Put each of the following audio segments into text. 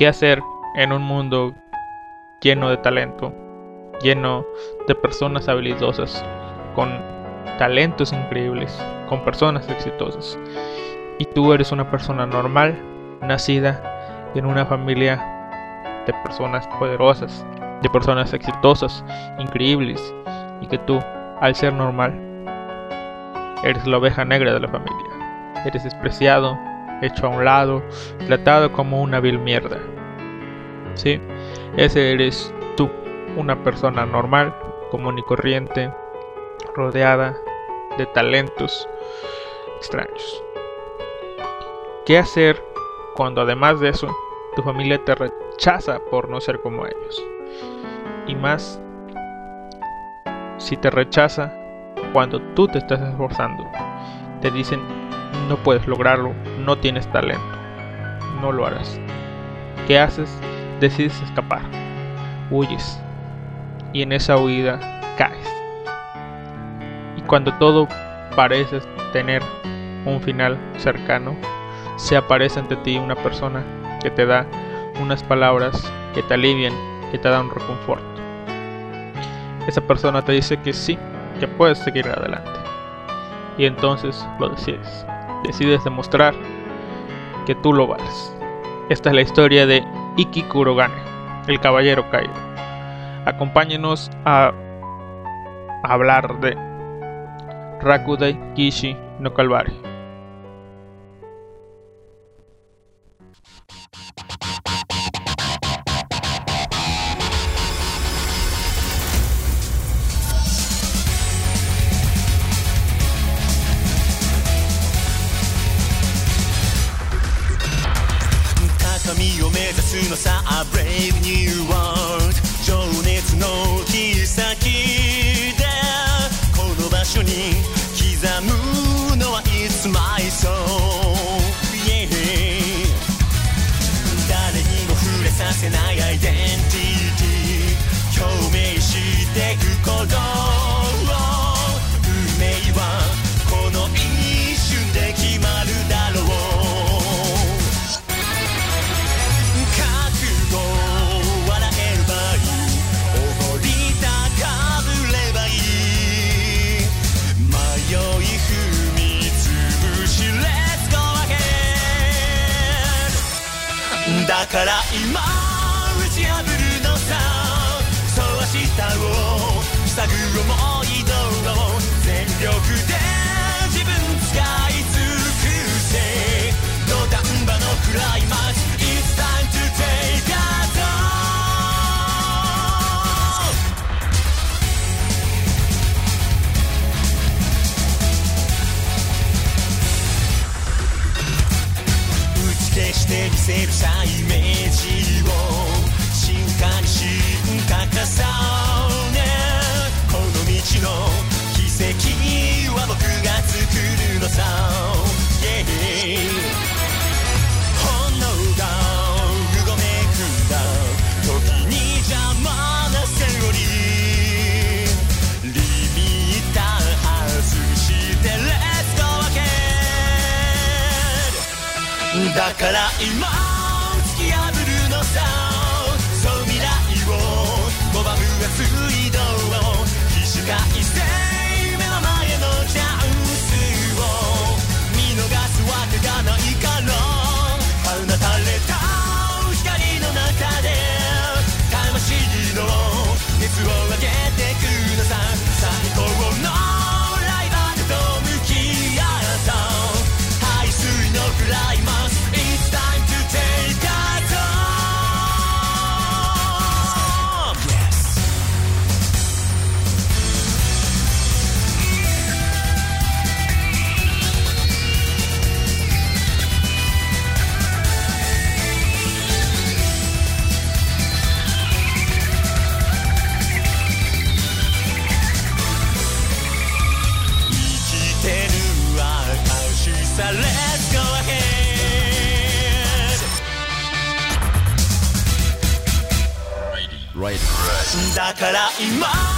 ¿Qué hacer en un mundo lleno de talento, lleno de personas habilidosas, con talentos increíbles, con personas exitosas? Y tú eres una persona normal, nacida en una familia de personas poderosas, de personas exitosas, increíbles, y que tú, al ser normal, eres la oveja negra de la familia. Eres despreciado, hecho a un lado, tratado como una vil mierda. ¿Sí? Ese eres tú, una persona normal, común y corriente, rodeada de talentos extraños. ¿Qué hacer cuando además de eso tu familia te rechaza por no ser como ellos? Y más si te rechaza cuando tú te estás esforzando. Te dicen no puedes lograrlo, no tienes talento, no lo harás. ¿Qué haces? Decides escapar, huyes y en esa huida caes. Y cuando todo parece tener un final cercano, se aparece ante ti una persona que te da unas palabras que te alivian, que te dan un reconforto. Esa persona te dice que sí, que puedes seguir adelante. Y entonces lo decides decides demostrar que tú lo vales. Esta es la historia de Iki Kurogane, el caballero caído. Acompáñenos a hablar de Rakudai Kishi no Kalbari. だから今だから今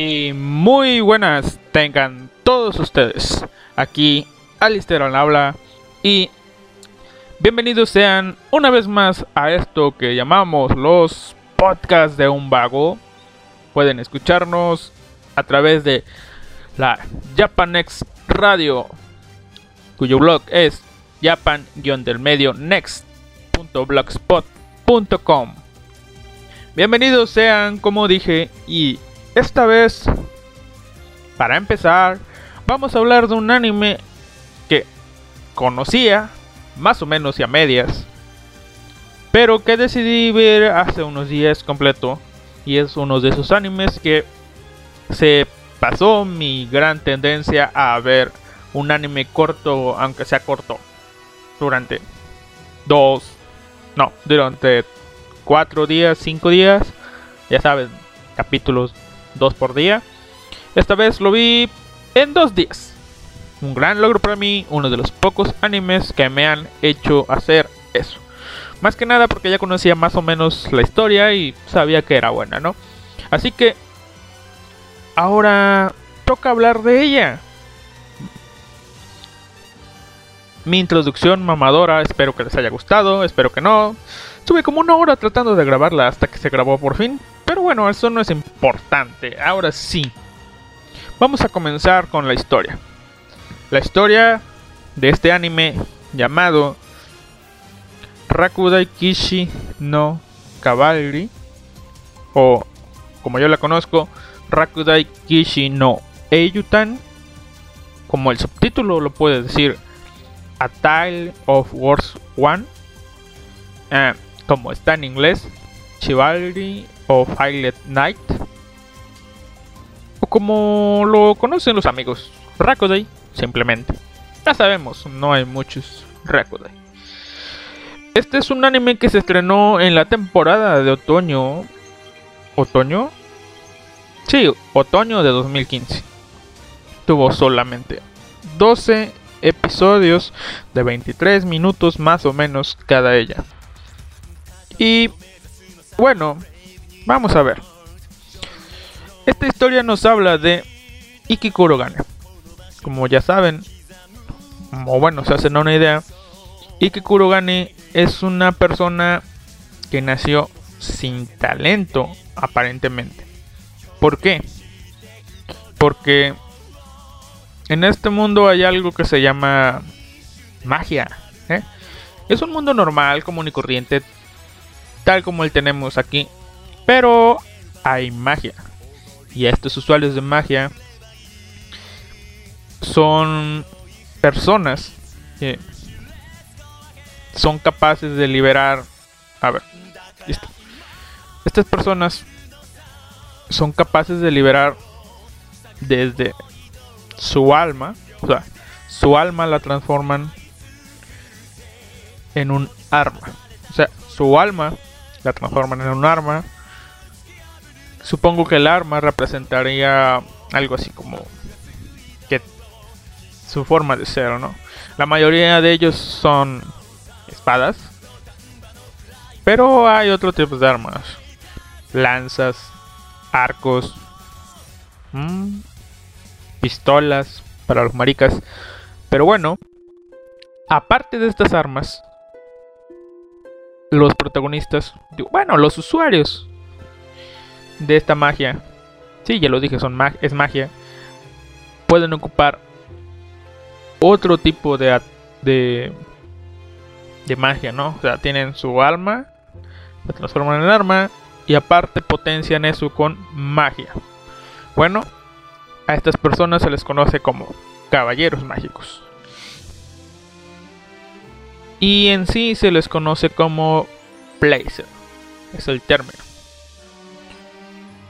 y muy buenas tengan todos ustedes. Aquí Alistair al habla y bienvenidos sean una vez más a esto que llamamos los podcasts de un vago. Pueden escucharnos a través de la Japanex Radio, cuyo blog es japan-del-medio next.blogspot.com. Bienvenidos sean, como dije, y esta vez, para empezar, vamos a hablar de un anime que conocía, más o menos y a medias, pero que decidí ver hace unos días completo. Y es uno de esos animes que se pasó mi gran tendencia a ver un anime corto, aunque sea corto, durante dos, no, durante cuatro días, cinco días, ya saben, capítulos dos por día. Esta vez lo vi en dos días. Un gran logro para mí, uno de los pocos animes que me han hecho hacer eso. Más que nada porque ya conocía más o menos la historia y sabía que era buena, ¿no? Así que ahora toca hablar de ella. Mi introducción mamadora, espero que les haya gustado, espero que no. Estuve como una hora tratando de grabarla hasta que se grabó por fin. Pero bueno, eso no es importante. Ahora sí. Vamos a comenzar con la historia. La historia de este anime llamado Rakudai Kishi no Cavalry o como yo la conozco, Rakudai Kishi no Eiyutan, como el subtítulo lo puede decir, A Tale of Wars One, eh, como está en inglés, Chivalry o Violet Knight, o como lo conocen los amigos, Rakodai, simplemente. Ya sabemos, no hay muchos Rakodai. Este es un anime que se estrenó en la temporada de otoño. ¿Otoño? Sí, otoño de 2015. Tuvo solamente 12 episodios de 23 minutos más o menos cada ella. Y bueno, Vamos a ver. Esta historia nos habla de Ikikurogane. Como ya saben, o bueno, se hacen una idea, Ikikurogane es una persona que nació sin talento, aparentemente. ¿Por qué? Porque en este mundo hay algo que se llama magia. ¿eh? Es un mundo normal, común y corriente, tal como el tenemos aquí pero hay magia. Y estos usuarios de magia son personas que son capaces de liberar... A ver, listo. Estas personas son capaces de liberar desde su alma, o sea, su alma la transforman en un arma. O sea, su alma la transforman en un arma Supongo que el arma representaría algo así como que su forma de ser, ¿no? La mayoría de ellos son espadas, pero hay otro tipo de armas, lanzas, arcos, pistolas para los maricas. Pero bueno, aparte de estas armas, los protagonistas, bueno, los usuarios de esta magia, sí, ya lo dije, son es magia, pueden ocupar otro tipo de, de, de magia, ¿no? O sea, tienen su alma, la transforman en arma y aparte potencian eso con magia. Bueno, a estas personas se les conoce como caballeros mágicos. Y en sí se les conoce como Blazer. Es el término.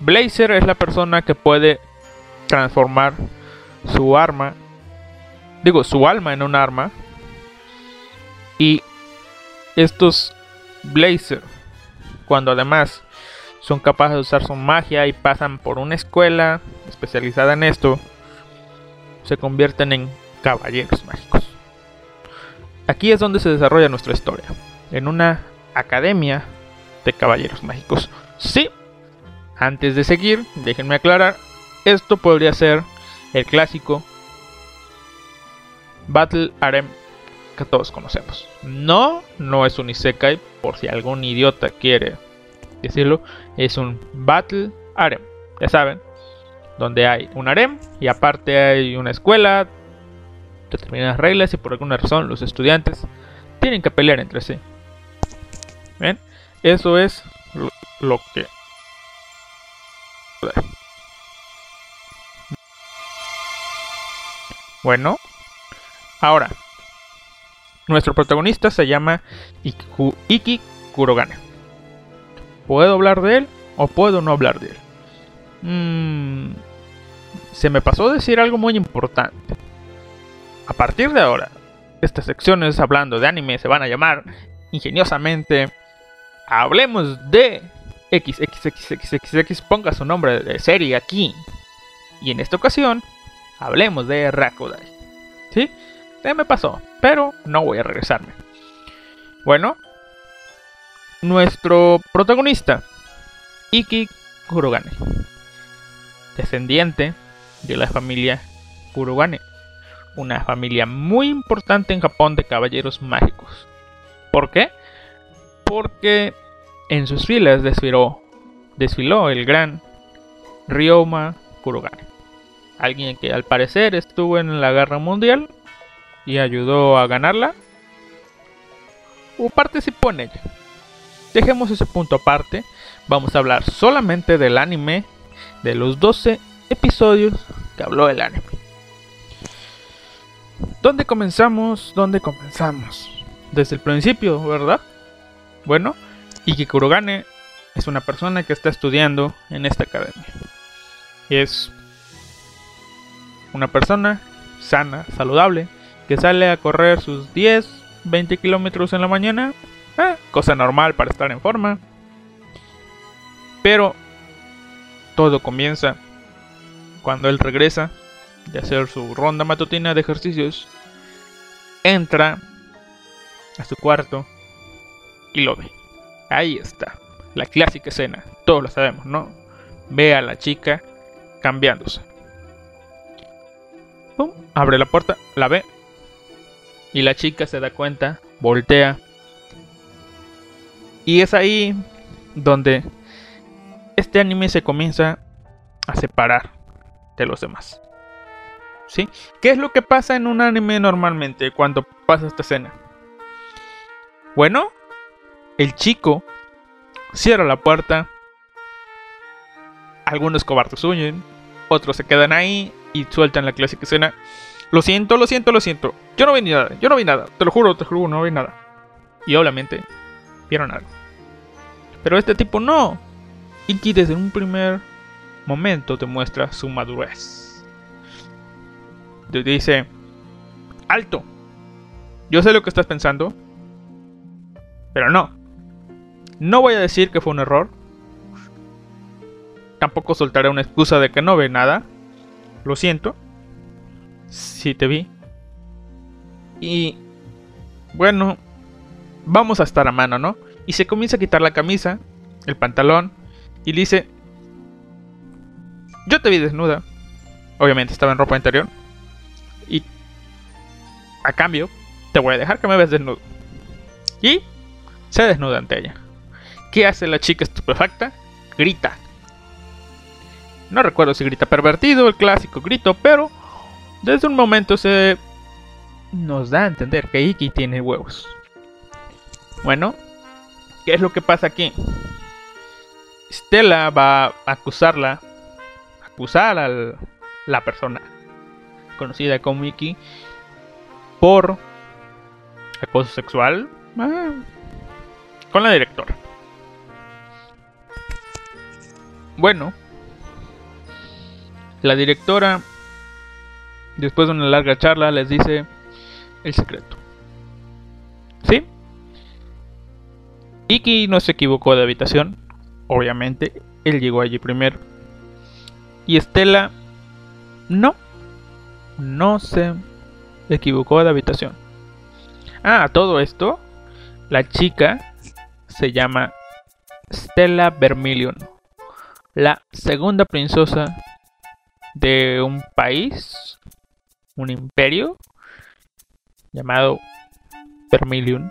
Blazer es la persona que puede transformar su arma, digo, su alma en un arma. Y estos Blazer, cuando además son capaces de usar su magia y pasan por una escuela especializada en esto, se convierten en caballeros mágicos. Aquí es donde se desarrolla nuestra historia, en una academia de caballeros mágicos. Sí, antes de seguir, déjenme aclarar esto podría ser el clásico Battle Arem que todos conocemos. No, no es un Isekai, por si algún idiota quiere decirlo, es un Battle Arem, ya saben, donde hay un harem y aparte hay una escuela, determinadas reglas y por alguna razón los estudiantes tienen que pelear entre sí. ¿Ven? Eso es lo que... Bueno, ahora, nuestro protagonista se llama Iki Kurogane. ¿Puedo hablar de él o puedo no hablar de él? Mmm, se me pasó decir algo muy importante. A partir de ahora, estas secciones hablando de anime se van a llamar ingeniosamente Hablemos de XXXXXX, ponga su nombre de serie aquí. Y en esta ocasión, hablemos de Rakudai. ¿Sí? Se me pasó, pero no voy a regresarme. Bueno, nuestro protagonista, Iki Kurogane, descendiente de la familia Kurogane una familia muy importante en Japón de caballeros mágicos. ¿Por qué? Porque en sus filas desfiló, desfiló el gran Ryoma Kurogane. Alguien que al parecer estuvo en la guerra mundial y ayudó a ganarla. O participó en ella. Dejemos ese punto aparte. Vamos a hablar solamente del anime. De los 12 episodios que habló el anime. ¿Dónde comenzamos? ¿Dónde comenzamos? Desde el principio, ¿verdad? Bueno, Iki Kurogane es una persona que está estudiando en esta academia. Es una persona sana, saludable, que sale a correr sus 10, 20 kilómetros en la mañana. Eh, cosa normal para estar en forma. Pero todo comienza cuando él regresa de hacer su ronda matutina de ejercicios, entra a su cuarto y lo ve. Ahí está, la clásica escena, todos lo sabemos, ¿no? Ve a la chica cambiándose. abre la puerta, la ve y la chica se da cuenta, voltea. Y es ahí donde este anime se comienza a separar de los demás. ¿sí? ¿Qué es lo que pasa en un anime normalmente cuando pasa esta escena? Bueno, el chico cierra la puerta, algunos cobardes huyen, otros se quedan ahí y sueltan la clásica escena. Lo siento, lo siento, lo siento. Yo no vi nada, yo no vi nada. Te lo juro, te lo juro, no vi nada. Y obviamente vieron algo. Pero este tipo no. Iki desde un primer momento demuestra su madurez dice, alto, yo sé lo que estás pensando, pero no. No voy a decir que fue un error. Tampoco soltaré una excusa de que no ve nada. Lo siento. Si te vi. Y bueno, vamos a estar a mano, ¿no? Y se comienza a quitar la camisa, el pantalón, y dice, yo te vi desnuda. Obviamente estaba en ropa interior. Y a cambio, te voy a dejar que me veas desnudo. Y se desnuda ante ella. ¿Qué hace la chica estupefacta? Grita. No recuerdo si grita pervertido, el clásico grito, pero desde un momento se nos da a entender que Iki tiene huevos. Bueno, ¿qué es lo que pasa aquí? Stella va a acusarla, acusar a la persona conocida como Mickey por acoso sexual ah, con la directora. Bueno, la directora, después de una larga charla, les dice el secreto. ¿Sí? Iki no se equivocó de habitación, obviamente, él llegó allí primero. Y Estela, no no se equivocó de habitación. Ah, todo esto, la chica se llama Stella Vermilion, la segunda princesa de un país, un imperio llamado Vermilion.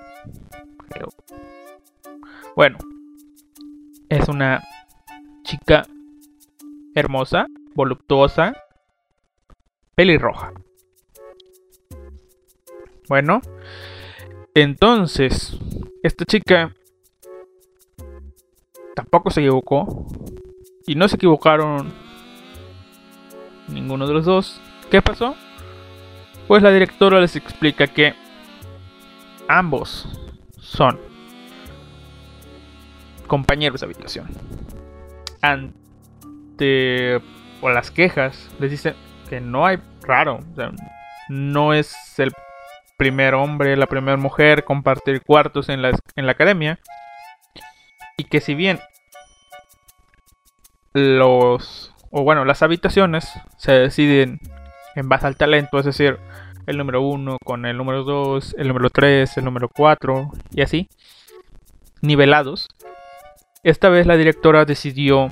Bueno, es una chica hermosa, voluptuosa, pelirroja. Bueno, entonces, esta chica tampoco se equivocó. Y no se equivocaron ninguno de los dos. ¿Qué pasó? Pues la directora les explica que ambos son compañeros de habitación. Ante o las quejas les dicen que no hay raro, no es el primer hombre, la primera mujer compartir cuartos en la, en la academia. Y que si bien los, o bueno, las habitaciones se deciden en base al talento, es decir, el número 1 con el número 2, el número 3, el número 4 y así, nivelados. Esta vez la directora decidió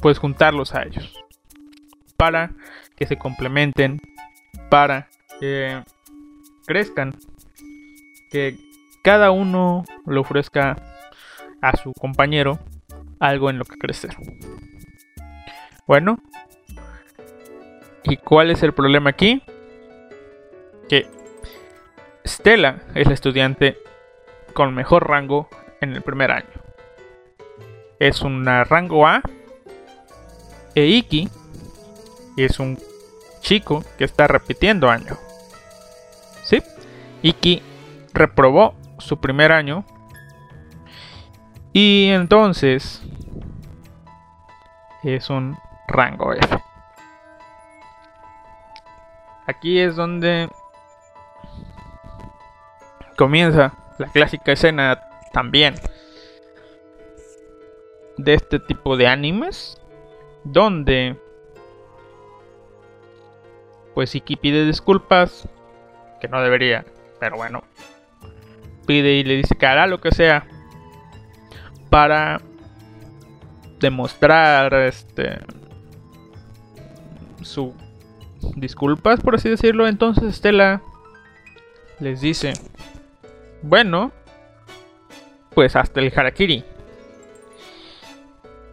pues juntarlos a ellos para que se complementen para que crezcan, que cada uno le ofrezca a su compañero algo en lo que crecer. Bueno, ¿y cuál es el problema aquí? Que Stella es la estudiante con mejor rango en el primer año. Es una rango A. E Iki es un chico que está repitiendo año. ¿Sí? Iki reprobó su primer año. Y entonces es un rango F. Aquí es donde comienza la clásica escena también de este tipo de animes donde pues Iki pide disculpas, que no debería, pero bueno, pide y le dice que hará lo que sea para demostrar este su disculpas por así decirlo. Entonces Estela les dice bueno pues hasta el harakiri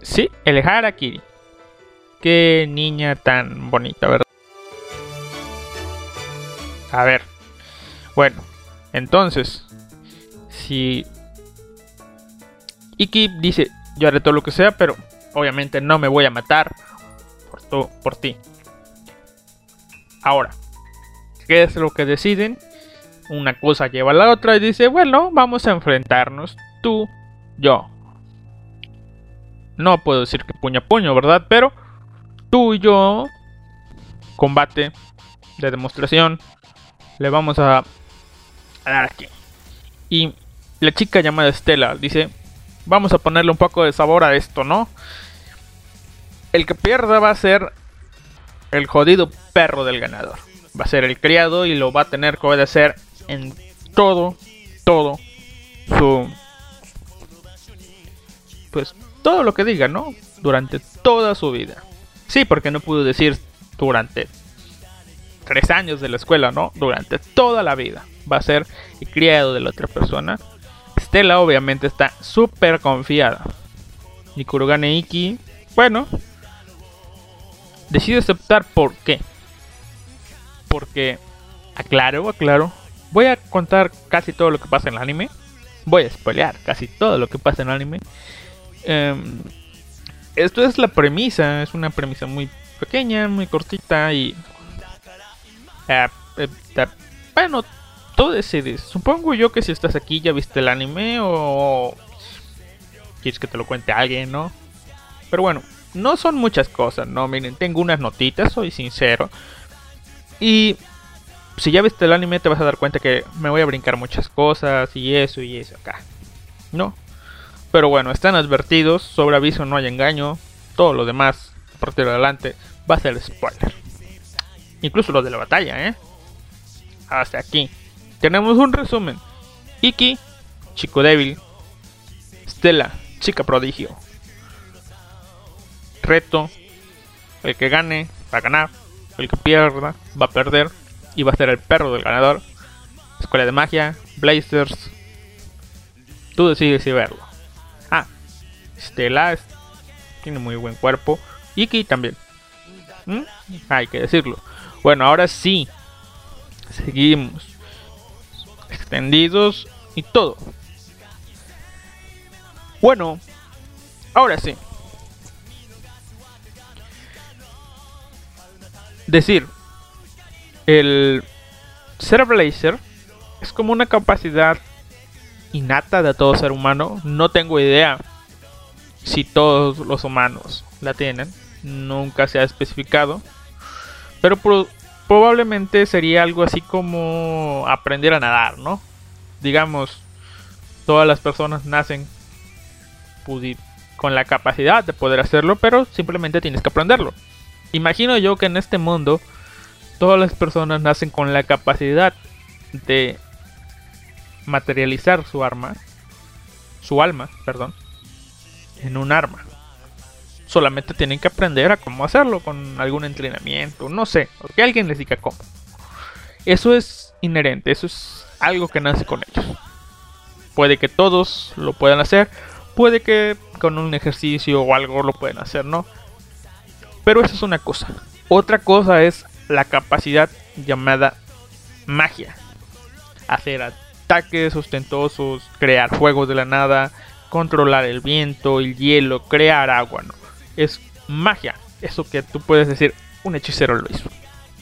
sí el harakiri. Qué niña tan bonita verdad a ver. Bueno, entonces, si Iki dice, yo haré todo lo que sea, pero obviamente no me voy a matar por, por ti. Ahora, ¿qué es lo que deciden? Una cosa lleva a la otra y dice, bueno, vamos a enfrentarnos tú, yo. No puedo decir que puño a puño, ¿verdad? Pero tú y yo, combate de demostración, le vamos a, dar aquí. Y la chica llamada Estela dice, vamos a ponerle un poco de sabor a esto, ¿no? El que pierda va a ser el jodido perro del ganador. Va a ser el criado y lo va a tener que obedecer en todo, todo su... Pues todo lo que diga, ¿no? Durante toda su vida. Sí, porque no pudo decir durante tres años de la escuela, ¿no? Durante toda la vida. Va a ser el criado de la otra persona. Stella obviamente está súper confiada. Y Iki, bueno, decide aceptar por qué. Porque, aclaro, aclaro, voy a contar casi todo lo que pasa en el anime. Voy a spoilear casi todo lo que pasa en el anime. Em, esto es la premisa, es una premisa muy pequeña, muy cortita y eh, eh, bueno, decides. Supongo yo que si estás aquí ya viste el anime o quieres que te lo cuente alguien, ¿no? Pero bueno, no son muchas cosas, ¿no? Miren, tengo unas notitas, soy sincero. Y si ya viste el anime te vas a dar cuenta que me voy a brincar muchas cosas y eso y eso acá. ¿No? Pero bueno, están advertidos, sobre aviso no hay engaño. Todo lo demás, a partir de adelante, va a ser spoiler. Incluso lo de la batalla, ¿eh? Hasta aquí. Tenemos un resumen. Iki, chico débil. Stella, chica prodigio. reto. El que gane va a ganar. El que pierda va a perder. Y va a ser el perro del ganador. Escuela de magia, Blazers. Tú decides si verlo. Ah, Stella tiene muy buen cuerpo. Iki también. ¿Mm? Hay que decirlo. Bueno, ahora sí. Seguimos. Extendidos y todo. Bueno, ahora sí. Decir, el ser Blazer es como una capacidad innata de todo ser humano. No tengo idea si todos los humanos la tienen. Nunca se ha especificado. Pero probablemente sería algo así como aprender a nadar, ¿no? Digamos, todas las personas nacen con la capacidad de poder hacerlo, pero simplemente tienes que aprenderlo. Imagino yo que en este mundo todas las personas nacen con la capacidad de materializar su arma, su alma, perdón, en un arma. Solamente tienen que aprender a cómo hacerlo con algún entrenamiento, no sé, o que alguien les diga cómo. Eso es inherente, eso es algo que nace con ellos. Puede que todos lo puedan hacer, puede que con un ejercicio o algo lo pueden hacer, ¿no? Pero eso es una cosa. Otra cosa es la capacidad llamada magia. Hacer ataques ostentosos, crear juegos de la nada, controlar el viento, el hielo, crear agua, ¿no? Es magia. Eso que tú puedes decir, un hechicero lo hizo.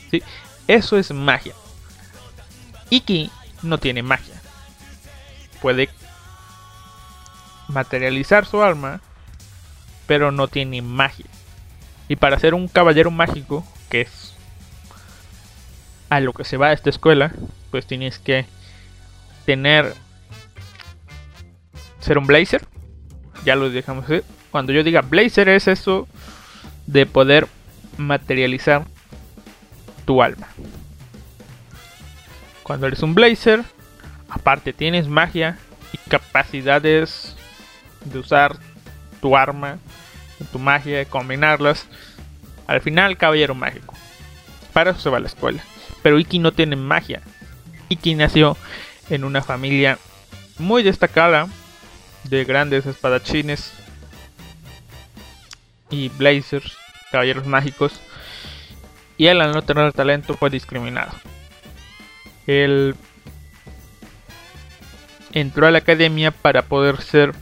¿sí? Eso es magia. Iki no tiene magia. Puede materializar su alma, pero no tiene magia. Y para ser un caballero mágico, que es a lo que se va a esta escuela, pues tienes que tener ser un blazer. Ya lo dejamos Cuando yo diga blazer es eso de poder materializar tu alma. Cuando eres un blazer, aparte tienes magia y capacidades de usar tu arma, tu magia, combinarlas. Al final, caballero mágico. Para eso se va a la escuela. Pero Iki no tiene magia. Iki nació en una familia muy destacada de grandes espadachines y blazers, caballeros mágicos, y él al no tener talento fue discriminado. Él entró a la academia para poder ser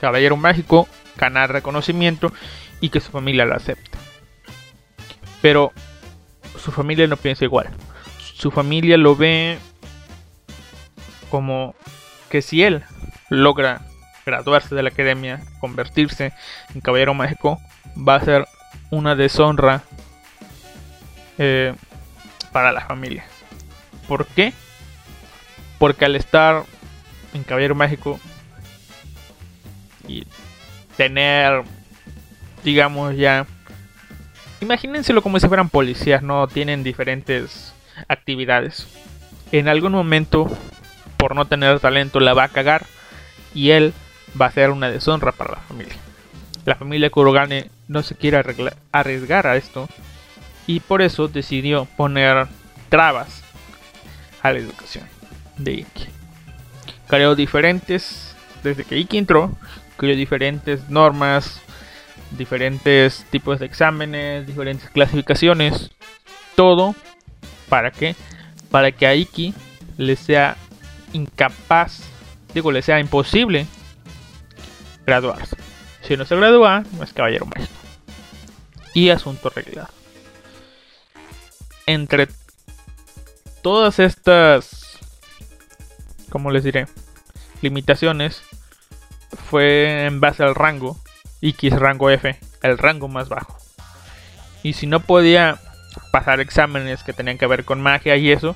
caballero mágico, ganar reconocimiento y que su familia lo acepte. Pero su familia no piensa igual. Su familia lo ve como que si él logra graduarse de la academia, convertirse en caballero mágico, va a ser una deshonra eh, para la familia. ¿Por qué? Porque al estar en caballero mágico y tener, digamos ya, imagínenselo como si fueran policías, no tienen diferentes actividades. En algún momento, por no tener talento, la va a cagar y él va a ser una deshonra para la familia. La familia Kurogane no se quiere arriesgar a esto y por eso decidió poner trabas a la educación de Iki. Creó diferentes, desde que Iki entró, creó diferentes normas, diferentes tipos de exámenes, diferentes clasificaciones, todo para que para que a Iki le sea incapaz, digo, le sea imposible graduarse. Si no se gradúa, no es caballero mágico. Y asunto arreglado. Entre todas estas, como les diré, limitaciones, fue en base al rango. X rango F, el rango más bajo. Y si no podía pasar exámenes que tenían que ver con magia y eso,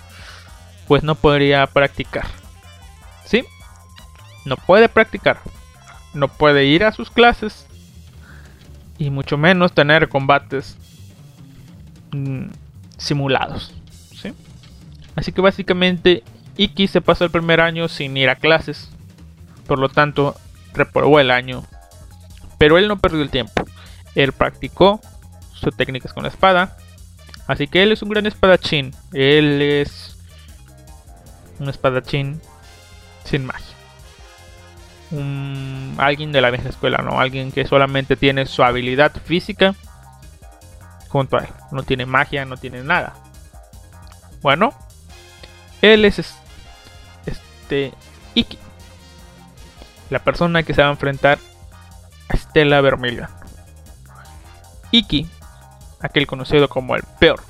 pues no podría practicar. ¿Sí? No puede practicar no puede ir a sus clases y mucho menos tener combates mm, simulados. ¿sí? Así que básicamente Iki se pasó el primer año sin ir a clases, por lo tanto reprobó el año. Pero él no perdió el tiempo. Él practicó sus técnicas con la espada. Así que él es un gran espadachín. Él es un espadachín sin magia. Alguien de la vieja escuela, ¿no? Alguien que solamente tiene su habilidad física junto a él. No tiene magia, no tiene nada. Bueno, él es este Iki. La persona que se va a enfrentar a Stella Vermilion. Iki, aquel conocido como el peor.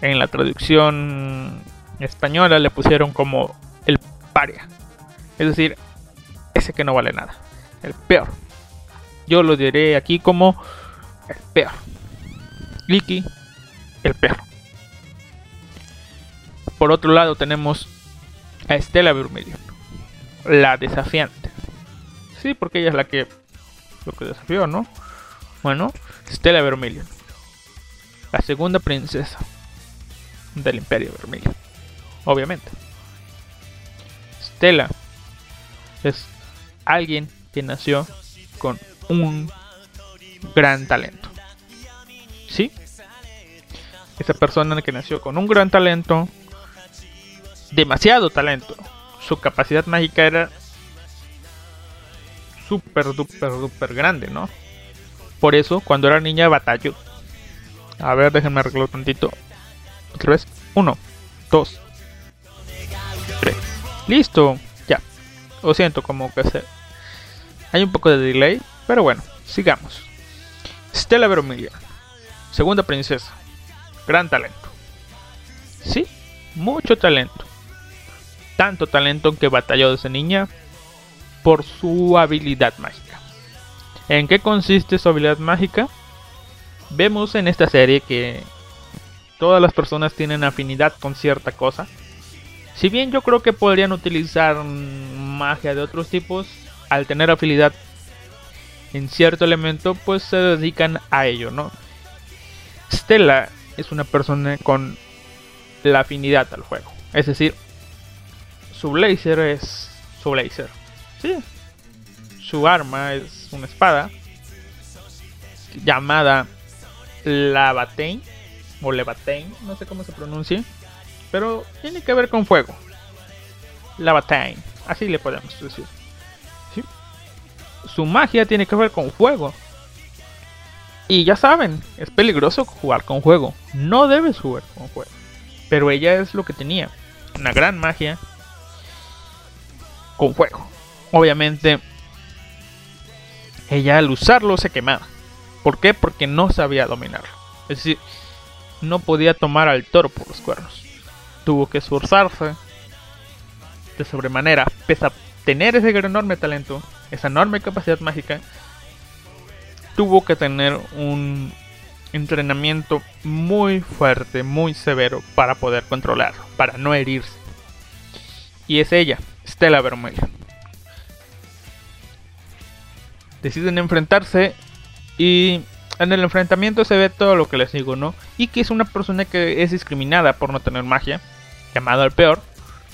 En la traducción española le pusieron como el paria. Es decir, ese que no vale nada. El peor. Yo lo diré aquí como el peor. Iki, el peor. Por otro lado tenemos a Estela Vermilion, la desafiante. Sí, porque ella es la que lo que desafió, ¿no? Bueno, Stella Vermilion, la segunda princesa del Imperio Vermilion, obviamente. Stella es alguien que nació con un gran talento. ¿Sí? Esa persona que nació con un gran talento demasiado talento. Su capacidad mágica era super duper duper grande, ¿no? Por eso, cuando era niña batalló. A ver, déjenme arreglar tantito. Otra vez. Uno, dos, tres. Listo. Lo siento, como que se... Hay un poco de delay, pero bueno, sigamos. Stella Vermilion. Segunda princesa. Gran talento. Sí, mucho talento tanto talento que batalló desde niña por su habilidad mágica. ¿En qué consiste su habilidad mágica? Vemos en esta serie que todas las personas tienen afinidad con cierta cosa. Si bien yo creo que podrían utilizar magia de otros tipos, al tener afinidad en cierto elemento, pues se dedican a ello, ¿no? Stella es una persona con la afinidad al juego. Es decir, su blazer es su blazer. Sí. Su arma es una espada llamada Lavatain o Levatain, no sé cómo se pronuncia, pero tiene que ver con fuego. Lavatain, así le podemos decir. Su magia tiene que ver con fuego. Y ya saben, es peligroso jugar con fuego. No debes jugar con fuego. Pero ella es lo que tenía. Una gran magia con fuego. Obviamente, ella al usarlo se quemaba. ¿Por qué? Porque no sabía dominarlo. Es decir, no podía tomar al toro por los cuernos. Tuvo que esforzarse de sobremanera, pese a tener ese enorme talento, esa enorme capacidad mágica, tuvo que tener un entrenamiento muy fuerte, muy severo para poder controlarlo, para no herirse. Y es ella, Stella Vermilion. Deciden enfrentarse y en el enfrentamiento se ve todo lo que les digo, ¿no? Y que es una persona que es discriminada por no tener magia, llamado el peor,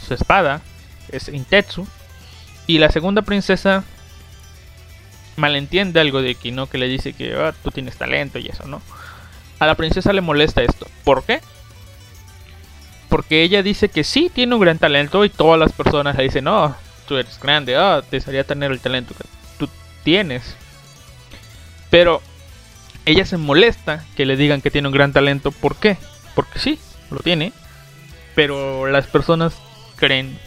su espada es Intetsu, y la segunda princesa malentiende algo de Iki, ¿no? Que le dice que ah, tú tienes talento y eso, ¿no? A la princesa le molesta esto. ¿Por qué? Porque ella dice que sí tiene un gran talento y todas las personas le dicen, no, tú eres grande, ah, desearía tener el talento que tú tienes. Pero ella se molesta que le digan que tiene un gran talento. ¿Por qué? Porque sí, lo tiene. Pero las personas creen...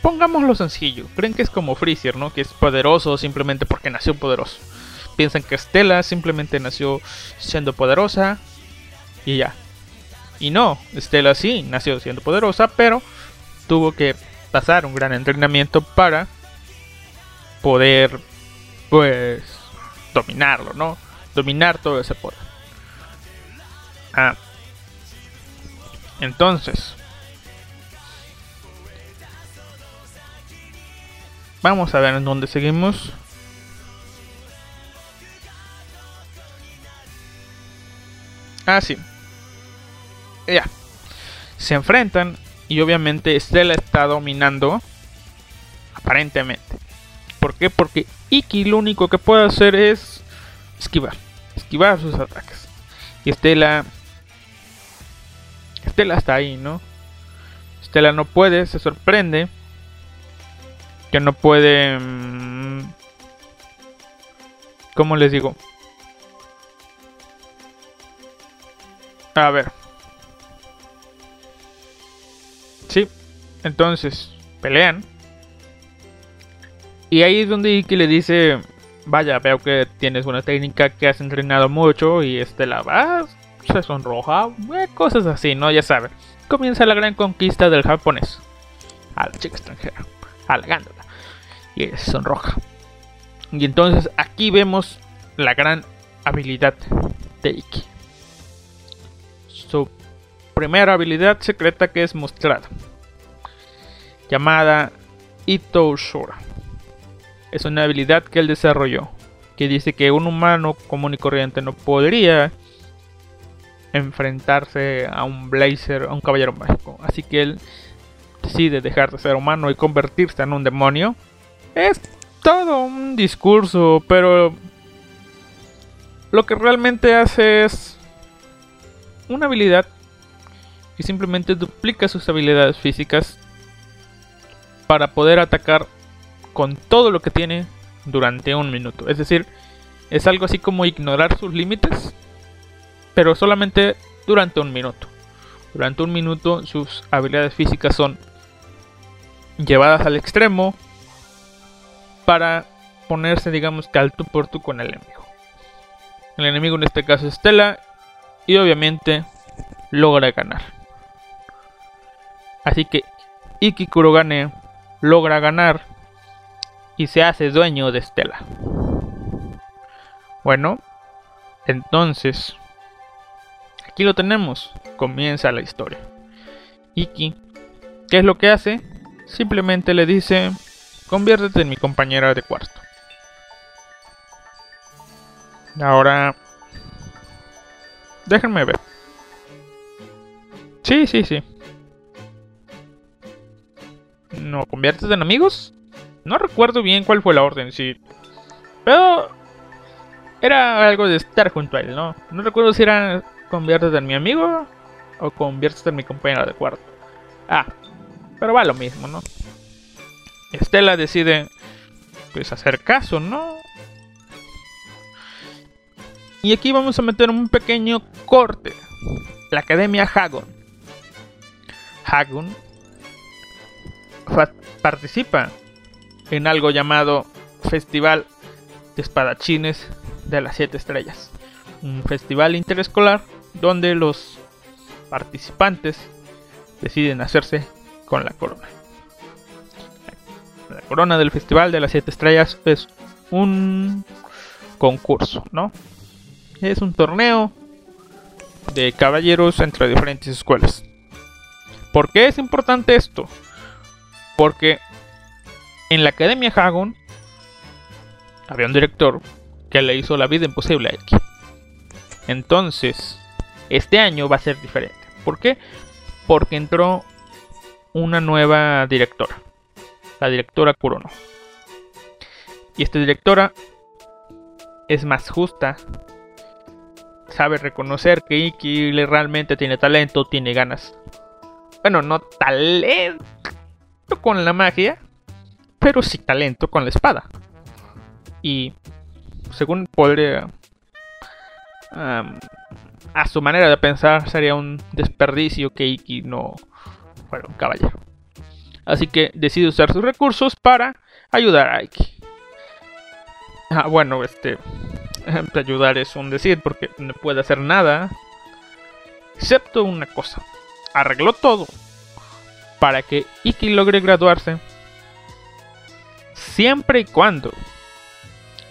Pongámoslo sencillo. Creen que es como Freezer, ¿no? Que es poderoso simplemente porque nació poderoso. Piensan que Stella simplemente nació siendo poderosa y ya. Y no, Stella sí nació siendo poderosa, pero tuvo que pasar un gran entrenamiento para poder, pues, dominarlo, ¿no? Dominar todo ese poder. Ah. Entonces, vamos a ver en dónde seguimos. Ah, sí ya. Se enfrentan y obviamente Stella está dominando. Aparentemente. ¿Por qué? Porque Iki lo único que puede hacer es esquivar, esquivar sus ataques. Y Estela, Estela está ahí, ¿no? Estela no puede, se sorprende que no puede, mm, ¿cómo les digo? A ver. Sí, entonces pelean. Y ahí es donde Iki le dice, vaya, veo que tienes una técnica que has entrenado mucho y este la va, se sonroja, eh, cosas así, ¿no? Ya sabes. Comienza la gran conquista del japonés. A la chica extranjera. Y se sonroja. Y entonces aquí vemos la gran habilidad de Iki. Su primera habilidad secreta que es mostrada. Llamada Ito Shura es una habilidad que él desarrolló, que dice que un humano común y corriente no podría enfrentarse a un blazer, a un caballero mágico. Así que él decide dejar de ser humano y convertirse en un demonio. Es todo un discurso, pero lo que realmente hace es una habilidad que simplemente duplica sus habilidades físicas para poder atacar con todo lo que tiene durante un minuto. Es decir, es algo así como ignorar sus límites, pero solamente durante un minuto. Durante un minuto sus habilidades físicas son llevadas al extremo para ponerse, digamos, que al tú por tú con el enemigo. El enemigo en este caso es Stella y obviamente logra ganar. Así que Iki Kurogane logra ganar y se hace dueño de Estela. Bueno, entonces, aquí lo tenemos, comienza la historia. Iki, ¿qué es lo que hace? Simplemente le dice, conviértete en mi compañera de cuarto. Ahora, déjenme ver. Sí, sí, sí. ¿No conviertes en amigos? No recuerdo bien cuál fue la orden, sí. Pero era algo de estar junto a él, ¿no? No recuerdo si era conviértete en mi amigo o conviértete en mi compañero de cuarto. Ah, pero va lo mismo, ¿no? Estela decide pues hacer caso, ¿no? Y aquí vamos a meter un pequeño corte. La Academia Hagon. Hagon participa en algo llamado Festival de Espadachines de las Siete Estrellas. Un festival interescolar donde los participantes deciden hacerse con la corona. La corona del Festival de las Siete Estrellas es un concurso, ¿no? Es un torneo de caballeros entre diferentes escuelas. ¿Por qué es importante esto? Porque en la Academia Hagon había un director que le hizo la vida imposible a X. Entonces, este año va a ser diferente. ¿Por qué? Porque entró una nueva directora, la directora Kurono. Y esta directora es más justa, sabe reconocer que Iki realmente tiene talento, tiene ganas. Bueno, no talento con la magia, pero sí talento con la espada. Y según podría... a su manera de pensar sería un desperdicio que Iki no fuera un caballero. Así que decide usar sus recursos para ayudar a Iki. Ah, bueno, este... ayudar es un decir porque no puede hacer nada. Excepto una cosa. Arregló todo para que Iki logre graduarse siempre y cuando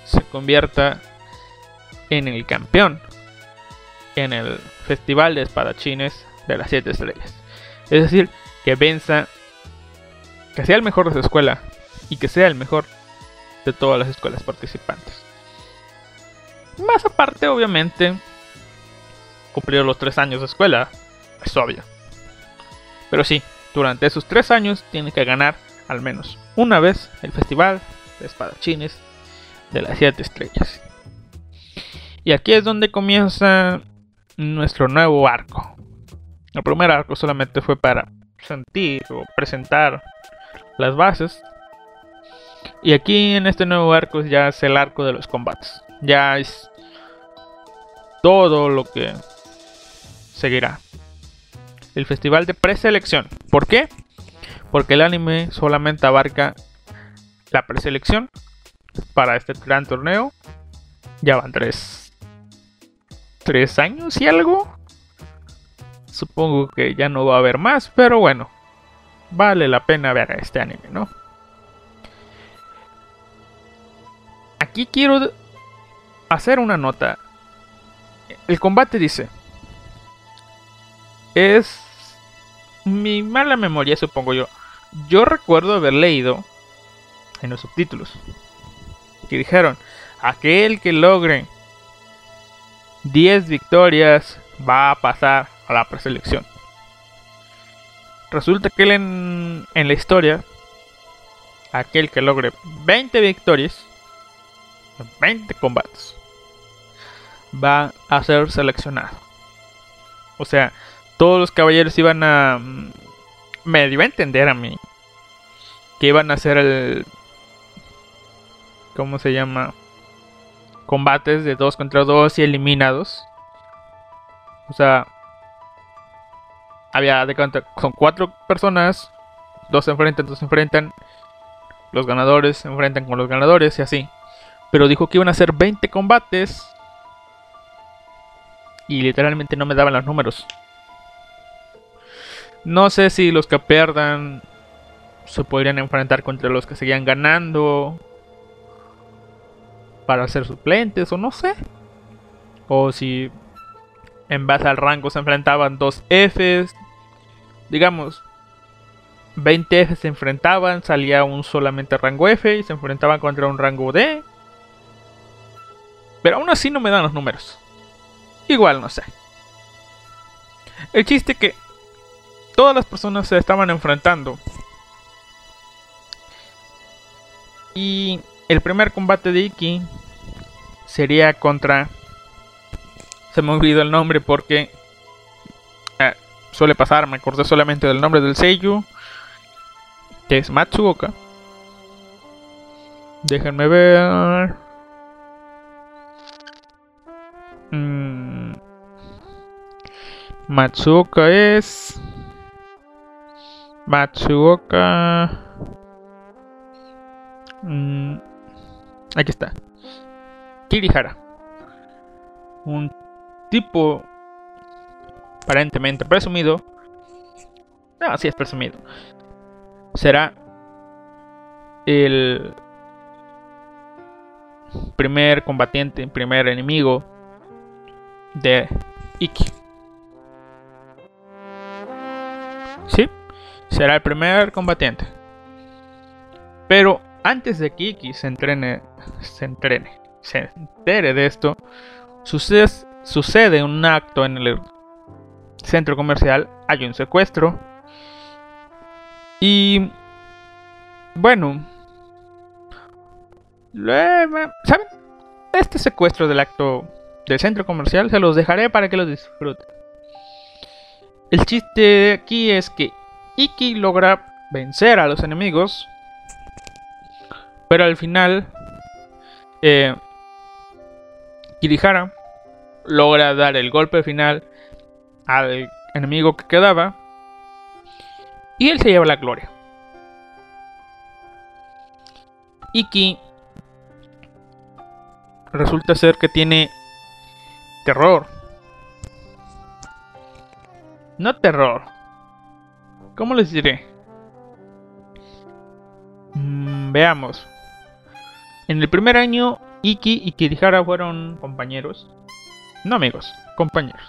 se convierta en el campeón en el Festival de Espadachines de las Siete Estrellas. Es decir, que venza, que sea el mejor de su escuela y que sea el mejor de todas las escuelas participantes. Más aparte, obviamente, cumplir los tres años de escuela, es obvio. Pero sí, durante esos tres años tiene que ganar al menos una vez el Festival de Espadachines de las Siete Estrellas. Y aquí es donde comienza nuestro nuevo arco. El primer arco solamente fue para sentir o presentar las bases. Y aquí en este nuevo arco ya es el arco de los combates. Ya es todo lo que seguirá. El festival de preselección. ¿Por qué? Porque el anime solamente abarca la preselección para este gran torneo. Ya van tres, tres años y algo. Supongo que ya no va a haber más, pero bueno, vale la pena ver este anime, ¿no? Aquí quiero hacer una nota. El combate dice, es mi mala memoria, supongo yo. Yo recuerdo haber leído en los subtítulos que dijeron, aquel que logre 10 victorias va a pasar a la preselección. Resulta que en, en la historia, aquel que logre 20 victorias, 20 combates, va a ser seleccionado. O sea, todos los caballeros iban a... Me iba a entender a mí. Que iban a hacer el... ¿Cómo se llama? Combates de 2 contra 2 y eliminados. O sea... Había de cuenta, son cuatro personas. Dos se enfrentan, dos se enfrentan. Los ganadores se enfrentan con los ganadores y así. Pero dijo que iban a hacer 20 combates. Y literalmente no me daban los números. No sé si los que pierdan se podrían enfrentar contra los que seguían ganando para ser suplentes o no sé. O si en base al rango se enfrentaban dos Fs. Digamos, 20 Fs se enfrentaban, salía un solamente rango F y se enfrentaban contra un rango D. Pero aún así no me dan los números. Igual no sé. El chiste que todas las personas se estaban enfrentando. Y el primer combate de Iki sería contra... Se me olvidó el nombre porque... Eh, suele pasar, me acordé solamente del nombre del Seiyu. Que es Matsuoka. Déjenme ver... Mm. Matsuoka es... Matsuoka. Mm, aquí está. Kirihara. Un tipo aparentemente presumido. No, sí es presumido. Será el primer combatiente, primer enemigo de Iki. ¿Sí? Será el primer combatiente. Pero antes de que Iki se entrene, se entrene, se entere de esto, sucede, sucede un acto en el centro comercial, hay un secuestro. Y bueno, ¿saben? Este secuestro del acto del centro comercial se los dejaré para que lo disfruten. El chiste aquí es que Iki logra vencer a los enemigos. Pero al final, eh, Kirihara logra dar el golpe final al enemigo que quedaba. Y él se lleva la gloria. Iki resulta ser que tiene terror. No terror, ¿Cómo les diré? Mm, veamos. En el primer año, Iki y Kirihara fueron compañeros. No amigos, compañeros.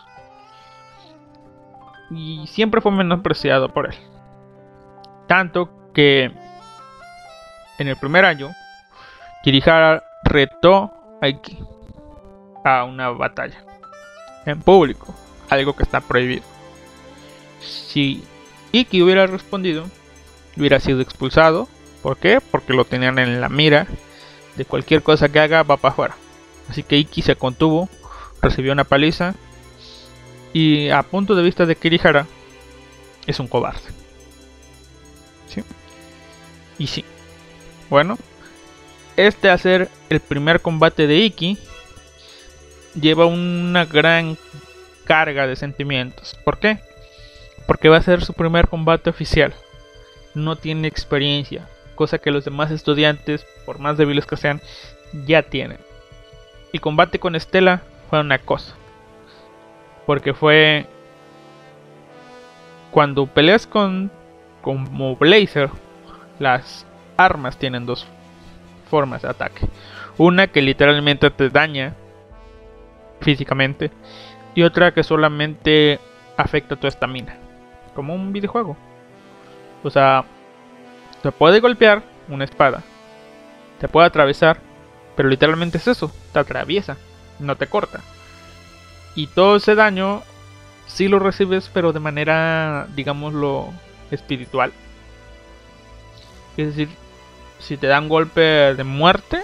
Y siempre fue menospreciado por él. Tanto que en el primer año, Kirihara retó a Iki a una batalla en público, algo que está prohibido. Si Iki hubiera respondido, hubiera sido expulsado. ¿Por qué? Porque lo tenían en la mira. De cualquier cosa que haga va para afuera. Así que Iki se contuvo recibió una paliza y a punto de vista de Kirihara es un cobarde. ¿Sí? Y sí. Bueno, este a ser el primer combate de Iki lleva una gran carga de sentimientos. ¿Por qué? Porque va a ser su primer combate oficial. No tiene experiencia, cosa que los demás estudiantes, por más débiles que sean, ya tienen. El combate con Estela fue una cosa. Porque fue cuando peleas con como Blazer, las armas tienen dos formas de ataque. Una que literalmente te daña físicamente y otra que solamente afecta tu estamina, como un videojuego. O sea, te puede golpear una espada, te puede atravesar, pero literalmente es eso, te atraviesa, no te corta. Y todo ese daño sí lo recibes, pero de manera, digámoslo, espiritual. Es decir, si te dan golpe de muerte,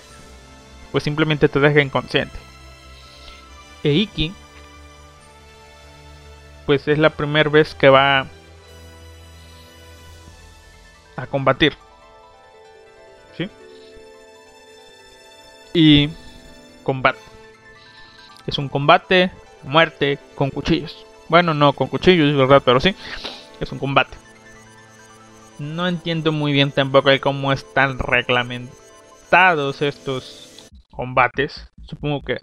pues simplemente te deja inconsciente. Eiki, pues es la primera vez que va a combatir. ¿Sí? Y combate. Es un combate, muerte, con cuchillos. Bueno, no con cuchillos, verdad, pero sí. Es un combate. No entiendo muy bien tampoco cómo están reglamentados estos combates. Supongo que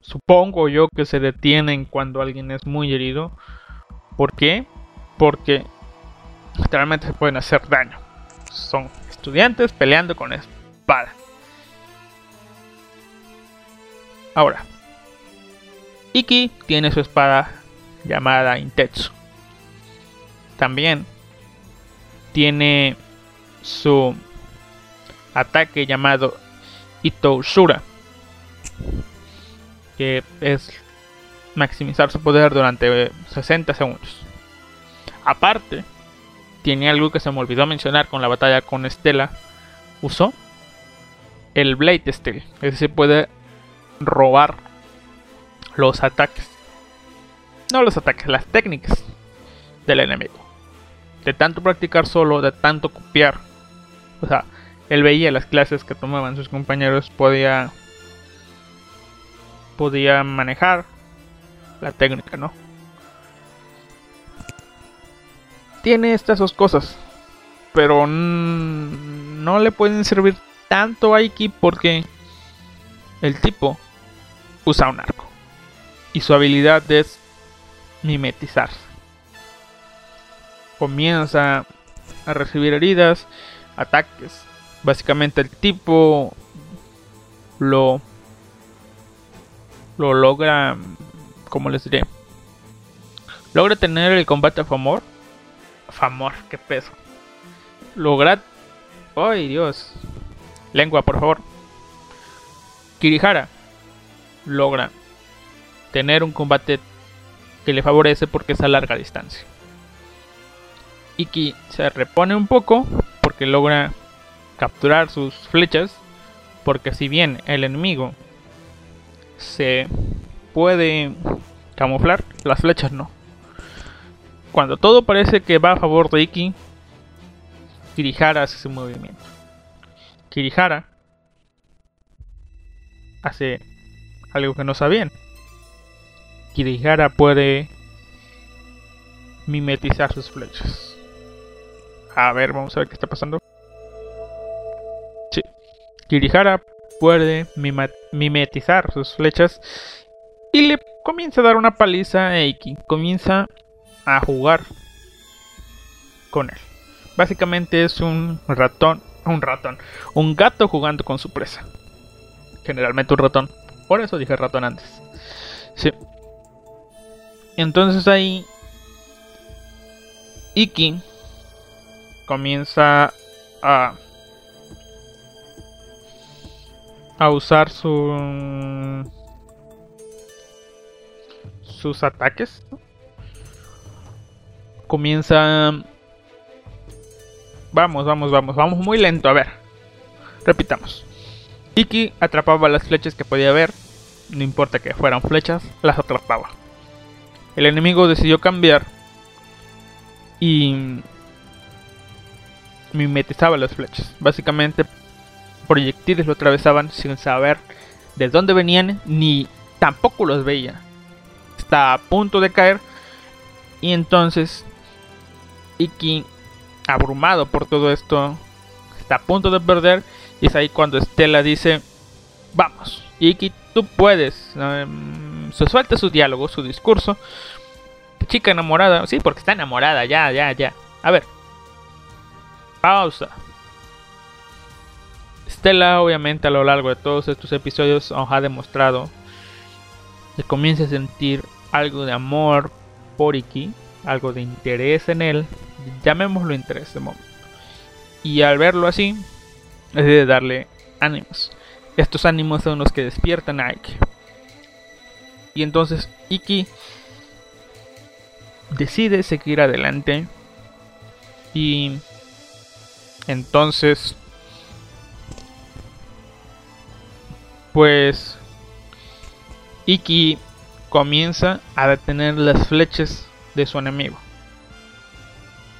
supongo yo que se detienen cuando alguien es muy herido. ¿Por qué? Porque literalmente se pueden hacer daño. Son estudiantes peleando con espada. Ahora, Iki tiene su espada llamada Intetsu. También tiene su ataque llamado Itoshura que es maximizar su poder durante 60 segundos. Aparte, tiene algo que se me olvidó mencionar con la batalla con Estela. Usó el Blade Steel, es decir, puede robar los ataques. No los ataques, las técnicas del enemigo. De tanto practicar solo, de tanto copiar. O sea, él veía las clases que tomaban sus compañeros, podía podía manejar la técnica, ¿no? Tiene estas dos cosas, pero no le pueden servir tanto a Iki porque el tipo usa un arco y su habilidad es mimetizar. Comienza a recibir heridas, ataques. Básicamente el tipo lo lo logra, ¿cómo les diré? Logra tener el combate a favor. Famor, qué peso. Logra... ¡Ay, Dios! Lengua, por favor. Kirihara logra tener un combate que le favorece porque es a larga distancia. Iki se repone un poco porque logra capturar sus flechas. Porque si bien el enemigo se puede camuflar, las flechas no. Cuando todo parece que va a favor de Iki, Kirihara hace su movimiento. Kirihara hace algo que no sabían. Kirihara puede mimetizar sus flechas. A ver, vamos a ver qué está pasando. Sí. Kirihara puede mimetizar sus flechas y le comienza a dar una paliza a Eiki. Comienza a jugar con él. Básicamente es un ratón, un ratón, un gato jugando con su presa. Generalmente un ratón. Por eso dije ratón antes. Sí. Entonces ahí Iki comienza a a usar su sus ataques comienza vamos vamos vamos vamos muy lento a ver repitamos Iki atrapaba las flechas que podía ver no importa que fueran flechas, las atrapaba. El enemigo decidió cambiar y mimetizaba las flechas. Básicamente, proyectiles lo atravesaban sin saber de dónde venían ni tampoco los veía. Está a punto de caer y entonces Iki, abrumado por todo esto, está a punto de perder y es ahí cuando Estela dice, vamos, Iki, tú puedes. Um, se suelta su diálogo, su discurso. Chica enamorada, sí, porque está enamorada, ya, ya, ya. A ver, pausa. Stella obviamente a lo largo de todos estos episodios nos ha demostrado que comienza a sentir algo de amor por Iki, algo de interés en él, llamémoslo interés de momento. Y al verlo así, decide darle ánimos. Estos ánimos son los que despiertan a Iki. Y entonces Iki decide seguir adelante. Y entonces, pues Iki comienza a detener las flechas de su enemigo.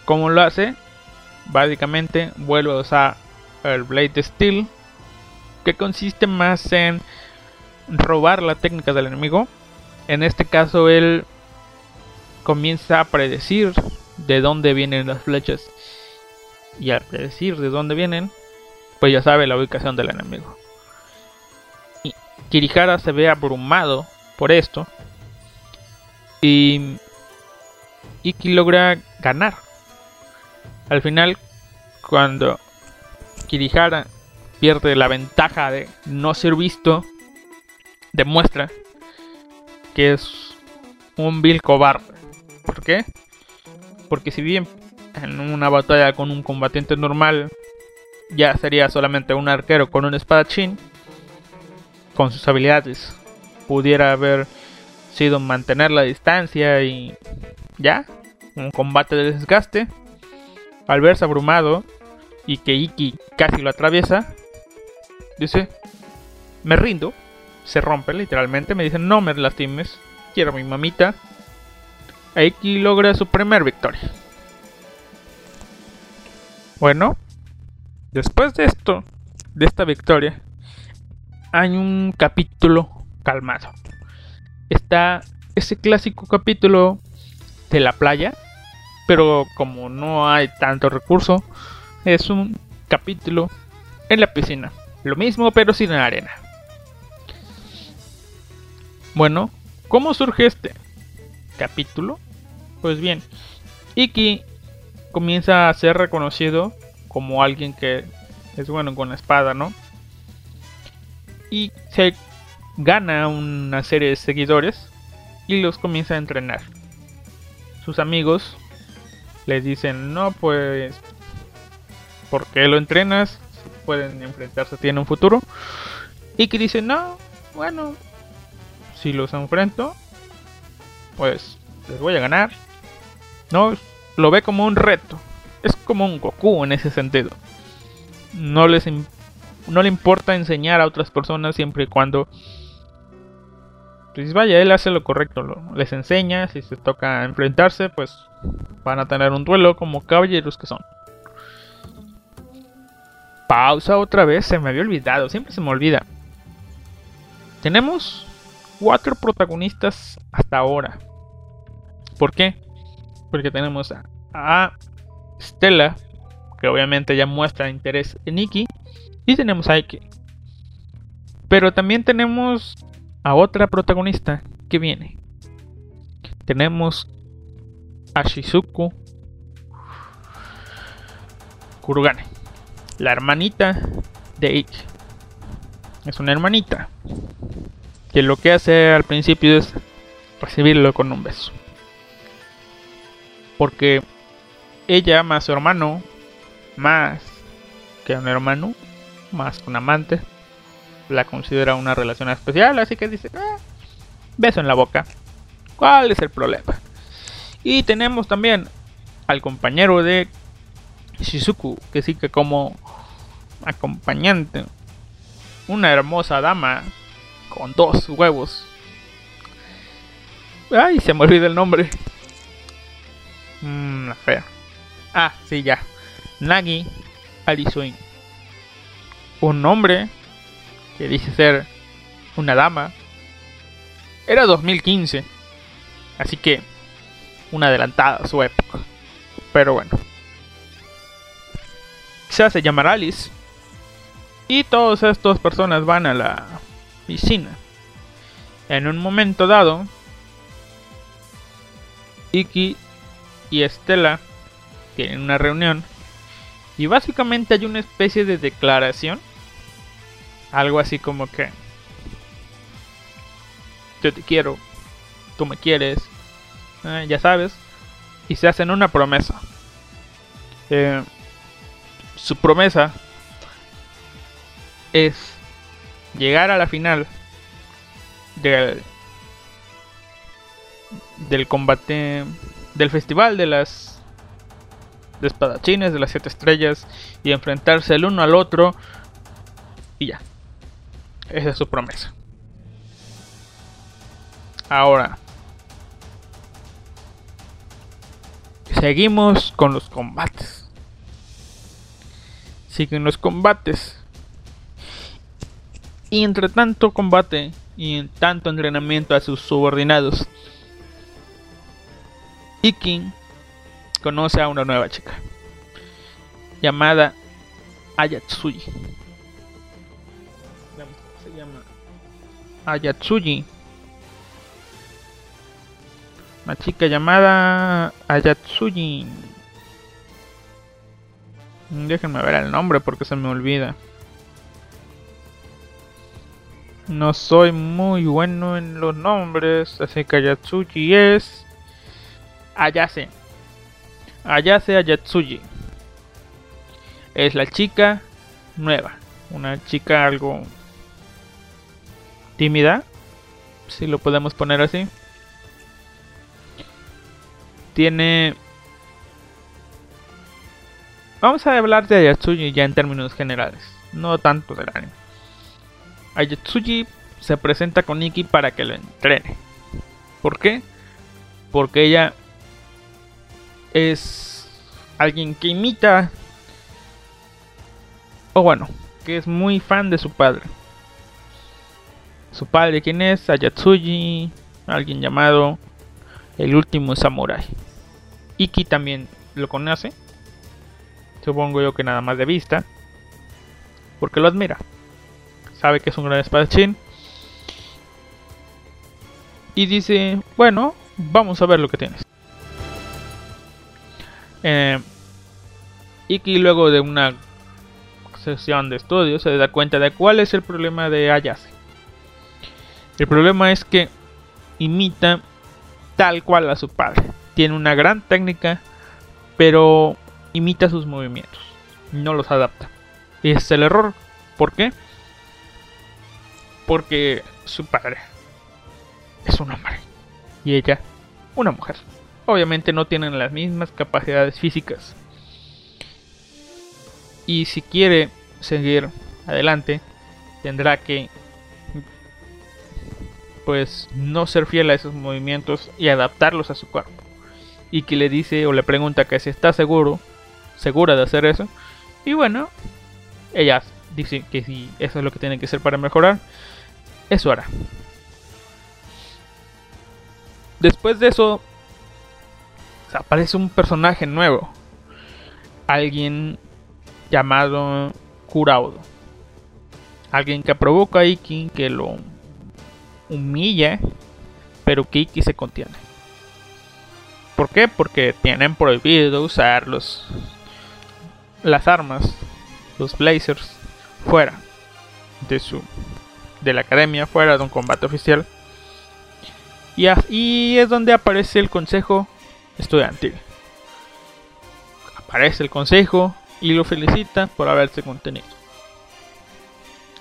¿Cómo lo hace? Básicamente vuelve a usar el Blade Steel, que consiste más en robar la técnica del enemigo. En este caso, él comienza a predecir de dónde vienen las flechas. Y al predecir de dónde vienen, pues ya sabe la ubicación del enemigo. Y Kirihara se ve abrumado por esto. Y Iki logra ganar. Al final, cuando Kirihara pierde la ventaja de no ser visto, demuestra que es un vil cobarde. ¿Por qué? Porque si bien en una batalla con un combatiente normal ya sería solamente un arquero con un espadachín, con sus habilidades pudiera haber sido mantener la distancia y ya, un combate de desgaste. Al verse abrumado y que Iki casi lo atraviesa, dice, me rindo, se rompe literalmente, me dice, no me lastimes, quiero a mi mamita. Iki logra su primer victoria. Bueno, después de esto, de esta victoria, hay un capítulo calmado. Está ese clásico capítulo de la playa, pero como no hay tanto recurso, es un capítulo en la piscina. Lo mismo pero sin arena. Bueno, ¿cómo surge este capítulo? Pues bien, Iki comienza a ser reconocido como alguien que es bueno con la espada, ¿no? Y se gana una serie de seguidores y los comienza a entrenar. Sus amigos les dicen, no, pues, ¿por qué lo entrenas? Pueden enfrentarse a ti en un futuro. Y que dice, no, bueno, si los enfrento, pues les voy a ganar. No, lo ve como un reto. Es como un Goku en ese sentido. No les no le importa enseñar a otras personas siempre y cuando pues vaya, él hace lo correcto, les enseña, si se toca enfrentarse, pues van a tener un duelo como caballeros que son. Pausa otra vez, se me había olvidado, siempre se me olvida. Tenemos cuatro protagonistas hasta ahora. ¿Por qué? Porque tenemos a, Stella, que obviamente ya muestra interés en Nikki, y tenemos a Ike. Pero también tenemos a otra protagonista que viene. Tenemos a Shizuku Kurugane, la hermanita de Ikki. Es una hermanita que lo que hace al principio es recibirlo con un beso. Porque ella más su hermano, más que un hermano, más un amante, la considera una relación especial, así que dice, ah, beso en la boca. ¿Cuál es el problema? Y tenemos también al compañero de Shizuku, que sí que como acompañante, una hermosa dama con dos huevos. Ay, se me olvida el nombre. Mmm, fea. Ah, sí, ya. Nagi Alisuin. Un hombre que dice ser una dama. Era 2015. Así que una adelantada a su época. Pero bueno. Se hace llamar Alice. Y todas estas personas van a la piscina. En un momento dado, Iki y Estela tienen una reunión y básicamente hay una especie de declaración. Algo así como que yo te quiero, tú me quieres, eh, ya sabes. Y se hacen una promesa. Eh, su promesa es llegar a la final del, del combate del festival de las de espadachines de las siete estrellas y enfrentarse el uno al otro y ya esa es su promesa. Ahora seguimos con los combates. Siguen los combates. Y entre tanto combate y en tanto entrenamiento a sus subordinados, Ikin conoce a una nueva chica llamada Ayatsuji. Ayatsuji. Una chica llamada Ayatsuji. Déjenme ver el nombre porque se me olvida. No soy muy bueno en los nombres, así que Ayatsuji es Ayase. Ayase Ayatsuji. Es la chica nueva. Una chica algo tímida, si lo podemos poner así. Tiene... Vamos a hablar de Ayatsuji ya en términos generales, no tanto del anime. Ayatsuji se presenta con Nikki para que lo entrene. ¿Por qué? Porque ella es alguien que imita, o bueno, que es muy fan de su padre. Su padre, ¿quién es? Ayatsuji, alguien llamado el último samurai. Iki también lo conoce. Supongo yo que nada más de vista. Porque lo admira sabe que es un gran espadachín. Y dice, bueno, vamos a ver lo que tienes. Eh, Iki luego de una sesión de estudio se da cuenta de cuál es el problema de Ayase. El problema es que imita tal cual a su padre. Tiene una gran técnica, pero imita sus movimientos. No los adapta. Y es el error. ¿Por qué? porque su padre es un hombre y ella una mujer. Obviamente no tienen las mismas capacidades físicas. Y si quiere seguir adelante, tendrá que pues no ser fiel a esos movimientos y adaptarlos a su cuerpo. Y que le dice o le pregunta que si está seguro, segura de hacer eso. Y bueno, ella dice que si eso es lo que tiene que hacer para mejorar, eso hará. Después de eso, aparece un personaje nuevo. Alguien llamado Kuraudo. Alguien que provoca a Iki, que lo humilla, pero que Iki se contiene. ¿Por qué? Porque tienen prohibido usar los, las armas, los blazers, fuera de su de la academia fuera de un combate oficial. Y, ahí es donde aparece el consejo estudiantil. Aparece el consejo y lo felicita por haberse contenido.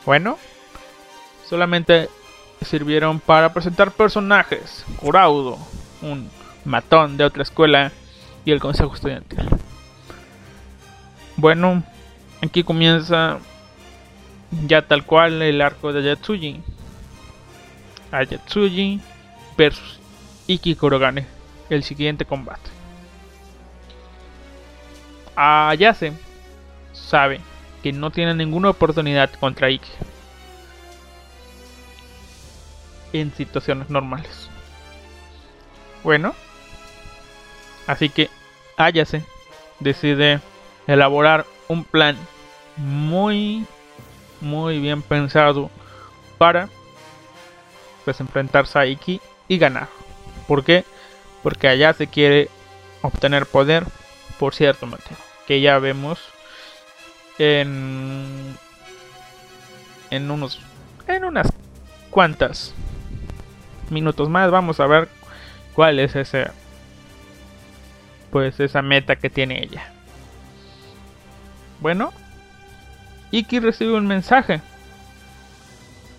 Bueno, solamente sirvieron para presentar personajes. Kuraudo, un matón de otra escuela y el consejo estudiantil. Bueno, aquí comienza ya tal cual el arco de Yatsuji. Ayatsuji versus Iki Kurogane, el siguiente combate. Ayase sabe que no tiene ninguna oportunidad contra Iki en situaciones normales. Bueno, así que Ayase decide elaborar un plan muy muy bien pensado para pues enfrentarse a Iki y ganar. ¿Por qué? Porque allá se quiere obtener poder por cierto motivo que ya vemos en en unos en unas cuantas minutos más vamos a ver cuál es ese pues esa meta que tiene ella. Bueno, Iki recibe un mensaje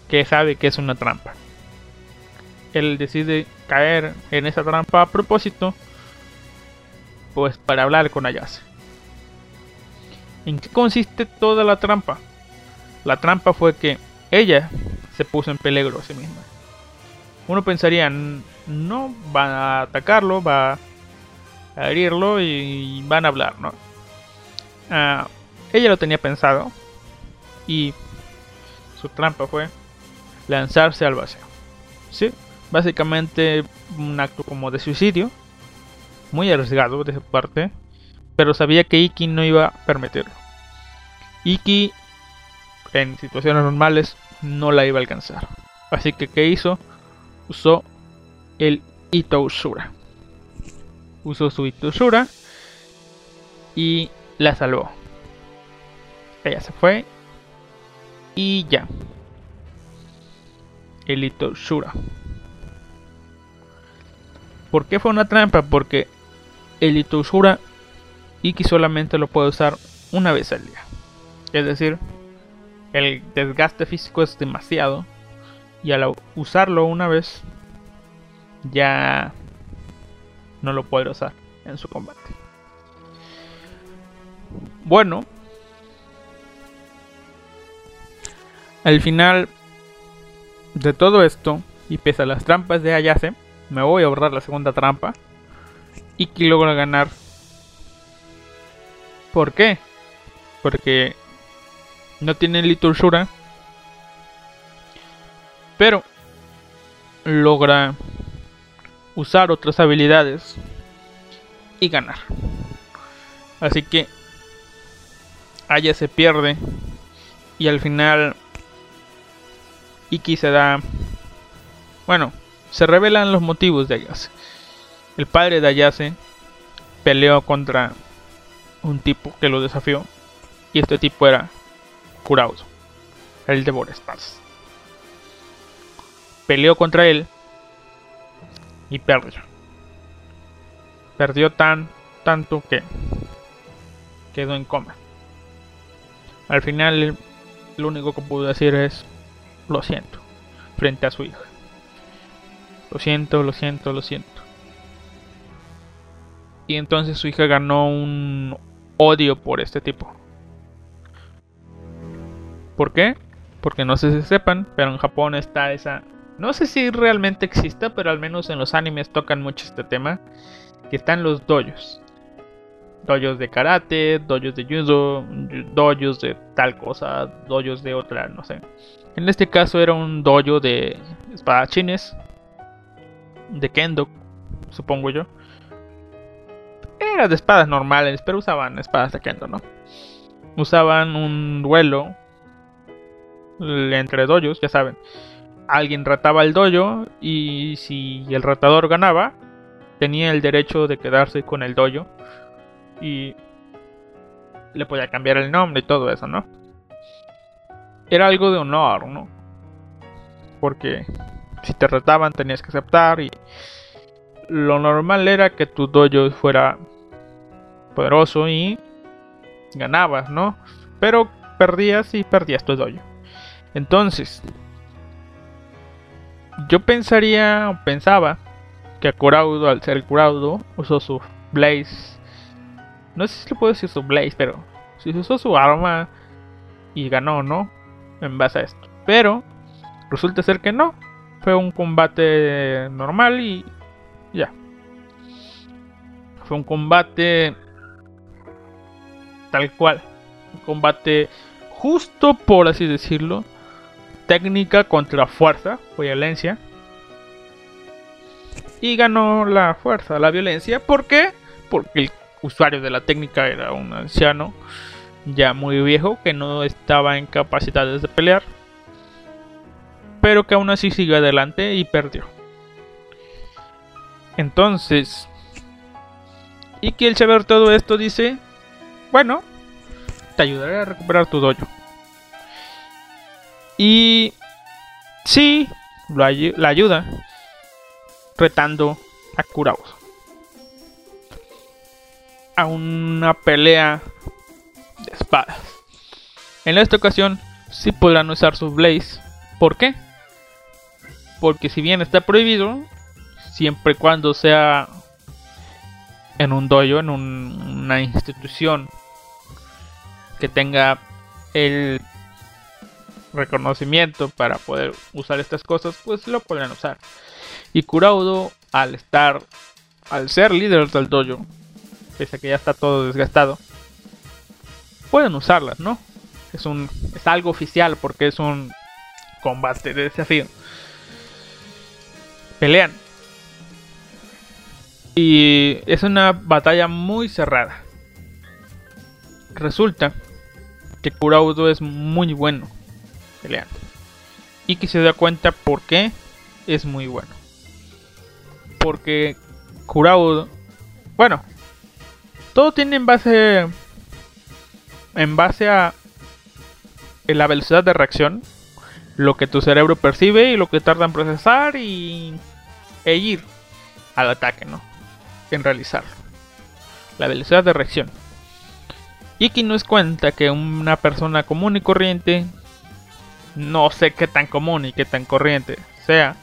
que sabe que es una trampa. Él decide caer en esa trampa a propósito, pues para hablar con Ayase. ¿En qué consiste toda la trampa? La trampa fue que ella se puso en peligro a sí misma. Uno pensaría, no va a atacarlo, va a herirlo y van a hablar, ¿no? Ah, ella lo tenía pensado y su trampa fue lanzarse al vacío. ¿Sí? Básicamente un acto como de suicidio, muy arriesgado de su parte, pero sabía que Iki no iba a permitirlo. Iki en situaciones normales no la iba a alcanzar. Así que ¿qué hizo? Usó el Itoshura. Usó su Itoshura y la salvó. Ella se fue y ya. El Itoshura. ¿Por qué fue una trampa? Porque el Itoshura Iki solamente lo puede usar una vez al día. Es decir, el desgaste físico es demasiado y al usarlo una vez ya no lo puede usar en su combate. Bueno, al final de todo esto, y pese a las trampas de Ayase, me voy a borrar la segunda trampa. Y que logra ganar. ¿Por qué? Porque no tiene liturgia. Pero logra usar otras habilidades y ganar. Así que Aya se pierde y al final Iki se da bueno, se revelan los motivos de Ayase. El padre de Ayase peleó contra un tipo que lo desafió y este tipo era Kuraudo, el de espadas. Peleó contra él y perdió. Perdió tan tanto que quedó en coma. Al final lo único que pudo decir es lo siento frente a su hija. Lo siento, lo siento, lo siento. Y entonces su hija ganó un odio por este tipo. ¿Por qué? Porque no sé si sepan, pero en Japón está esa no sé si realmente exista, pero al menos en los animes tocan mucho este tema. Que están los dojos. Dojos de karate, dojos de judo, dojos de tal cosa, dojos de otra, no sé. En este caso era un dojo de espadachines, de kendo, supongo yo. Era de espadas normales, pero usaban espadas de kendo, ¿no? Usaban un duelo entre dojos, ya saben alguien rataba el dojo y si el ratador ganaba, tenía el derecho de quedarse con el dojo y le podía cambiar el nombre y todo eso, ¿no? Era algo de honor, ¿no? Porque si te retaban tenías que aceptar y lo normal era que tu dojo fuera poderoso y ganabas, ¿no? Pero perdías y perdías tu dojo. Entonces, yo pensaría, pensaba, que Kuraudo, al ser Kuraudo, usó su Blaze. No sé si le puedo decir su Blaze, pero si usó su arma y ganó, ¿no? En base a esto. Pero resulta ser que no, fue un combate normal y ya. Fue un combate tal cual. Un combate justo, por así decirlo. Técnica contra fuerza, violencia. Y ganó la fuerza, la violencia. ¿Por qué? Porque el usuario de la técnica era un anciano ya muy viejo que no estaba en capacidades de pelear. Pero que aún así siguió adelante y perdió. Entonces, y que el saber todo esto dice, bueno, te ayudaré a recuperar tu dojo. Y sí, la ayuda retando a Kuraos a una pelea de espadas. En esta ocasión sí podrán usar sus Blaze. ¿Por qué? Porque si bien está prohibido, siempre y cuando sea en un dojo, en una institución que tenga el reconocimiento para poder usar estas cosas, pues lo podrán usar. Y Kuraudo, al estar, al ser líder del dojo, pese a que ya está todo desgastado, pueden usarlas, ¿no? Es un es algo oficial porque es un combate de desafío. Pelean. Y es una batalla muy cerrada. Resulta que Kuraudo es muy bueno Y que se da cuenta por qué es muy bueno. Porque Kuraudo, bueno, todo tiene en base en base a la velocidad de reacción, lo que tu cerebro percibe y lo que tarda en procesar y e ir al ataque, ¿no? En realizarlo. La velocidad de reacción. Iki nos cuenta que una persona común y corriente, no sé qué tan común y qué tan corriente sea,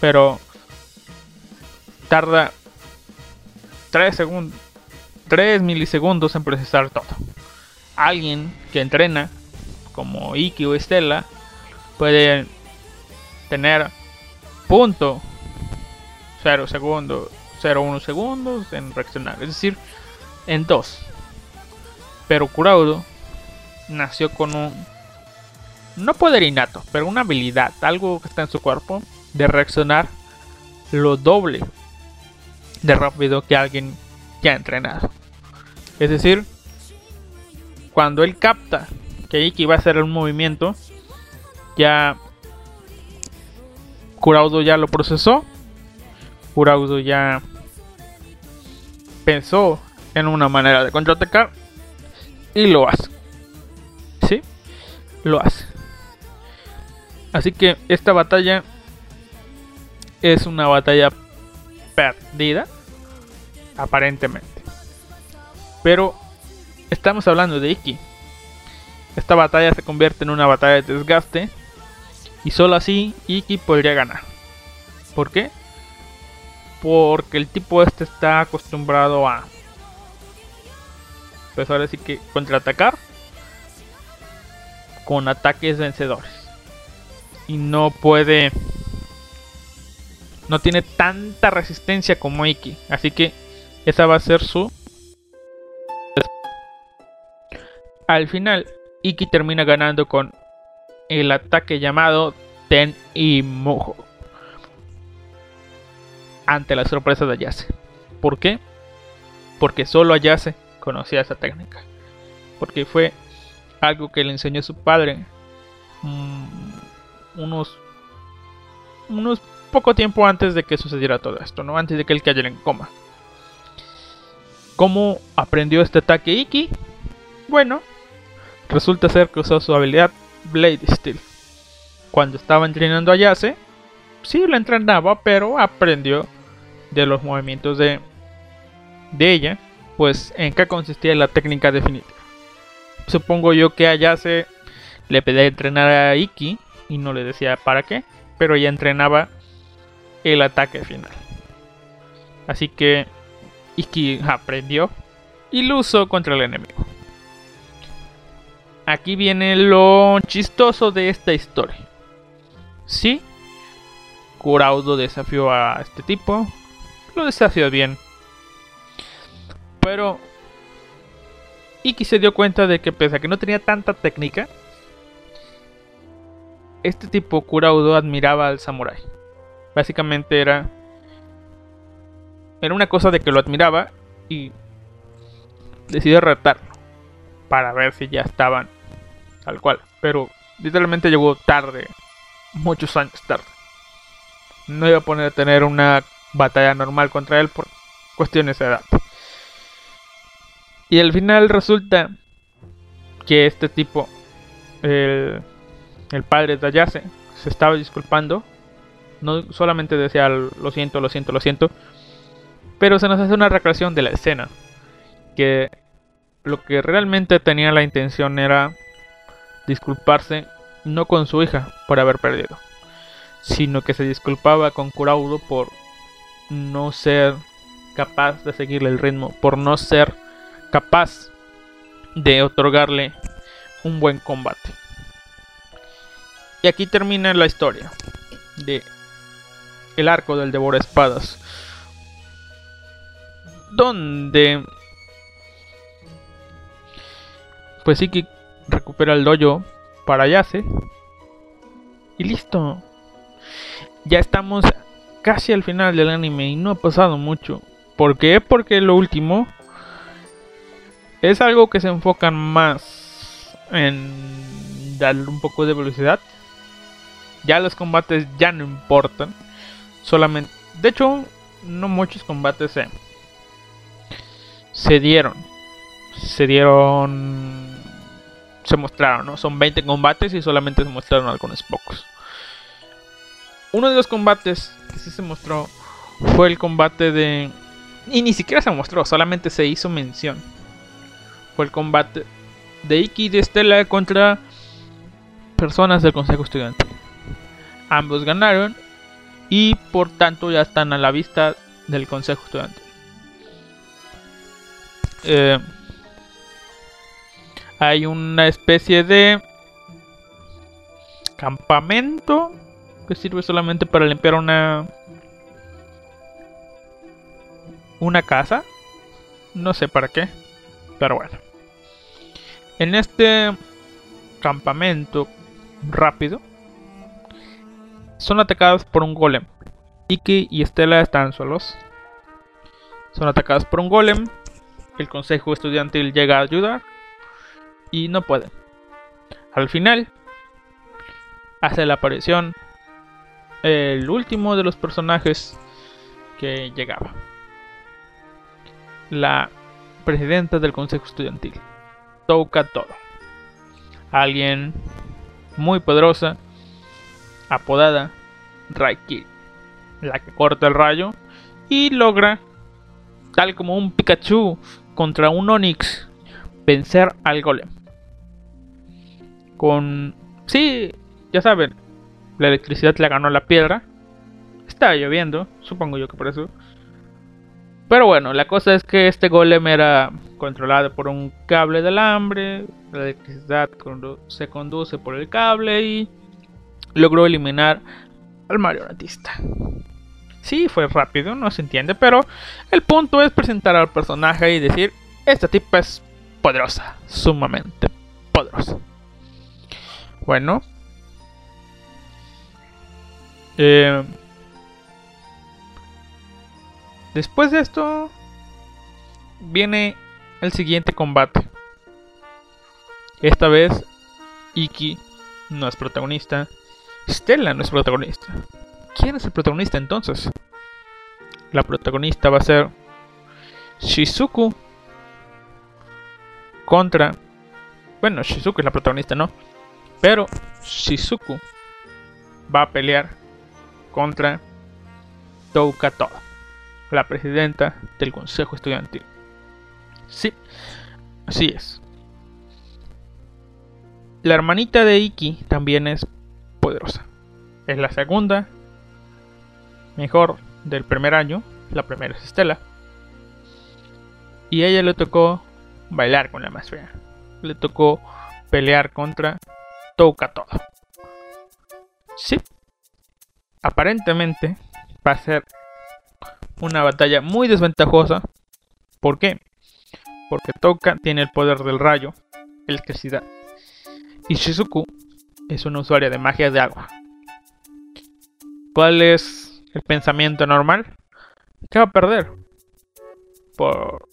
pero tarda 3 segundos, 3 milisegundos en procesar todo alguien que entrena, como Iki o Estela, puede tener punto 0 segundos, 0,1 segundos en reaccionar, es decir, en 2. Pero Kuraudo nació con un no poder innato, pero una habilidad, algo que está en su cuerpo, de reaccionar lo doble de rápido que alguien que ha entrenado. Es decir, cuando él capta que Iki va a hacer un movimiento, ya Kuraudo ya lo procesó. Kuraudo ya pensó en una manera de contraatacar y lo hace. ¿Sí? Lo hace. Así que esta batalla es una batalla perdida, aparentemente. Pero Estamos hablando de Iki. Esta batalla se convierte en una batalla de desgaste. Y solo así Iki podría ganar. ¿Por qué? Porque el tipo este está acostumbrado a... Pues ahora sí que contraatacar. Con ataques vencedores. Y no puede... No tiene tanta resistencia como Iki. Así que esa va a ser su Al final, Iki termina ganando con el ataque llamado Ten y Mojo ante la sorpresa de Ayase. ¿Por qué? Porque solo Ayase conocía esa técnica. Porque fue algo que le enseñó su padre mm, unos unos poco tiempo antes de que sucediera todo esto, ¿no? Antes de que él cayera en coma. ¿Cómo aprendió este ataque Iki? Bueno, Resulta ser que usó su habilidad Blade Steel. Cuando estaba entrenando a Yase, sí lo entrenaba, pero aprendió de los movimientos de, de ella, pues en qué consistía la técnica definitiva. Supongo yo que a Yase le pedía entrenar a Iki y no le decía para qué, pero ella entrenaba el ataque final. Así que Iki aprendió y lo usó contra el enemigo. Aquí viene lo chistoso de esta historia. Sí, Kuraudo desafió a este tipo. Lo desafió bien. Pero Iki se dio cuenta de que pese a que no tenía tanta técnica, este tipo Kuraudo admiraba al samurái. Básicamente era era una cosa de que lo admiraba y decidió retarlo para ver si ya estaban tal cual. Pero literalmente llegó tarde, muchos años tarde. No iba a poner a tener una batalla normal contra él por cuestiones de edad. Y al final resulta que este tipo, el, el padre de Ayase, se estaba disculpando. No solamente decía lo siento, lo siento, lo siento. Pero se nos hace una recreación de la escena. Que lo que realmente tenía la intención era disculparse no con su hija por haber perdido, sino que se disculpaba con Kuraudo por no ser capaz de seguirle el ritmo, por no ser capaz de otorgarle un buen combate. Y aquí termina la historia de el arco del devora espadas, donde pues sí que recupera el dojo para Yase y listo. Ya estamos casi al final del anime y no ha pasado mucho. ¿Por qué? Porque lo último es algo que se enfocan más en darle un poco de velocidad. Ya los combates ya no importan. Solamente. De hecho, no muchos combates se. Se dieron. Se dieron. Se mostraron, ¿no? Son 20 combates y solamente se mostraron algunos pocos. Uno de los combates que sí se mostró fue el combate de. Y ni siquiera se mostró, solamente se hizo mención fue el combate de Iki de Estela contra personas del Consejo Estudiantil. Ambos ganaron y por tanto ya están a la vista del Consejo Estudiantil. Eh, hay una especie de campamento que sirve solamente para limpiar una una casa. No sé para qué, pero bueno. En este campamento rápido son atacados por un golem. Iki y Estela están solos. Son atacados por un golem. El consejo estudiantil llega a ayudar y no pueden. Al final hace la aparición el último de los personajes que llegaba. La presidenta del consejo estudiantil toca todo. Alguien muy poderosa, apodada Raiki, la que corta el rayo y logra, tal como un Pikachu contra un Onix, vencer al golem. Con... Sí, ya saben, la electricidad le ganó la piedra. Estaba lloviendo, supongo yo que por eso. Pero bueno, la cosa es que este golem era controlado por un cable de alambre, la electricidad se conduce por el cable y logró eliminar al marionetista. Sí, fue rápido, no se entiende, pero el punto es presentar al personaje y decir, esta tipa es poderosa, sumamente poderosa. Bueno. Eh, Después de esto viene el siguiente combate. Esta vez Iki no es protagonista. Stella no es protagonista. ¿Quién es el protagonista entonces? La protagonista va a ser Shizuku contra... Bueno, Shizuku es la protagonista, ¿no? Pero Shizuku va a pelear contra Touka la presidenta del Consejo Estudiantil. Sí, así es. La hermanita de Iki también es poderosa. Es la segunda mejor del primer año. La primera es Estela. Y a ella le tocó bailar con la más fea. Le tocó pelear contra Touka Todo. Sí. aparentemente va a ser una batalla muy desventajosa. ¿Por qué? Porque Touka tiene el poder del rayo, electricidad. Y Shizuku es una usuaria de magia de agua. ¿Cuál es el pensamiento normal? ¿Qué va a perder? Por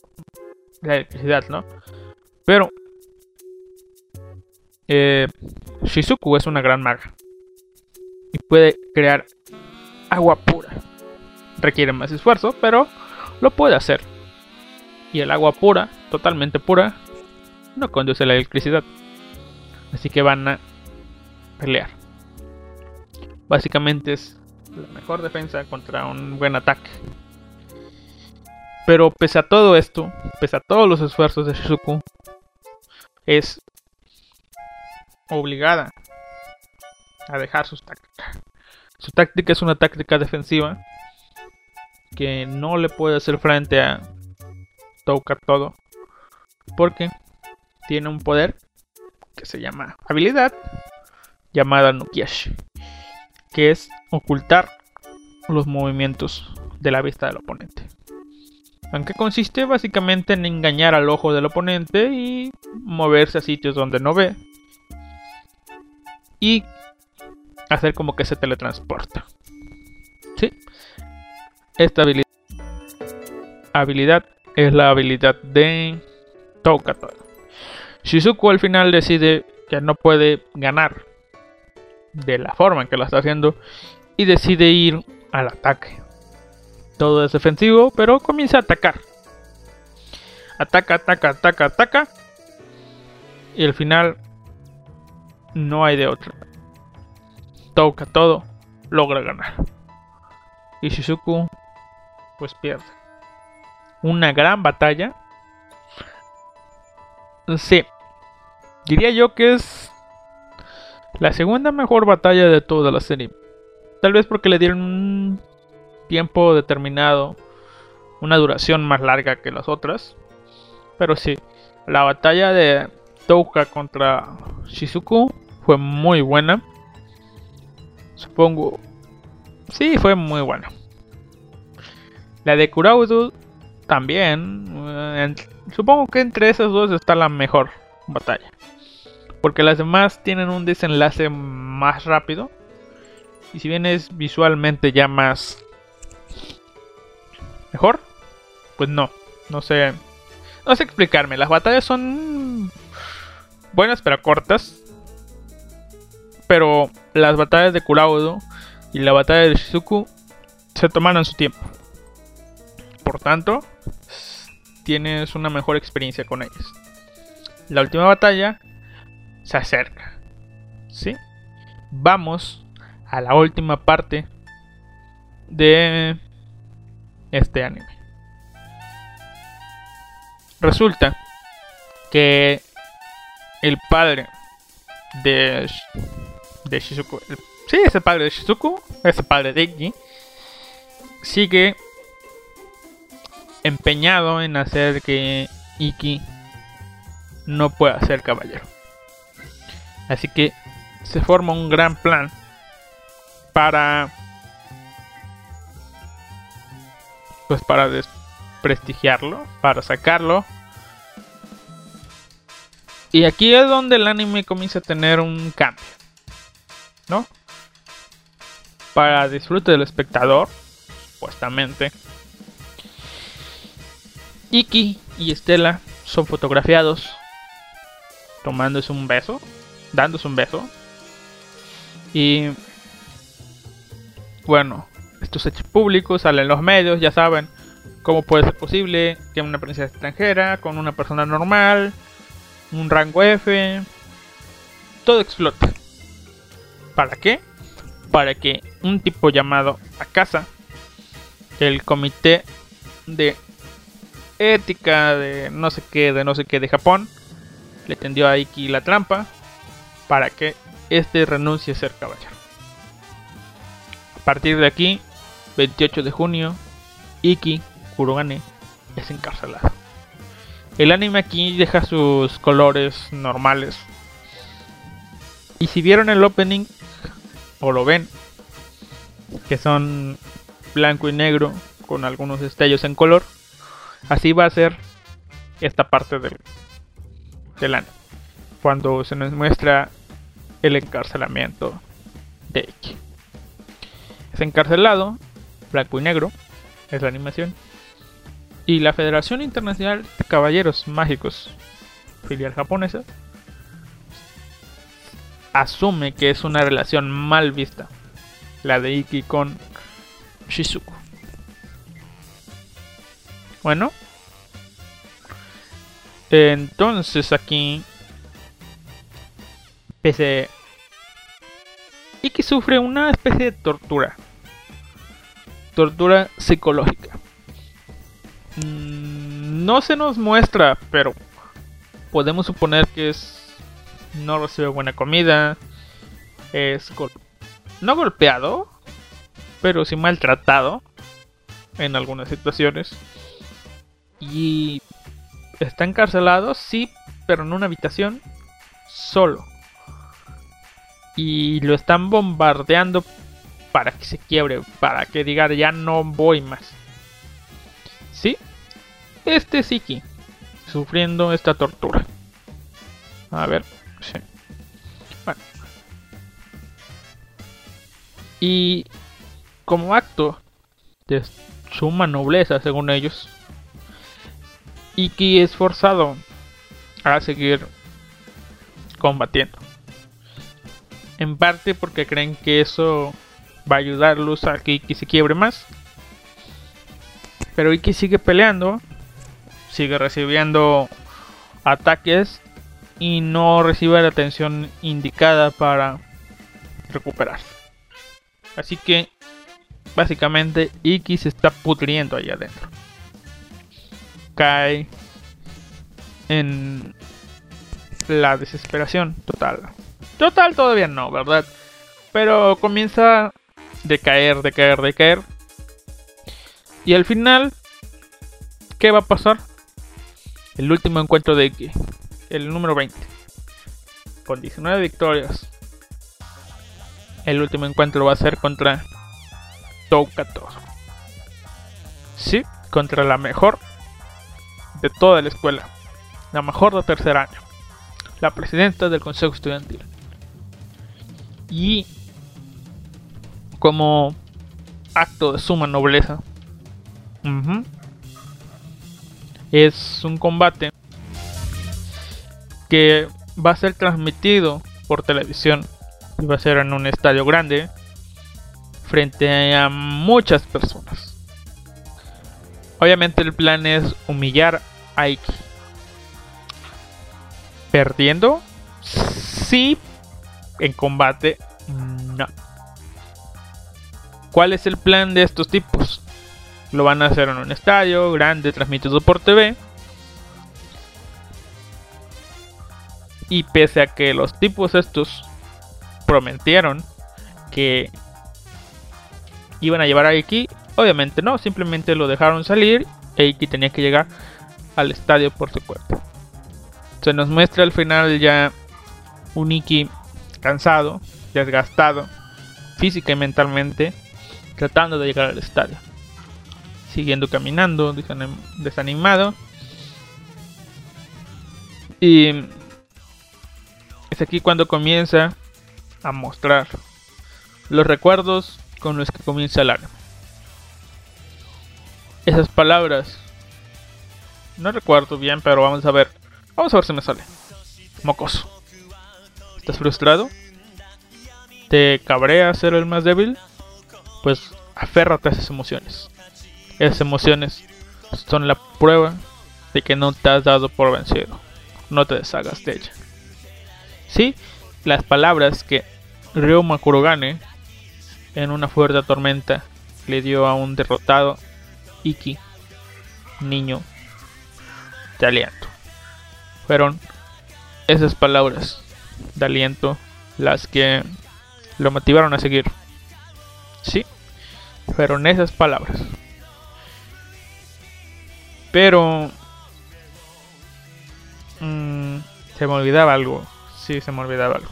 la electricidad, ¿no? Pero eh, Shizuku es una gran maga y puede crear agua pura. Requiere más esfuerzo, pero lo puede hacer. Y el agua pura, totalmente pura, no conduce la electricidad. Así que van a pelear. Básicamente es la mejor defensa contra un buen ataque. Pero pese a todo esto, pese a todos los esfuerzos de Shizuku, es obligada a dejar sus tácticas. Su táctica es una táctica defensiva que no le puede hacer frente a Touka todo porque tiene un poder que se llama habilidad llamada Nukiashi que es ocultar los movimientos de la vista del oponente. Aunque consiste básicamente en engañar al ojo del oponente y moverse a sitios donde no ve. Y hacer como que se teletransporta. ¿Sí? Esta habilidad, es la habilidad de Touka. Shizuku al final decide que no puede ganar de la forma en que lo está haciendo y decide ir al ataque. Todo es defensivo, pero comienza a atacar. Ataca, ataca, ataca, ataca. Y al final no hay de otra. Toca todo, logra ganar. Y Shizuku pues pierde. Una gran batalla. Sí. Diría yo que es la segunda mejor batalla de toda la serie. Tal vez porque le dieron un tiempo determinado, una duración más larga que las otras. Pero sí, la batalla de Touka contra Shizuku fue muy buena. Supongo. Sí, fue muy buena. La de Kuraudu también. Eh, supongo que entre esas dos está la mejor batalla. Porque las demás tienen un desenlace más rápido. Y si bien es visualmente ya más mejor, pues no. No sé. No sé explicarme. Las batallas son buenas pero cortas. Pero las batallas de Kuraudo y la batalla de Shizuku se tomaron su tiempo. Por tanto, tienes una mejor experiencia con ellas. La última batalla se acerca. ¿Sí? Vamos a la última parte de este anime. Resulta que el padre de, de Shizuku, sí, es el padre de Shizuku, es el padre de Iki, sigue empeñado en hacer que Iki no pueda ser caballero. Así que se forma un gran plan para pues para desprestigiarlo, para sacarlo. Y aquí es donde el anime comienza a tener un cambio, ¿no? Para disfrute del espectador, supuestamente. Iki y Estela son fotografiados tomándose un beso dándose un beso. Y bueno, esto es hecho público, sale en los medios, ya saben cómo puede ser posible que una princesa extranjera con una persona normal, un rango F, todo explota. ¿Para qué? Para que un tipo llamado Akasa, el comité de ética de no sé qué, de no sé qué de Japón, le tendió a Iki la trampa para que este renuncie a ser caballero. A partir de aquí, 28 de junio, Iki Kurogane es encarcelado. El anime aquí deja sus colores normales. Y si vieron el opening, o lo ven, que son blanco y negro con algunos destellos en color. Así va a ser esta parte del, del año. Cuando se nos muestra el encarcelamiento de Iki. Es encarcelado, blanco y negro, es la animación. Y la Federación Internacional de Caballeros Mágicos, filial japonesa, asume que es una relación mal vista, la de Iki con Shizuku. Bueno, entonces aquí, pese Iki sufre una especie de tortura, tortura psicológica. Mm, no se nos muestra, pero podemos suponer que es no recibe buena comida, es no golpeado, pero sí maltratado en algunas situaciones. Y está encarcelado, sí, pero en una habitación solo. Y lo están bombardeando para que se quiebre, para que diga ya no voy más. ¿Sí? Este Siki sufriendo esta tortura. A ver, sí. Bueno. Y como acto de suma nobleza, según ellos, Iki es forzado a seguir combatiendo. En parte porque creen que eso va a ayudarlos a que Iki se quiebre más. Pero Iki sigue peleando, sigue recibiendo ataques y no recibe la atención indicada para recuperarse. Así que básicamente Iki se está pudriendo ahí adentro. Cae en la desesperación total. Total todavía no, ¿verdad? Pero comienza a decaer, decaer, decaer. Y al final, ¿qué va a pasar? El último encuentro de Iki, el número 20, con 19 victorias. El último encuentro va a ser contra Toukato. Sí, contra la mejor de toda la escuela, la mejor de tercer año, la presidenta del consejo estudiantil. Y como acto de suma nobleza, es un combate que va a ser transmitido por televisión y va a ser en un estadio grande frente a muchas personas. Obviamente el plan es humillar a Iki. Perdiendo, sí, en combate, no. ¿Cuál es el plan de estos tipos? Lo van a hacer en un estadio grande, transmitido por TV. Y pese a que los tipos estos prometieron que iban a llevar a Iki, obviamente no, simplemente lo dejaron salir e Iki tenía que llegar al estadio por su cuerpo. Se nos muestra al final ya un Iki cansado, desgastado, física y mentalmente, tratando de llegar al estadio. Siguiendo caminando, desanimado. Y es aquí cuando comienza a mostrar los recuerdos con los que comienza el año. Esas palabras no recuerdo bien, pero vamos a ver. Vamos a ver si me sale. Mocoso. ¿Estás frustrado? ¿Te cabrea ser el más débil? Pues aférrate a esas emociones. Esas emociones son la prueba de que no te has dado por vencido. No te deshagas de ella. Sí, las palabras que Ryoma Kurogane en una fuerte tormenta le dio a un derrotado Iki, niño de aliento. Fueron esas palabras de aliento las que lo motivaron a seguir. Sí, fueron esas palabras. Pero... Mm, se me olvidaba algo. Sí, se me olvidaba algo.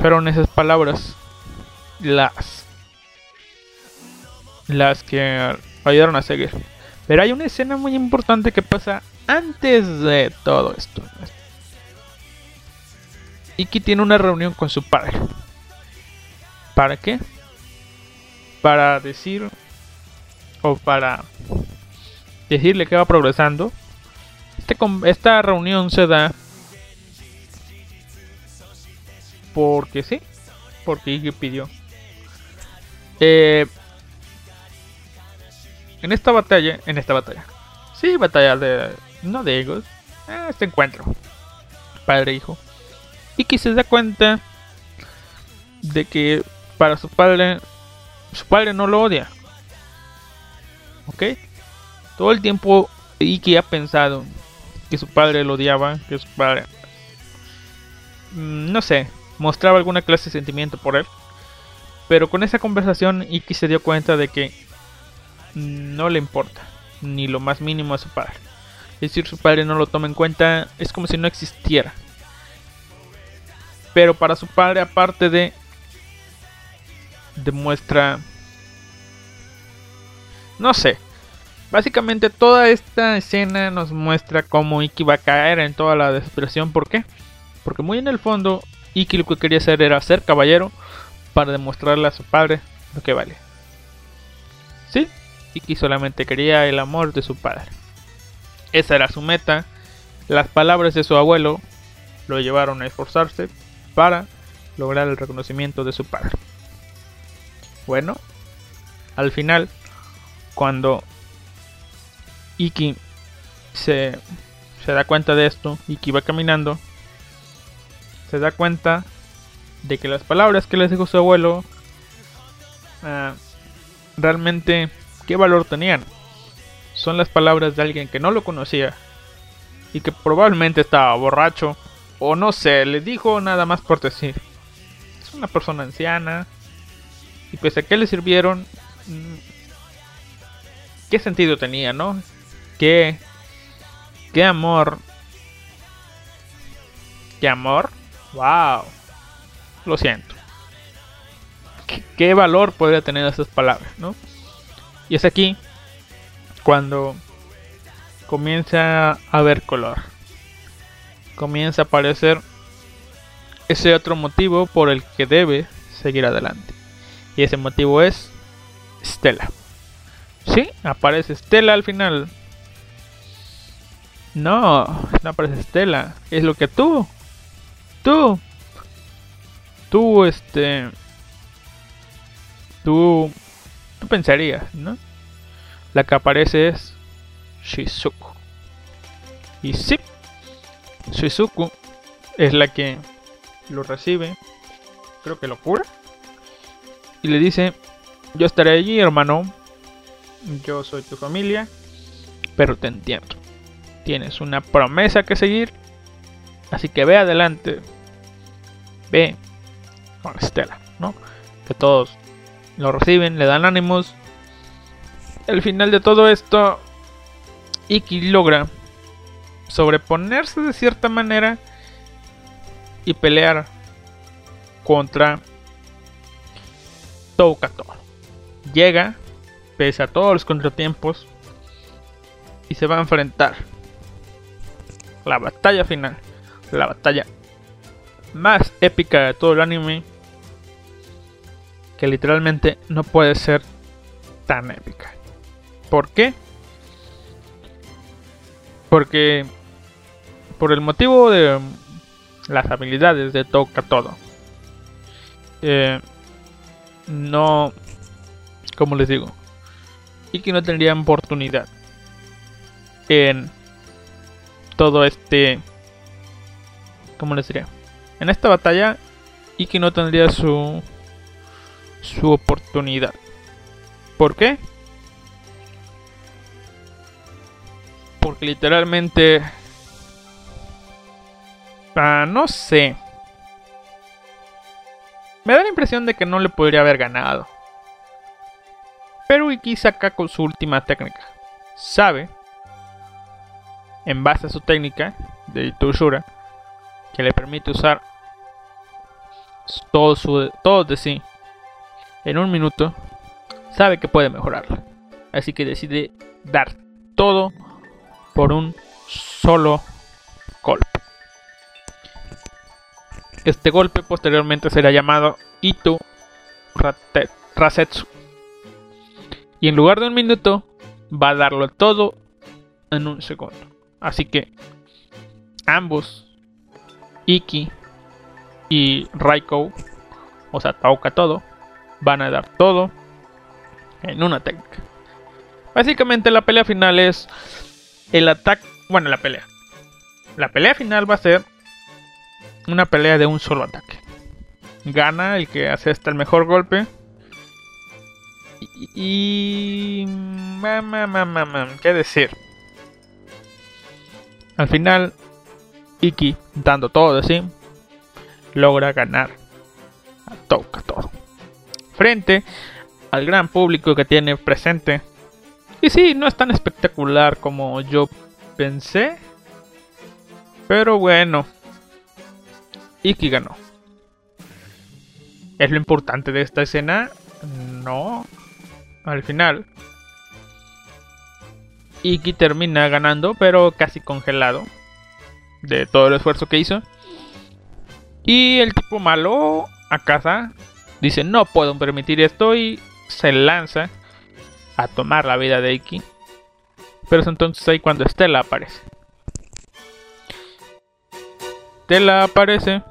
Fueron esas palabras las las que ayudaron a seguir. Pero hay una escena muy importante que pasa antes de todo esto. Iki tiene una reunión con su padre. ¿Para qué? Para decir o para decirle que va progresando. Este, esta reunión se da porque sí, porque Iki pidió. Eh, en esta batalla, en esta batalla, sí, batalla de, no de egos, eh, este encuentro, padre hijo, Iki se da cuenta de que para su padre, su padre no lo odia, ¿ok? Todo el tiempo Iki ha pensado que su padre lo odiaba, que su padre, mm, no sé, mostraba alguna clase de sentimiento por él. Pero con esa conversación Iki se dio cuenta de que no le importa ni lo más mínimo a su padre. Es decir, su padre no lo toma en cuenta, es como si no existiera. Pero para su padre, aparte de demuestra no sé. Básicamente toda esta escena nos muestra cómo Iki va a caer en toda la desesperación. ¿Por qué? Porque muy en el fondo Iki lo que quería hacer era ser caballero para demostrarle a su padre lo que vale. Sí, Iki solamente quería el amor de su padre. Esa era su meta. Las palabras de su abuelo lo llevaron a esforzarse para lograr el reconocimiento de su padre. Bueno, al final, cuando Iki se, se da cuenta de esto, Iki va caminando se da cuenta de que las palabras que les dijo su abuelo ah, realmente qué valor tenían. Son las palabras de alguien que no lo conocía y que probablemente estaba borracho o no sé, le dijo nada más por decir. Es una persona anciana y pese a que le sirvieron, mm, ¿qué sentido tenía, no? ¿Qué, qué amor? ¿Qué amor? Wow. Lo siento. ¿Qué, valor podría tener esas palabras, no? Y es aquí cuando comienza a ver color. Comienza a aparecer ese otro motivo por el que debe seguir adelante. Y ese motivo es Stella. Sí, aparece Stella al final. No, no aparece Stella. Es lo que tú tú, tú, este, tú, tú pensarías, ¿no? La que aparece es Shizuku. Y sí, Shizuku es la que lo recibe, creo que lo cura, y le dice, yo estaré allí, hermano, yo soy tu familia, pero te entiendo. Tienes una promesa que seguir, así que ve adelante, ve con Estela, ¿no? Que todos lo reciben, le dan ánimos. Al final de todo esto, Iki logra sobreponerse de cierta manera y pelear contra Toukato. Llega, pese a todos los contratiempos, y se va a enfrentar la batalla final, la batalla más épica de todo el anime. Que literalmente no puede ser tan épica. ¿Por qué? Porque por el motivo de las habilidades de Toca Todo. Eh, no, como les digo, y que no tendría oportunidad en todo este, ¿cómo les diría? En esta batalla, Iki no tendría su, su oportunidad. ¿Por qué? Porque literalmente... No sé. Me da la impresión de que no le podría haber ganado. Pero Iki saca con su última técnica. Sabe, en base a su técnica de Itushura, que le permite usar todo, su, de sí en un minuto, sabe que puede mejorarla. Así que decide dar todo por un solo golpe. Este golpe posteriormente será llamado Itu Rasetsu. Y en lugar de un minuto, va a darlo todo en un segundo. Así que ambos, Iki y Raiko, o sea, Tauka todo, van a dar todo en una técnica. Básicamente la pelea final es el ataque, bueno, la pelea. La pelea final va a ser una pelea de un solo ataque. Gana el que hace hasta el mejor golpe. Y... ¿Qué decir? Al final, Iki, dando todo de sí, logra ganar a todo. Frente al gran público que tiene presente. Y sí, no es tan espectacular como yo pensé. Pero bueno, Iki ganó. ¿Es lo importante de esta escena? No. Al final, Iki termina ganando, pero casi congelado de todo el esfuerzo que hizo. Y el tipo malo a casa dice no puedo permitir esto y se lanza a tomar la vida de Iki. Pero es entonces ahí cuando Estela aparece. Estela aparece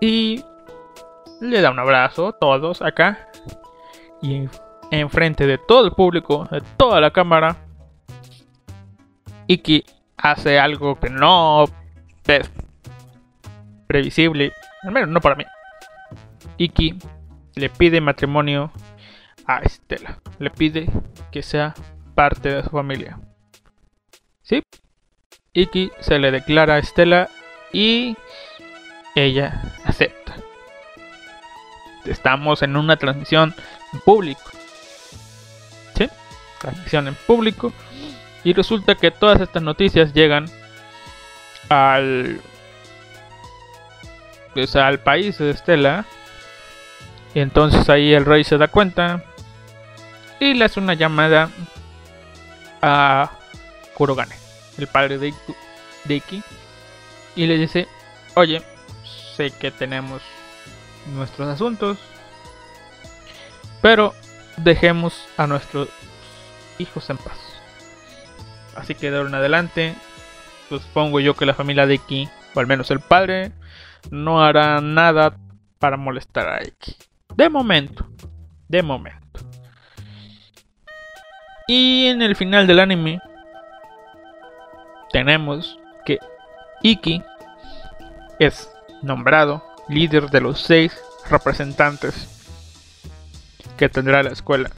y le da un abrazo a todos acá. Y enfrente de todo el público, de toda la cámara, Iki hace algo que no es previsible, al menos no para mí. Iki le pide matrimonio a Estela, le pide que sea parte de su familia. ¿Sí? Iki se le declara a Estela y ella acepta. Estamos en una transmisión en público. ¿Sí? Transmisión en público. Y resulta que todas estas noticias llegan al. Pues, al país de Estela. Y entonces ahí el rey se da cuenta. Y le hace una llamada a Kurogane, el padre de, Iki. Y le dice: Oye, sé que tenemos nuestros asuntos, pero dejemos a nuestros hijos en paz. Así que de ahora en adelante, supongo yo que la familia de Iki, o al menos el padre, no hará nada para molestar a Iki. De momento, de momento. Y en el final del anime, tenemos que Iki es nombrado líder de los seis representantes que tendrá la escuela.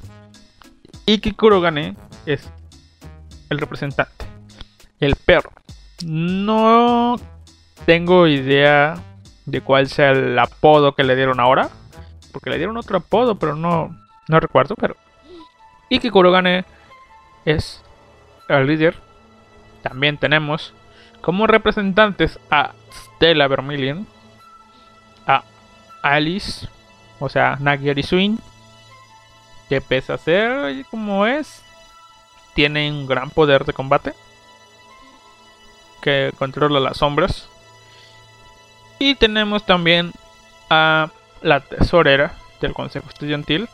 Iki Kurogane es el representante, el perro. No tengo idea de cuál sea el apodo que le dieron ahora, porque le dieron otro apodo, pero no, no recuerdo. Pero Iki Kurogane es el líder. También tenemos como representantes a Stella Vermilion, Alice, o sea, Nagi Swing, que pese a ser como es, tiene un gran poder de combate, que controla las sombras. Y tenemos también a la tesorera del Consejo Estudiantil,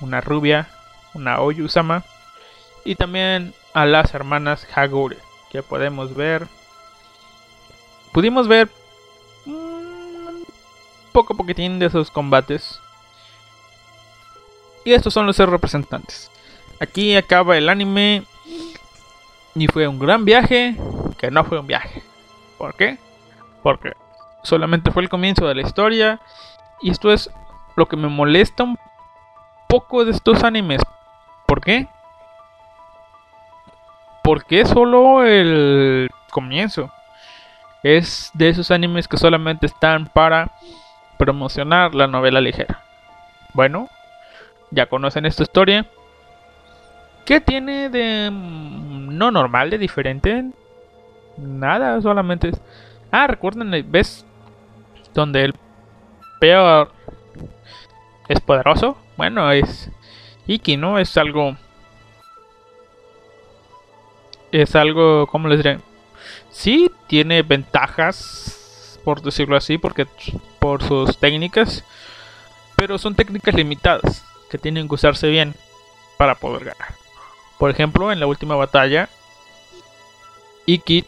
una rubia, una Oyusama, y también a las hermanas Hagure, que podemos ver. Pudimos ver poco a poquitín de sus combates. Y estos son los representantes. Aquí acaba el anime. Y fue un gran viaje. Que no fue un viaje. ¿Por qué? Porque solamente fue el comienzo de la historia. Y esto es lo que me molesta un poco de estos animes. ¿Por qué? Porque es solo el comienzo. Es de esos animes que solamente están para promocionar la novela ligera. Bueno, ya conocen esta historia. ¿Qué tiene de no normal, de diferente? Nada, solamente es... Ah, recuerden, ¿ves? Donde el peor ¿Es poderoso? Bueno, es Iki, ¿no? Es algo... Es algo, ¿cómo les diré? Sí, tiene ventajas, por decirlo así, porque por sus técnicas, pero son técnicas limitadas que tienen que usarse bien para poder ganar. Por ejemplo, en la última batalla, Iki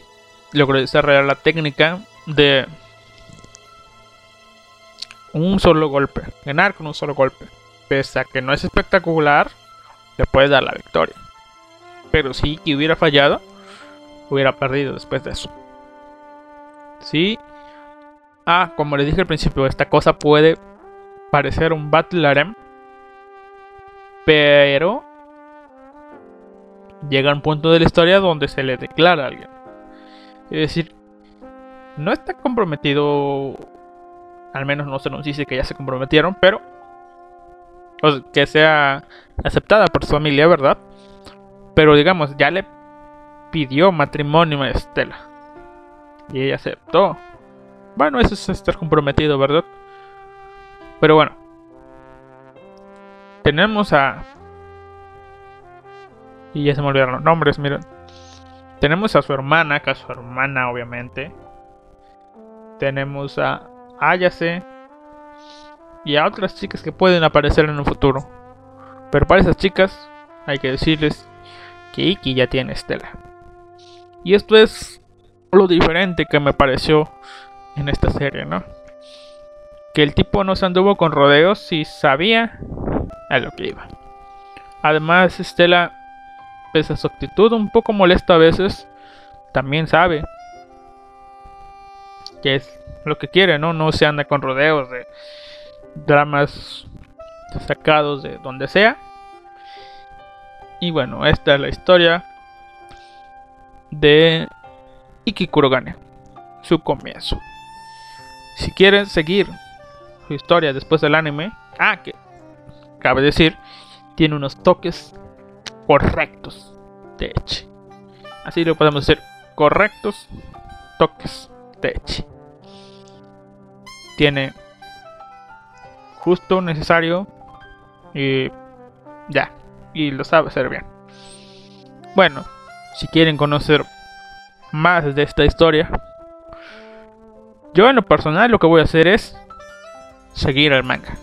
logró desarrollar la técnica de un solo golpe, ganar con un solo golpe. Pese a que no es espectacular, le puede dar la victoria. Pero si Iki hubiera fallado, hubiera perdido después de eso. Sí. Ah, como les dije al principio, esta cosa puede parecer un Battle. Pero llega un punto de la historia donde se le declara a alguien. Es decir, no está comprometido, al menos no se nos dice que ya se comprometieron, pero que sea aceptada por su familia, ¿verdad? Pero digamos, ya le pidió matrimonio a Estela. Y ella aceptó. Bueno, eso es estar comprometido, ¿verdad? Pero bueno. Tenemos a y ya se me olvidaron los nombres, miren. Tenemos a su hermana, que es su hermana, obviamente. Tenemos a Ayase. Y a otras chicas que pueden aparecer en un futuro. Pero para esas chicas, hay que decirles que Iki ya tiene Estela. Y esto es lo diferente que me pareció en esta serie, ¿no? Que el tipo no se anduvo con rodeos y sabía a lo que iba. Además, Estela pese a su actitud un poco molesta a veces, también sabe que es lo que quiere, ¿no? No se anda con rodeos de dramas sacados de donde sea. Y bueno, esta es la historia de Ikikurogane, su comienzo. Si quieren seguir su historia después del anime, ah, que cabe decir, tiene unos toques correctos de Echi. Así lo podemos decir, correctos toques de Echi. Tiene justo necesario y ya, y lo sabe hacer bien. Bueno, si quieren conocer más de esta historia, yo en lo personal lo que voy a hacer es seguir el manga.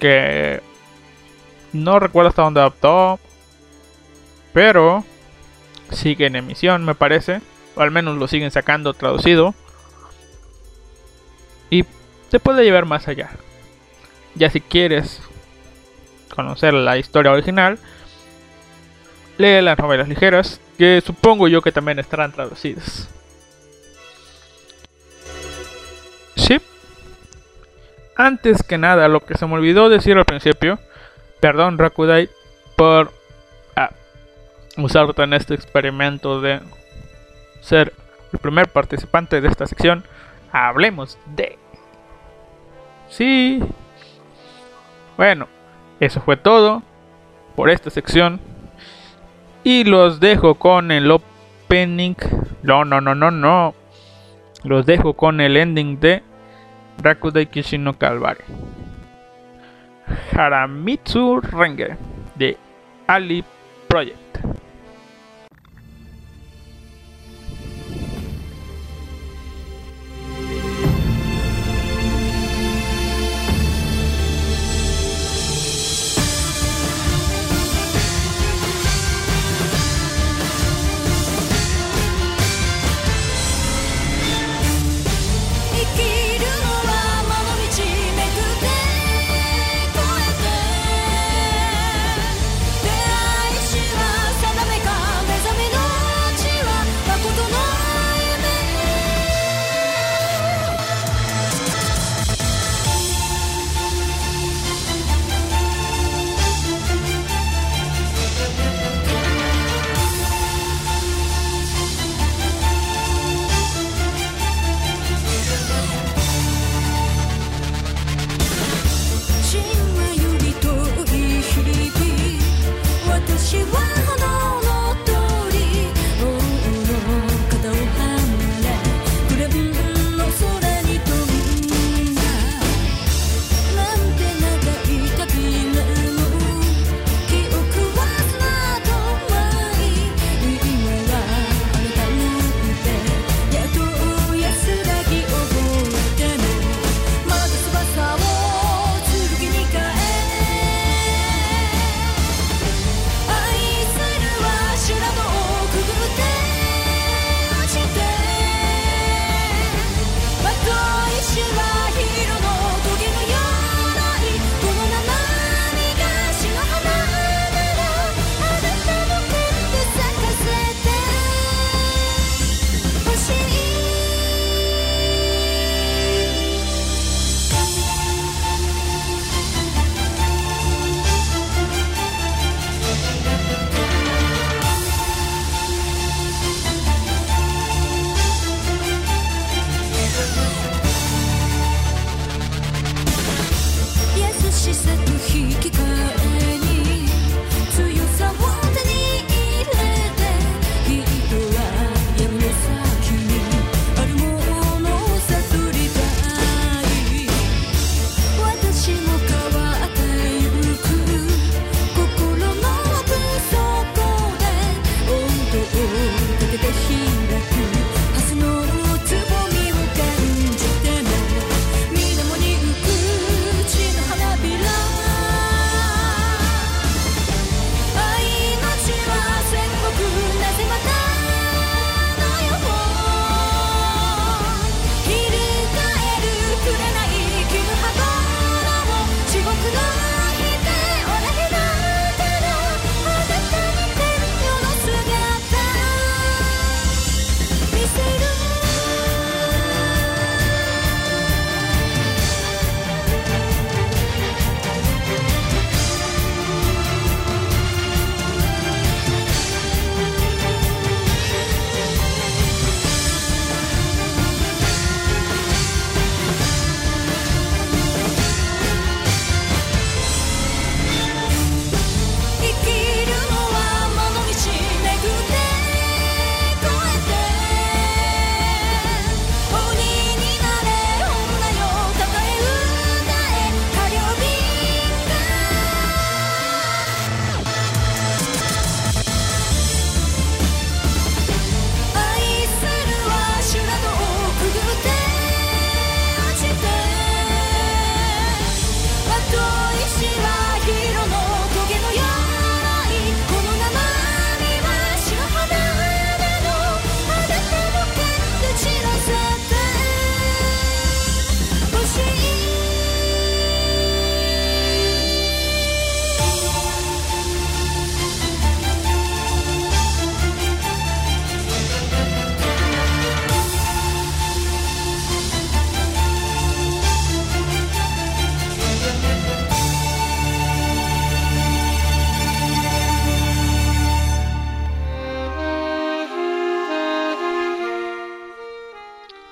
Que no recuerdo hasta dónde adaptó. Pero sigue en emisión, me parece. O al menos lo siguen sacando traducido. Y se puede llevar más allá. Ya si quieres conocer la historia original, lee las novelas ligeras, que supongo yo que también estarán traducidas. Sí. Antes que nada, lo que se me olvidó decir al principio Perdón, Rakudai, por ah, usarte en este experimento de ser el primer participante de esta sección. Hablemos de. Sí. Bueno, eso fue todo por esta sección. Y los dejo con el opening. No, no, no, no, no. Los dejo con el ending de Rakudai Kishino Calvary. Haramitsu Renge de Ali Project.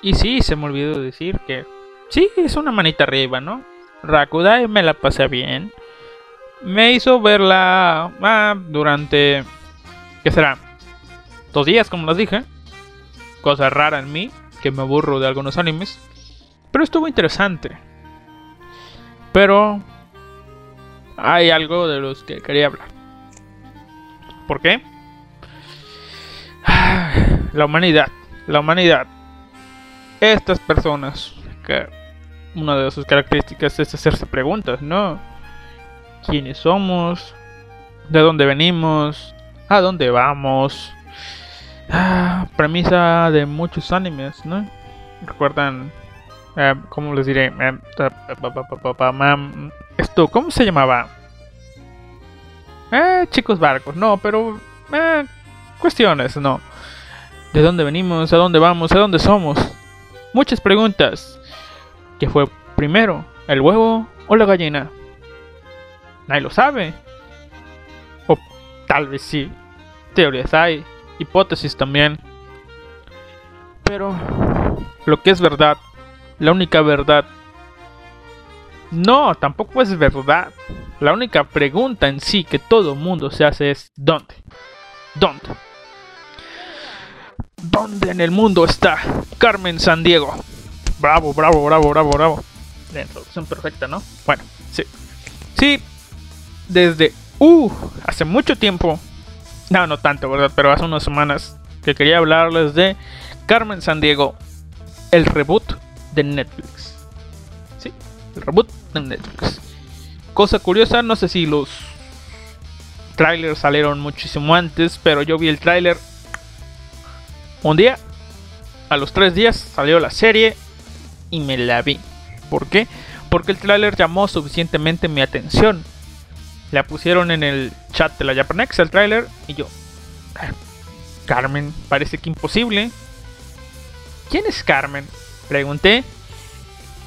Y sí, se me olvidó decir que sí, es una manita arriba, ¿no? Rakudai me la pasé bien. Me hizo verla ah, durante... ¿Qué será? Dos días, como les dije. Cosa rara en mí, que me aburro de algunos animes. Pero estuvo interesante. Pero hay algo de los que quería hablar. ¿Por qué? La humanidad. La humanidad. Estas personas que una de sus características es hacerse preguntas, ¿no? ¿Quiénes somos? ¿De dónde venimos? ¿A dónde vamos? Ah, premisa de muchos animes, ¿no? ¿Recuerdan? Eh, ¿Cómo les diré? Esto, ¿cómo se llamaba? Eh, chicos barcos, no, pero... Eh, cuestiones, no. ¿De dónde venimos? ¿A dónde vamos? ¿A dónde somos? Muchas preguntas. ¿Qué fue primero? ¿El huevo o la gallina? Nadie lo sabe. O tal vez sí. Teorías hay, hipótesis también. Pero lo que es verdad, la única verdad no, tampoco es verdad. La única pregunta en sí que todo mundo se hace es ¿dónde? ¿Dónde? ¿Dónde en el mundo está Carmen San Diego? Bravo, bravo, bravo, bravo, bravo. La introducción perfecta, ¿no? Bueno, sí. Sí, desde... Uh, hace mucho tiempo. No, no tanto, ¿verdad? Pero hace unas semanas que quería hablarles de Carmen San Diego, el reboot de Netflix. Sí, el reboot en Netflix. Cosa curiosa, no sé si los trailers salieron muchísimo antes, pero yo vi el trailer un día. A los tres días salió la serie y me la vi. ¿Por qué? Porque el trailer llamó suficientemente mi atención. La pusieron en el chat de la Japanex el trailer y yo. Carmen, parece que imposible. ¿Quién es Carmen? Pregunté.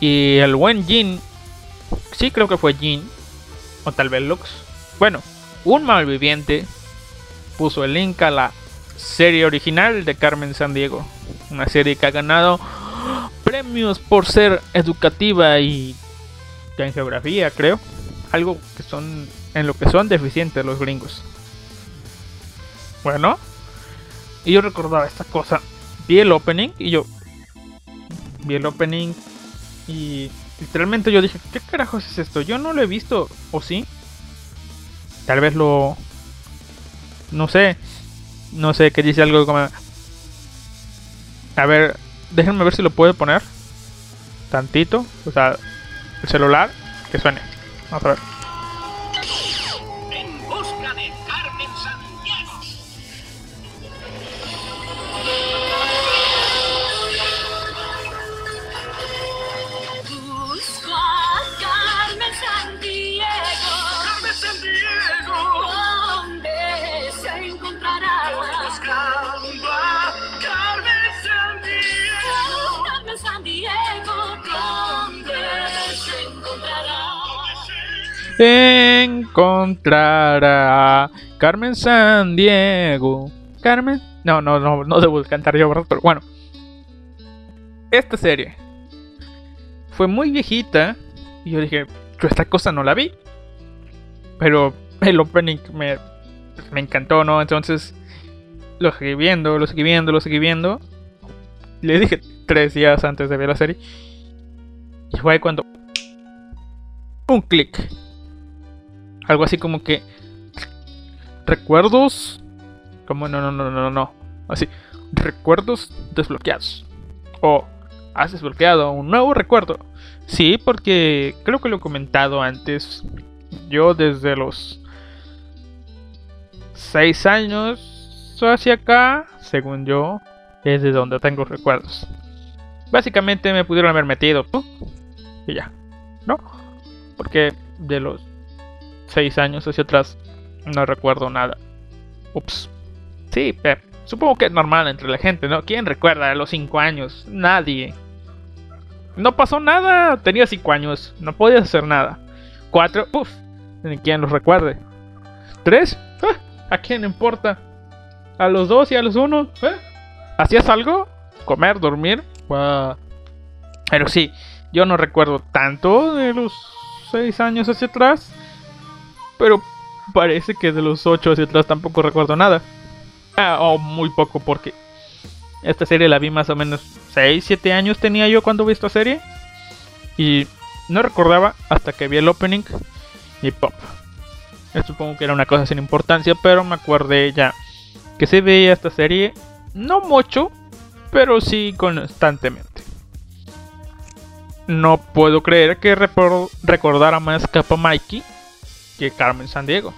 Y el buen Jin sí creo que fue Jin, o tal vez Lux. Bueno, un malviviente puso el link a la serie original de Carmen San Diego. Una serie que ha ganado premios por ser educativa y en geografía, creo. Algo que son en lo que son deficientes los gringos. Bueno, y yo recordaba esta cosa. Vi el opening y yo vi el opening y literalmente yo dije, ¿qué carajos es esto? Yo no lo he visto, ¿o sí? Tal vez lo... No sé. No sé, que dice algo como... A ver, déjenme ver si lo puedo poner. Tantito. O sea, el celular. Que suene. Vamos a ver. Encontrará Carmen San Diego. Carmen. No, no, no, no debo cantar yo, ¿verdad? Pero bueno. Esta serie fue muy viejita. Y yo dije, yo esta cosa no la vi. Pero el opening me, me encantó, ¿no? Entonces lo seguí viendo, lo seguí viendo, lo seguí viendo. Le dije tres días antes de ver la serie. Y fue cuando... Un clic algo así como que. Recuerdos. Como no, no, no, no, no. Así. Recuerdos desbloqueados. O has desbloqueado un nuevo recuerdo. Sí, porque creo que lo he comentado antes. Yo desde los 6 años hacia acá, según yo, es de donde tengo recuerdos. Básicamente me pudieron haber metido. Y ya. ¿No? Porque de los seis años hacia atrás, no recuerdo nada. Ups. Sí, supongo que es normal entre la gente, ¿no? ¿Quién recuerda a los cinco años? Nadie. No pasó nada, tenía cinco años, no podías hacer nada. Cuatro, puff, ni quien los recuerde. Tres, ah, ¿a quién importa? A los dos y a los uno, ¿eh? ¿Hacías algo? Comer, dormir, Pero sí, yo no recuerdo tanto de los 6 años hacia atrás. Pero parece que de los 8 hacia atrás tampoco recuerdo nada. Ah, o muy poco porque esta serie la vi más o menos 6, 7 años tenía yo cuando vi esta serie. Y no recordaba hasta que vi el opening y pop. Supongo que era una cosa sin importancia, pero me acordé ya que se veía esta serie no mucho, pero sí constantemente. No puedo creer que recordara más Capa Mikey que Carmen San Diego.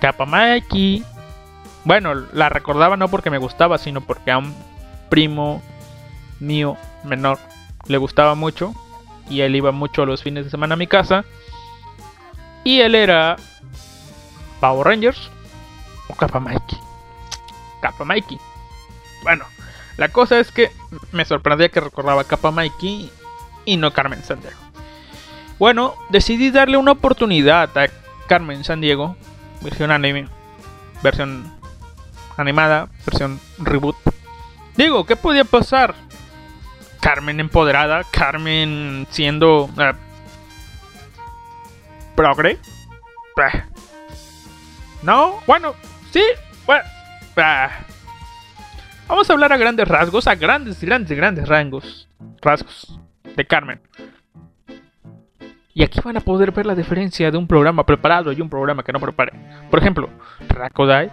Capa Mikey. Bueno, la recordaba no porque me gustaba, sino porque a un primo mío menor le gustaba mucho y él iba mucho los fines de semana a mi casa. Y él era Power Rangers o Capa Mikey. Capa Mikey. Bueno, la cosa es que me sorprendía que recordaba Capa Mikey y no Carmen Sandiego. Bueno, decidí darle una oportunidad a Carmen Sandiego, versión anime, versión animada, versión reboot. Digo, ¿qué podía pasar? Carmen empoderada, Carmen siendo uh, progre. No, bueno, sí, bueno. Vamos a hablar a grandes rasgos, a grandes, grandes, grandes rangos, rasgos de Carmen. Y aquí van a poder ver la diferencia de un programa preparado y un programa que no prepare. Por ejemplo, Rakodai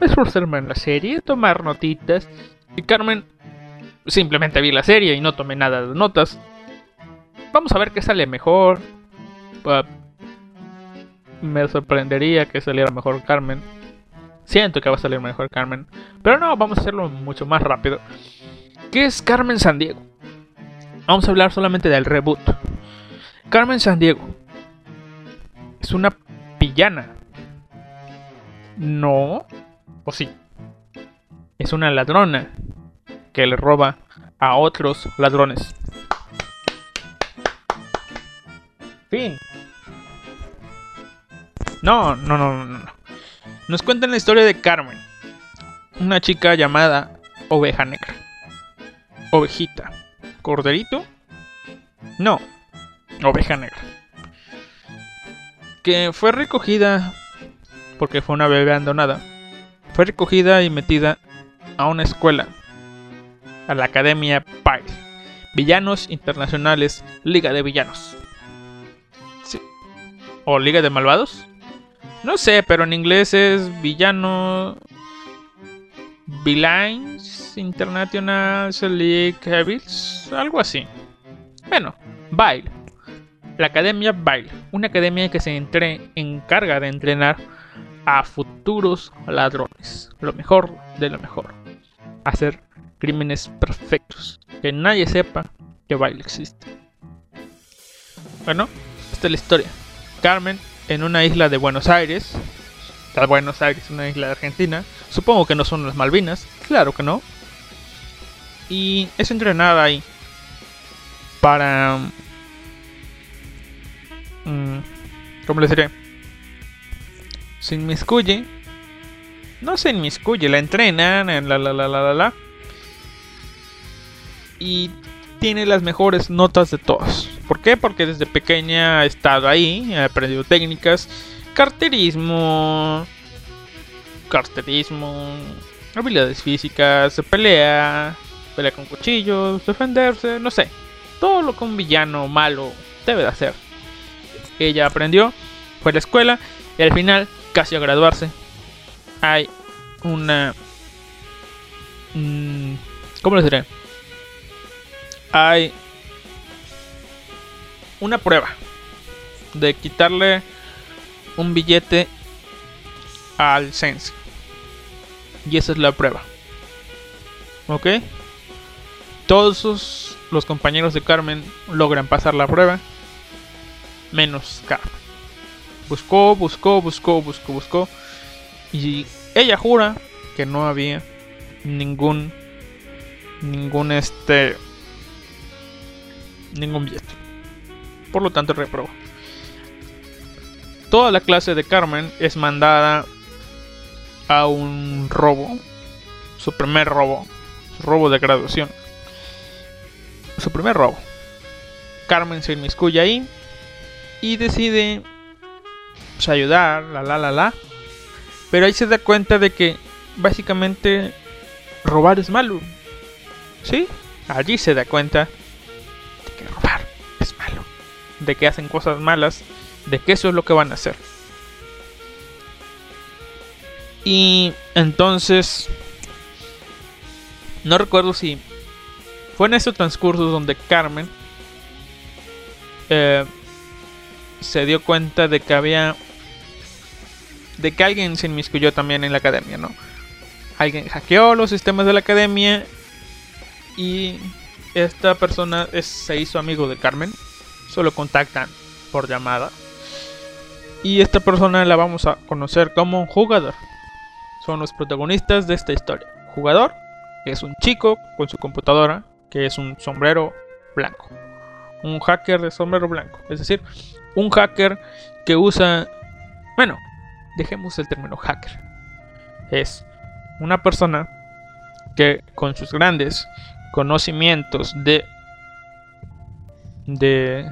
esforzarme en la serie, tomar notitas. Y Carmen simplemente vi la serie y no tomé nada de notas. Vamos a ver qué sale mejor. me sorprendería que saliera mejor Carmen. Siento que va a salir mejor Carmen. Pero no, vamos a hacerlo mucho más rápido. ¿Qué es Carmen Sandiego? Vamos a hablar solamente del reboot. Carmen Sandiego es una pillana. No, o sí. Es una ladrona que le roba a otros ladrones. Fin. No, no, no, no, no. Nos cuentan la historia de Carmen, una chica llamada Oveja Negra. Ovejita. ¿Corderito? No, Oveja Negra. Que fue recogida porque fue una bebé abandonada. Fue recogida y metida a una escuela, a la Academia Pyle. Villanos Internacionales, Liga de Villanos. Sí. ¿O Liga de Malvados? No sé, pero en inglés es villano. Villains International League Evils, algo así. Bueno, Bile. La Academia Bile, una academia que se encarga de entrenar a futuros ladrones. Lo mejor de lo mejor. Hacer crímenes perfectos. Que nadie sepa que Bile existe. Bueno, esta es la historia. Carmen en una isla de Buenos Aires. Buenos Aires, una isla de Argentina. Supongo que no son las Malvinas. Claro que no. Y es entrenada ahí. Para... ¿Cómo les diré? Se inmiscuye. No se inmiscuye, la entrenan. La la la la la la. Y tiene las mejores notas de todos. ¿Por qué? Porque desde pequeña ha estado ahí, ha aprendido técnicas, carterismo, carterismo, habilidades físicas, pelea, pelea con cuchillos, defenderse, no sé. Todo lo que un villano malo debe de hacer. Ella aprendió, fue a la escuela y al final, casi a graduarse, hay una... Mm, ¿Cómo les diré? hay una prueba de quitarle un billete al Sense. Y esa es la prueba. ¿Ok? Todos los compañeros de Carmen logran pasar la prueba. Menos Carmen. Buscó, buscó, buscó, buscó, buscó. Y ella jura que no había ningún... Ningún este ningún billete. Por lo tanto, reprobó. Toda la clase de Carmen es mandada a un robo, su primer robo, su robo de graduación. su primer robo. Carmen se inmiscuye ahí y decide pues, ayudar, la la la la. Pero ahí se da cuenta de que básicamente robar es malo. ¿Sí? Allí se da cuenta de que robar es malo. De que hacen cosas malas. De que eso es lo que van a hacer. Y entonces... No recuerdo si fue en ese transcurso donde Carmen eh, se dio cuenta de que había de que alguien se inmiscuyó también en la academia, ¿no? Alguien hackeó los sistemas de la academia y esta persona se hizo amigo de Carmen. Solo contactan por llamada. Y esta persona la vamos a conocer como un jugador. Son los protagonistas de esta historia. Jugador es un chico con su computadora que es un sombrero blanco. Un hacker de sombrero blanco. Es decir, un hacker que usa... Bueno, dejemos el término hacker. Es una persona que con sus grandes conocimientos de de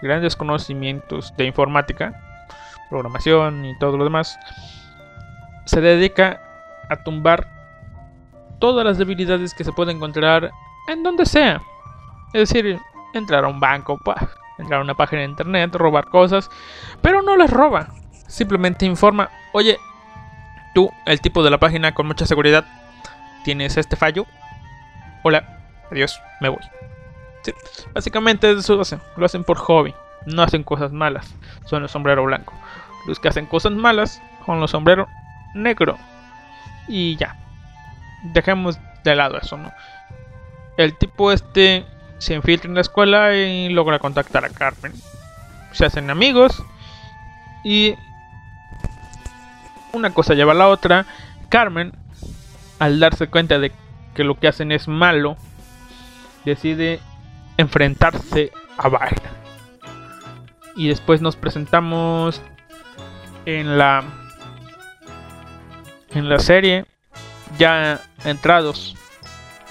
grandes conocimientos de informática, programación y todo lo demás, se dedica a tumbar todas las debilidades que se pueden encontrar en donde sea. Es decir, entrar a un banco, entrar a una página de internet, robar cosas, pero no las roba. Simplemente informa, oye, tú, el tipo de la página con mucha seguridad, tienes este fallo. Hola, adiós, me voy. básicamente eso lo hacen, lo hacen por hobby, no hacen cosas malas, son el sombrero blanco. Los que hacen cosas malas con los sombreros negro. Y ya, dejemos de lado eso, ¿no? El tipo este se infiltra en la escuela y logra contactar a Carmen. Se hacen amigos y una cosa lleva a la otra. Carmen, al darse cuenta de que lo que hacen es malo, decide enfrentarse a Bail. Y después nos presentamos en la en la serie ya entrados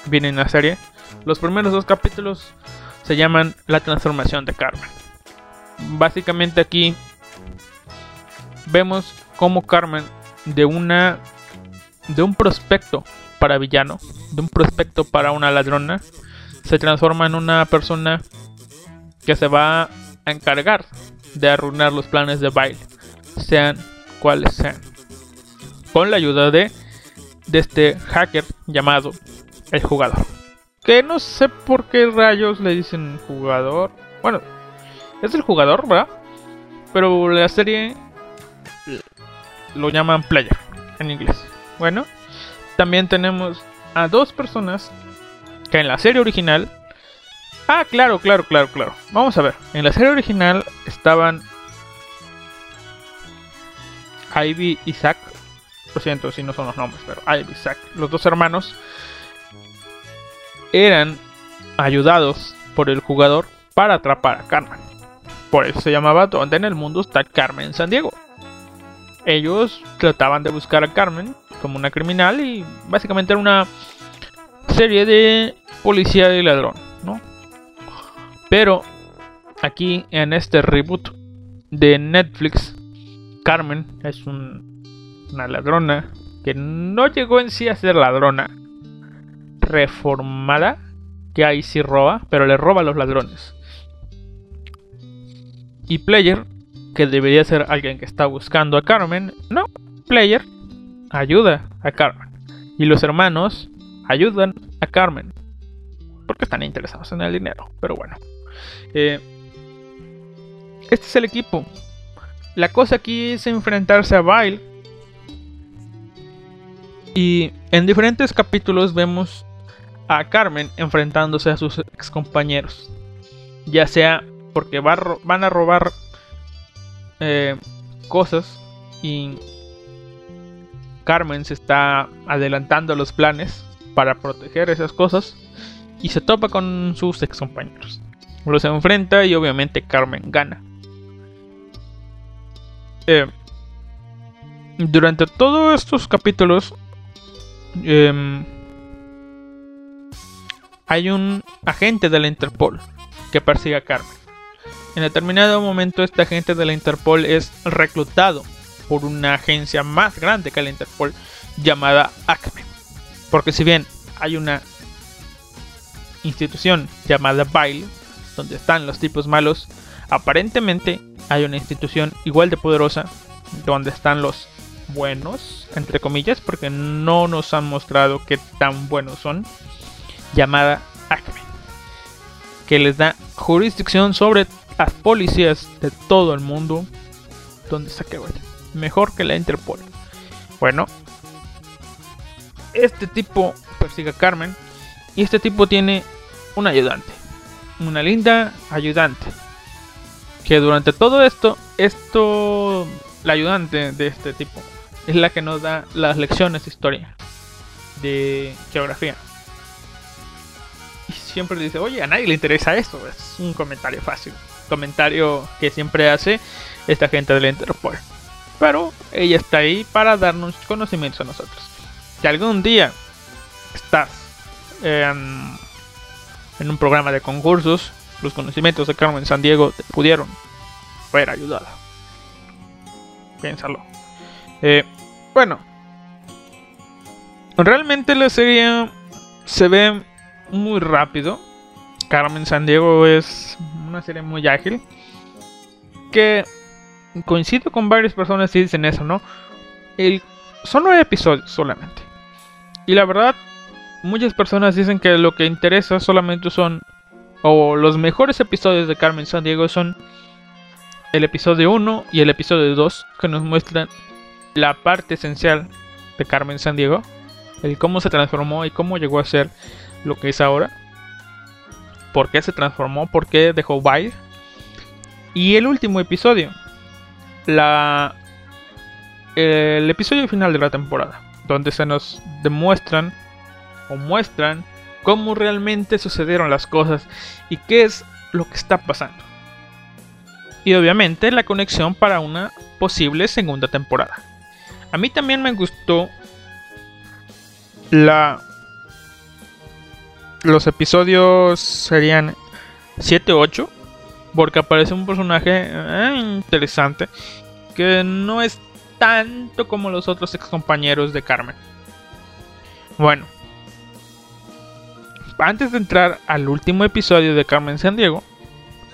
viene en la serie los primeros dos capítulos se llaman La transformación de Carmen. Básicamente aquí vemos cómo Carmen de una de un prospecto para villano, de un prospecto para una ladrona, se transforma en una persona que se va a encargar de arruinar los planes de baile, sean cuales sean, con la ayuda de, de este hacker llamado el jugador. Que no sé por qué rayos le dicen jugador. Bueno, es el jugador, ¿verdad? Pero la serie lo llaman player en inglés. Bueno, también tenemos a dos personas que en la serie original. Ah, claro, claro, claro, claro. Vamos a ver. En la serie original estaban Ivy y Zack. Lo siento si no son los nombres, pero Ivy y Zack, los dos hermanos eran ayudados por el jugador para atrapar a Carmen. Por eso se llamaba Donde en el mundo está Carmen San Diego. Ellos trataban de buscar a Carmen como una criminal y básicamente era una serie de policía y ladrón, ¿no? Pero aquí en este reboot de Netflix, Carmen es una ladrona que no llegó en sí a ser ladrona, reformada, que ahí sí roba, pero le roba a los ladrones. Y Player, que debería ser alguien que está buscando a Carmen, no, Player ayuda a Carmen. Y los hermanos ayudan a Carmen. Porque están interesados en el dinero. Pero bueno. Eh, este es el equipo. La cosa aquí es enfrentarse a Vile. Y en diferentes capítulos vemos a Carmen enfrentándose a sus ex compañeros. Ya sea porque van a robar eh, cosas y Carmen se está adelantando los planes para proteger esas cosas y se topa con sus ex compañeros. Los enfrenta y obviamente Carmen gana. Eh, durante todos estos capítulos, em, hay un agente de la Interpol que persigue a Carmen. En determinado momento este agente de la Interpol es reclutado por una agencia más grande que la Interpol llamada ACME. Porque si bien hay una institución llamada Bail, donde están los tipos malos, aparentemente hay una institución igual de poderosa donde están los buenos, entre comillas, porque no nos han mostrado qué tan buenos son, llamada ACME, que les da jurisdicción sobre las policías de todo el mundo donde se que Mejor que la Interpol. Bueno, este tipo persigue a Carmen y este tipo tiene un ayudante. Una linda ayudante. Que durante todo esto, esto, la ayudante de este tipo, es la que nos da las lecciones de historia, de geografía. Siempre dice, oye, a nadie le interesa eso. Es un comentario fácil. Comentario que siempre hace esta gente del Interpol. Pero ella está ahí para darnos conocimientos a nosotros. Si algún día estás en, en un programa de concursos, los conocimientos de Carmen San Diego te pudieron haber ayudado. Piénsalo. Eh, bueno, realmente la serie se ve muy rápido. Carmen San Diego es una serie muy ágil. Que coincido con varias personas que dicen eso, ¿no? Son nueve episodios solamente. Y la verdad, muchas personas dicen que lo que interesa solamente son, o los mejores episodios de Carmen San Diego son el episodio 1 y el episodio 2, que nos muestran la parte esencial de Carmen San Diego, el cómo se transformó y cómo llegó a ser lo que es ahora, por qué se transformó, por qué dejó Bail. Y el último episodio, la el episodio final de la temporada, donde se nos demuestran o muestran cómo realmente sucedieron las cosas y qué es lo que está pasando. Y obviamente la conexión para una posible segunda temporada. A mí también me gustó la los episodios serían 7 8 porque aparece un personaje eh, interesante que no es tanto como los otros ex compañeros de Carmen. Bueno, antes de entrar al último episodio de Carmen San Diego,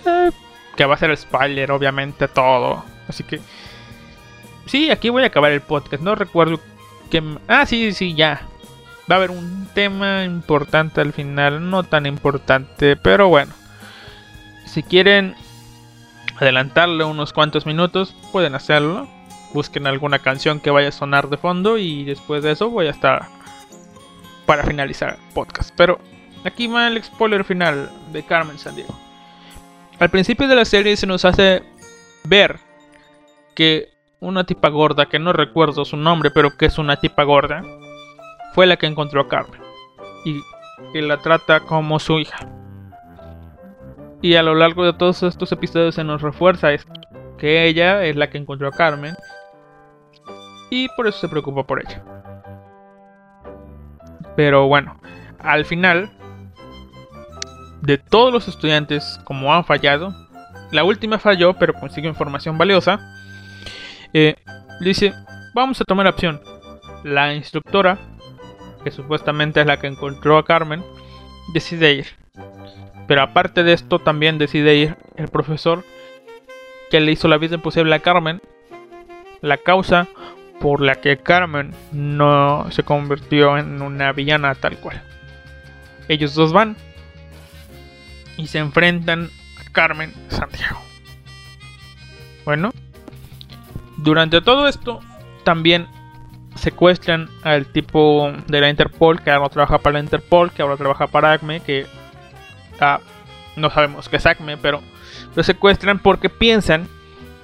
eh, que va a ser spoiler, obviamente, todo. Así que, sí, aquí voy a acabar el podcast. No recuerdo que. Ah, sí, sí, ya. Va a haber un tema importante al final, no tan importante, pero bueno. Si quieren adelantarle unos cuantos minutos, pueden hacerlo. Busquen alguna canción que vaya a sonar de fondo y después de eso voy a estar para finalizar el podcast. Pero aquí va el spoiler final de Carmen Sandiego. Al principio de la serie se nos hace ver que una tipa gorda, que no recuerdo su nombre, pero que es una tipa gorda, fue la que encontró a Carmen. Y que la trata como su hija. Y a lo largo de todos estos episodios se nos refuerza que ella es la que encontró a Carmen. Y por eso se preocupa por ella. Pero bueno, al final, de todos los estudiantes, como han fallado, la última falló, pero consiguió información valiosa. Eh, dice, vamos a tomar opción. La instructora, que supuestamente es la que encontró a Carmen, decide ir. Pero aparte de esto, también decide ir el profesor que le hizo la vida imposible a Carmen. La causa por la que Carmen no se convirtió en una villana tal cual. Ellos dos van y se enfrentan a Carmen Santiago. Bueno, durante todo esto también secuestran al tipo de la Interpol que ahora trabaja para la Interpol, que ahora trabaja para ACME, que ah, no sabemos qué es ACME, pero lo secuestran porque piensan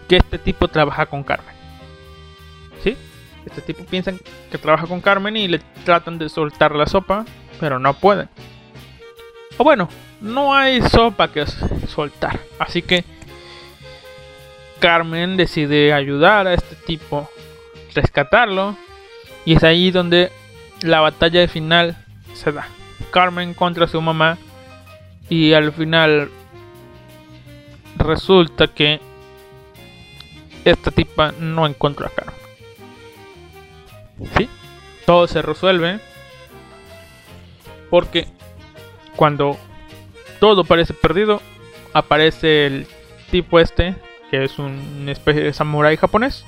que este tipo trabaja con Carmen. ¿Sí? Este tipo piensan que trabaja con Carmen y le tratan de soltar la sopa, pero no pueden. O bueno, no hay sopa que soltar. Así que Carmen decide ayudar a este tipo, rescatarlo. Y es ahí donde la batalla final se da. Carmen contra su mamá y al final resulta que esta tipa no encontró a Carmen. ¿Sí? Todo se resuelve porque cuando todo parece perdido, aparece el tipo este, que es una especie de samurái japonés,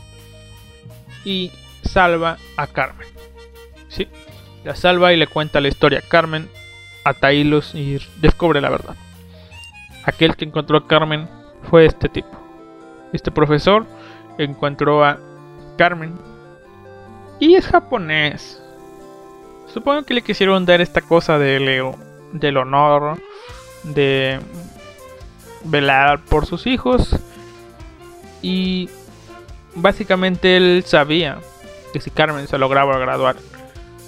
y salva a Carmen. ¿Sí? La salva y le cuenta la historia a Carmen, a Taílos y descubre la verdad. Aquel que encontró a Carmen fue este tipo. Este profesor encontró a Carmen y es japonés. Supongo que le quisieron dar esta cosa de Leo, del honor, de velar por sus hijos. Y básicamente él sabía que si Carmen se lograba graduar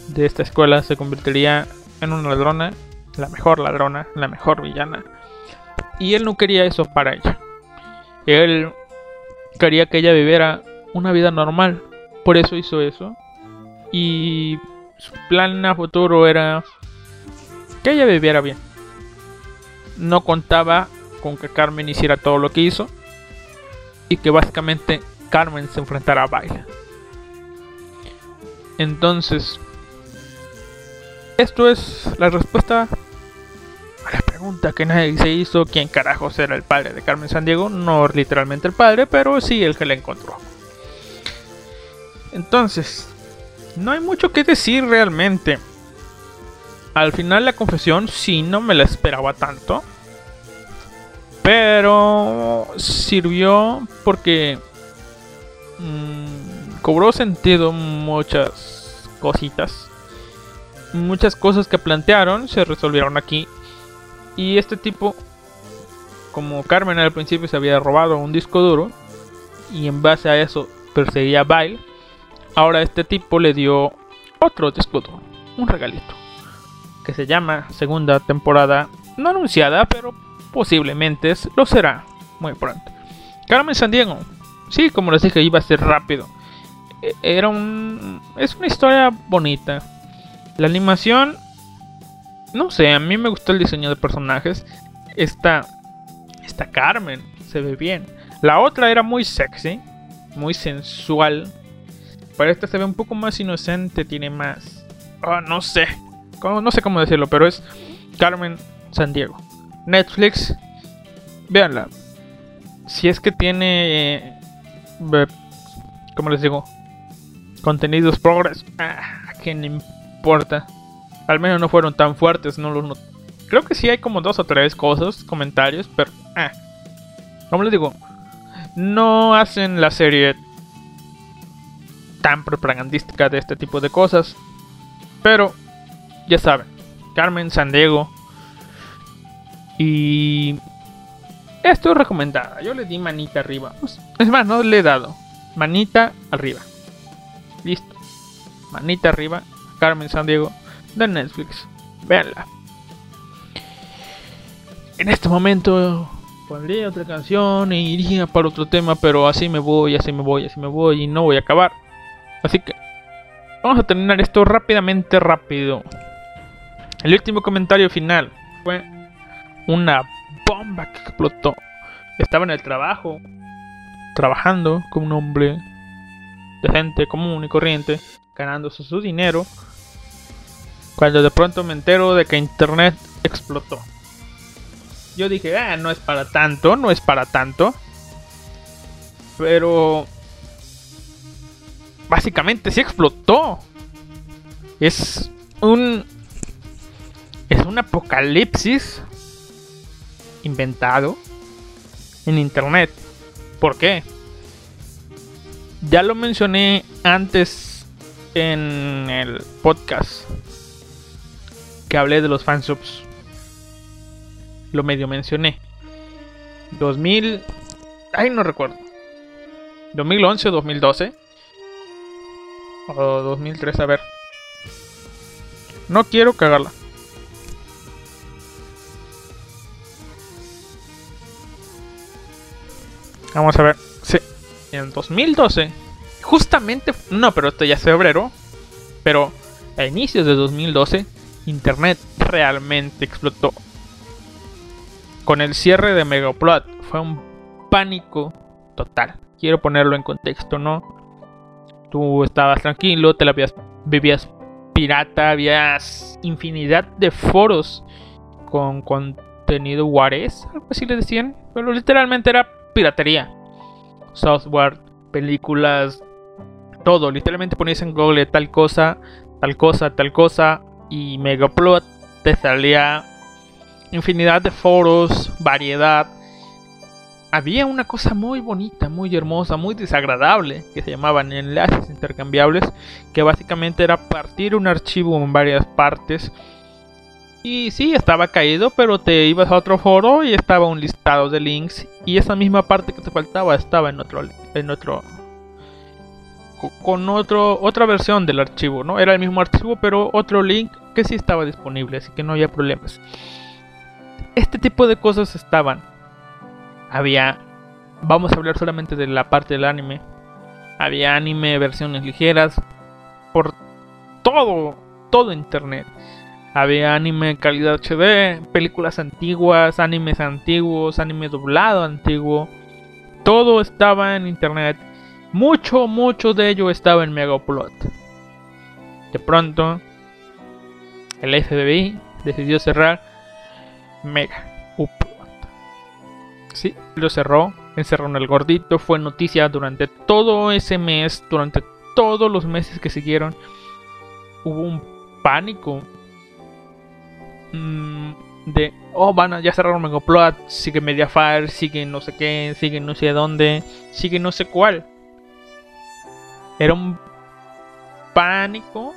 de esta escuela se convertiría en una ladrona, la mejor ladrona, la mejor villana. Y él no quería eso para ella. Él quería que ella viviera una vida normal. Por eso hizo eso. Y su plan a futuro era que ella viviera bien. No contaba con que Carmen hiciera todo lo que hizo. Y que básicamente Carmen se enfrentara a Baila. Entonces, esto es la respuesta la pregunta que nadie se hizo, ¿quién carajos era el padre de Carmen Sandiego? No literalmente el padre, pero sí el que la encontró. Entonces, no hay mucho que decir realmente. Al final la confesión sí no me la esperaba tanto. Pero sirvió porque mmm, cobró sentido muchas cositas. Muchas cosas que plantearon se resolvieron aquí y este tipo, como Carmen al principio se había robado un disco duro y en base a eso perseguía a ahora este tipo le dio otro disco duro, un regalito, que se llama segunda temporada, no anunciada, pero posiblemente lo será muy pronto. Carmen Sandiego, sí, como les dije, iba a ser rápido. Era un. Es una historia bonita. La animación no sé, a mí me gustó el diseño de personajes. Esta, esta Carmen se ve bien. La otra era muy sexy, muy sensual. Pero esta se ve un poco más inocente, tiene más... Oh, no sé, no sé cómo decirlo, pero es Carmen San Diego. Netflix, véanla. Si es que tiene... Eh, ¿Cómo les digo? Contenidos progres. Ah, ¿A quién importa? Al menos no fueron tan fuertes, no los Creo que sí hay como dos o tres cosas, comentarios, pero... Eh. Como les digo, no hacen la serie tan propagandística de este tipo de cosas. Pero, ya saben, Carmen Sandiego. Y... Esto es recomendada. Yo le di manita arriba. Es más, no le he dado. Manita arriba. Listo. Manita arriba. Carmen Sandiego de Netflix. Veanla. En este momento pondría otra canción e iría para otro tema, pero así me voy, así me voy, así me voy y no voy a acabar. Así que vamos a terminar esto rápidamente, rápido. El último comentario final fue una bomba que explotó. Estaba en el trabajo, trabajando como un hombre de gente común y corriente, ganándose su dinero cuando de pronto me entero de que internet explotó. Yo dije, ah, no es para tanto, no es para tanto. Pero... Básicamente sí explotó. Es un... Es un apocalipsis inventado en internet. ¿Por qué? Ya lo mencioné antes en el podcast que hablé de los fansubs. Lo medio mencioné. 2000... Ay, no recuerdo. 2011 o 2012. O 2003, a ver. No quiero cagarla. Vamos a ver. Sí. En 2012. Justamente... No, pero esto ya es febrero. Pero a inicios de 2012 Internet realmente explotó. Con el cierre de Megaplot fue un pánico total. Quiero ponerlo en contexto, ¿no? Tú estabas tranquilo, te la vivías pirata, habías infinidad de foros con contenido Juárez, algo así le decían, pero literalmente era piratería. Software, películas, todo. Literalmente ponías en Google tal cosa, tal cosa, tal cosa, y Megaplot te salía infinidad de foros, variedad. Había una cosa muy bonita, muy hermosa, muy desagradable, que se llamaban enlaces intercambiables, que básicamente era partir un archivo en varias partes. Y sí, estaba caído, pero te ibas a otro foro y estaba un listado de links. Y esa misma parte que te faltaba estaba en otro, en otro con otro, otra versión del archivo, ¿no? Era el mismo archivo, pero otro link que sí estaba disponible, así que no había problemas. Este tipo de cosas estaban. Había, vamos a hablar solamente de la parte del anime. Había anime, versiones ligeras, por todo, todo internet. Había anime calidad HD, películas antiguas, animes antiguos, anime doblado antiguo. Todo estaba en internet mucho, mucho de ello estaba en Megaplot. De pronto, el FBI decidió cerrar Megaplot. Sí, lo cerró, encerraron el gordito, fue noticia durante todo ese mes, durante todos los meses que siguieron. Hubo un pánico de, oh, van a ya cerraron Megaplot, sigue Mediafire, sigue no sé qué, sigue no sé dónde, sigue no sé cuál. Era un pánico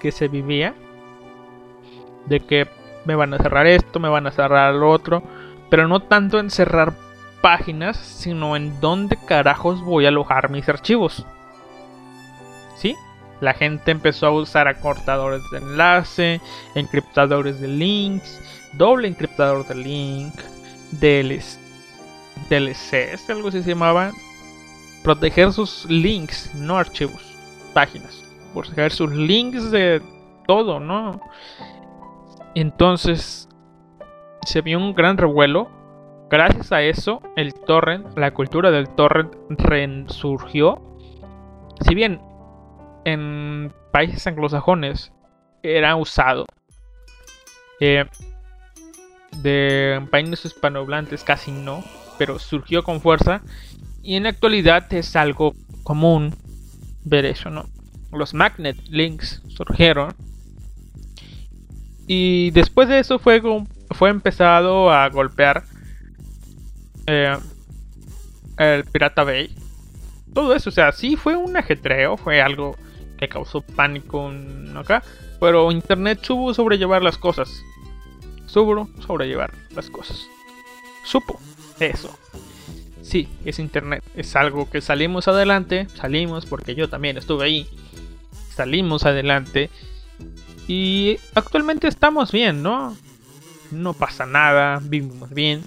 que se vivía de que me van a cerrar esto, me van a cerrar lo otro, pero no tanto en cerrar páginas, sino en dónde carajos voy a alojar mis archivos. ¿Sí? La gente empezó a usar acortadores de enlace, encriptadores de links, doble encriptador de link, DLCs, algo así se llamaba, proteger sus links, no archivos, páginas, proteger sus links de todo, ¿no? Entonces se vio un gran revuelo. Gracias a eso, el torrent, la cultura del torrent resurgió. Si bien en países anglosajones era usado, eh, de países hispanohablantes casi no, pero surgió con fuerza y en la actualidad es algo común ver eso, ¿no? Los magnet links surgieron. Y después de eso fue, fue empezado a golpear eh, el Pirata Bay. Todo eso, o sea, sí fue un ajetreo, fue algo que causó pánico acá. Pero Internet supo sobrellevar las cosas. Supo sobrellevar las cosas. Supo eso sí, es internet, es algo que salimos adelante, salimos porque yo también estuve ahí, salimos adelante y actualmente estamos bien, ¿no? No pasa nada, vivimos bien.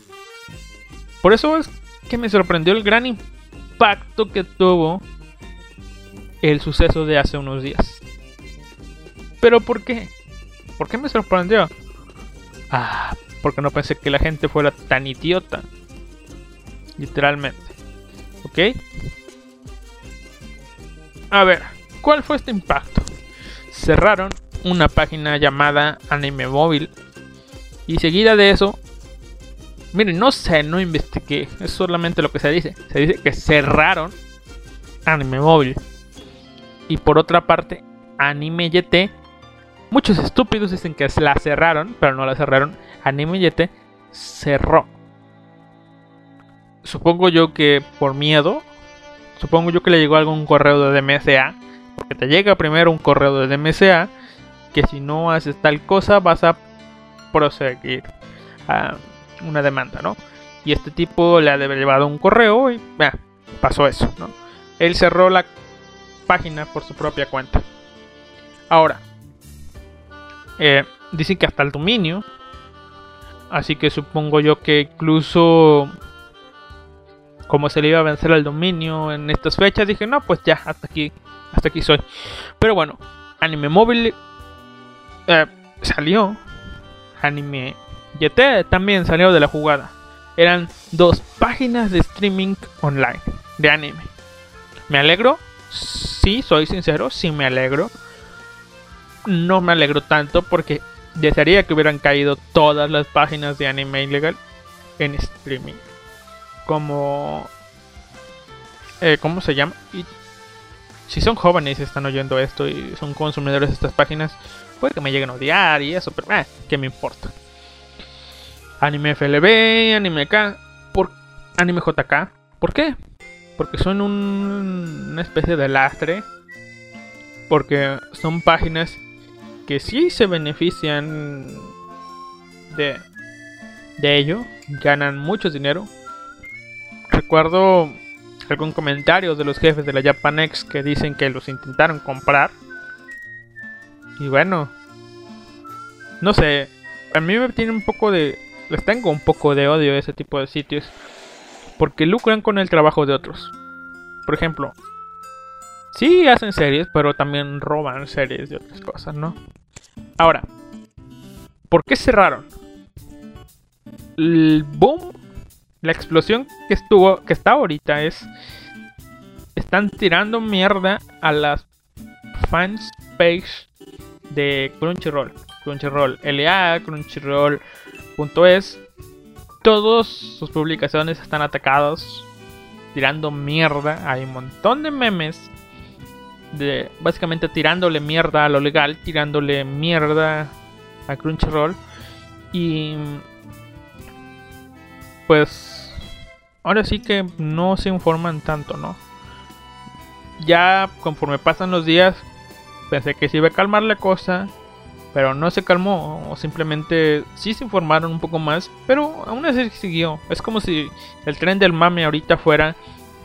Por eso es que me sorprendió el gran impacto que tuvo el suceso de hace unos días. Pero ¿por qué? ¿Por qué me sorprendió? Ah, porque no pensé que la gente fuera tan idiota literalmente. ¿Ok? A ver, ¿cuál fue este impacto? Cerraron una página llamada Anime Móvil y seguida de eso, miren, no sé, no investigué, es solamente lo que se dice. Se dice que cerraron Anime Móvil. Y por otra parte, Anime YT. Muchos estúpidos dicen que la cerraron, pero no la cerraron. Anime YT cerró supongo yo que por miedo, supongo yo que le llegó algún correo de DMCA, porque te llega primero un correo de DMCA, que si no haces tal cosa vas a proseguir a una demanda, ¿no? Y este tipo le ha llevado un correo y pasó eso, ¿no? Él cerró la página por su propia cuenta. Ahora, eh, dicen que hasta el dominio, así que supongo yo que incluso como se le iba a vencer al dominio en estas fechas, dije, no, pues ya, hasta aquí, hasta aquí soy. Pero bueno, Anime Móvil eh, salió, Anime YT también salió de la jugada. Eran dos páginas de streaming online de anime. ¿Me alegro? Sí, soy sincero, sí me alegro. No me alegro tanto porque desearía que hubieran caído todas las páginas de anime ilegal en streaming. Como... Eh, ¿Cómo se llama? Si son jóvenes y están oyendo esto y son consumidores de estas páginas, puede que me lleguen a odiar y eso, pero eh, ¿qué me importa? Anime FLB, Anime K, por Anime JK. ¿Por qué? Porque son un, una especie de lastre. Porque son páginas que sí se benefician de, de ello. Ganan mucho dinero. Recuerdo algún comentario de los jefes de la Japanex que dicen que los intentaron comprar. Y bueno, no sé, a mí me tiene un poco de les tengo un poco de odio a ese tipo de sitios. Porque lucran con el trabajo de otros. Por ejemplo, sí hacen series, pero también roban series de otras cosas, ¿no? Ahora, ¿por qué cerraron? El boom, la explosión que estuvo, que está ahorita es. Están tirando mierda a las fans page de Crunchyroll. Crunchyroll LA, Crunchyroll punto es, todas sus publicaciones están atacadas, tirando mierda. Hay un montón de memes de básicamente tirándole mierda a lo legal, tirándole mierda a Crunchyroll y pues ahora sí que no se informan tanto, ¿no? Ya conforme pasan los días pensé que se iba a calmar la cosa, pero no se calmó o simplemente sí se informaron un poco más, pero aún así siguió. Es como si el tren del mame ahorita fuera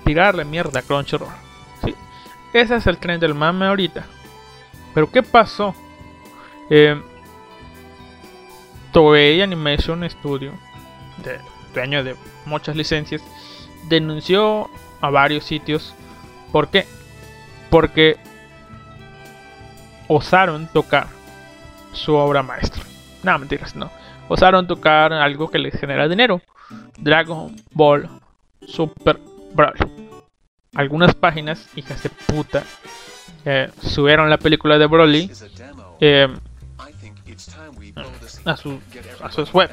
tirarle mierda a Crunchyroll. ¿sí? Ese es el tren del mame ahorita. Pero ¿qué pasó? Eh, Toei Animation Studio, de, dueño de muchas licencias, denunció a varios sitios. ¿Por qué? Porque osaron tocar su obra maestra. No, mentiras, no. Osaron tocar algo que les genera dinero. Dragon Ball Super Brawl. Algunas páginas, hijas de puta, eh, subieron la película de Broly eh, a, su, a sus web.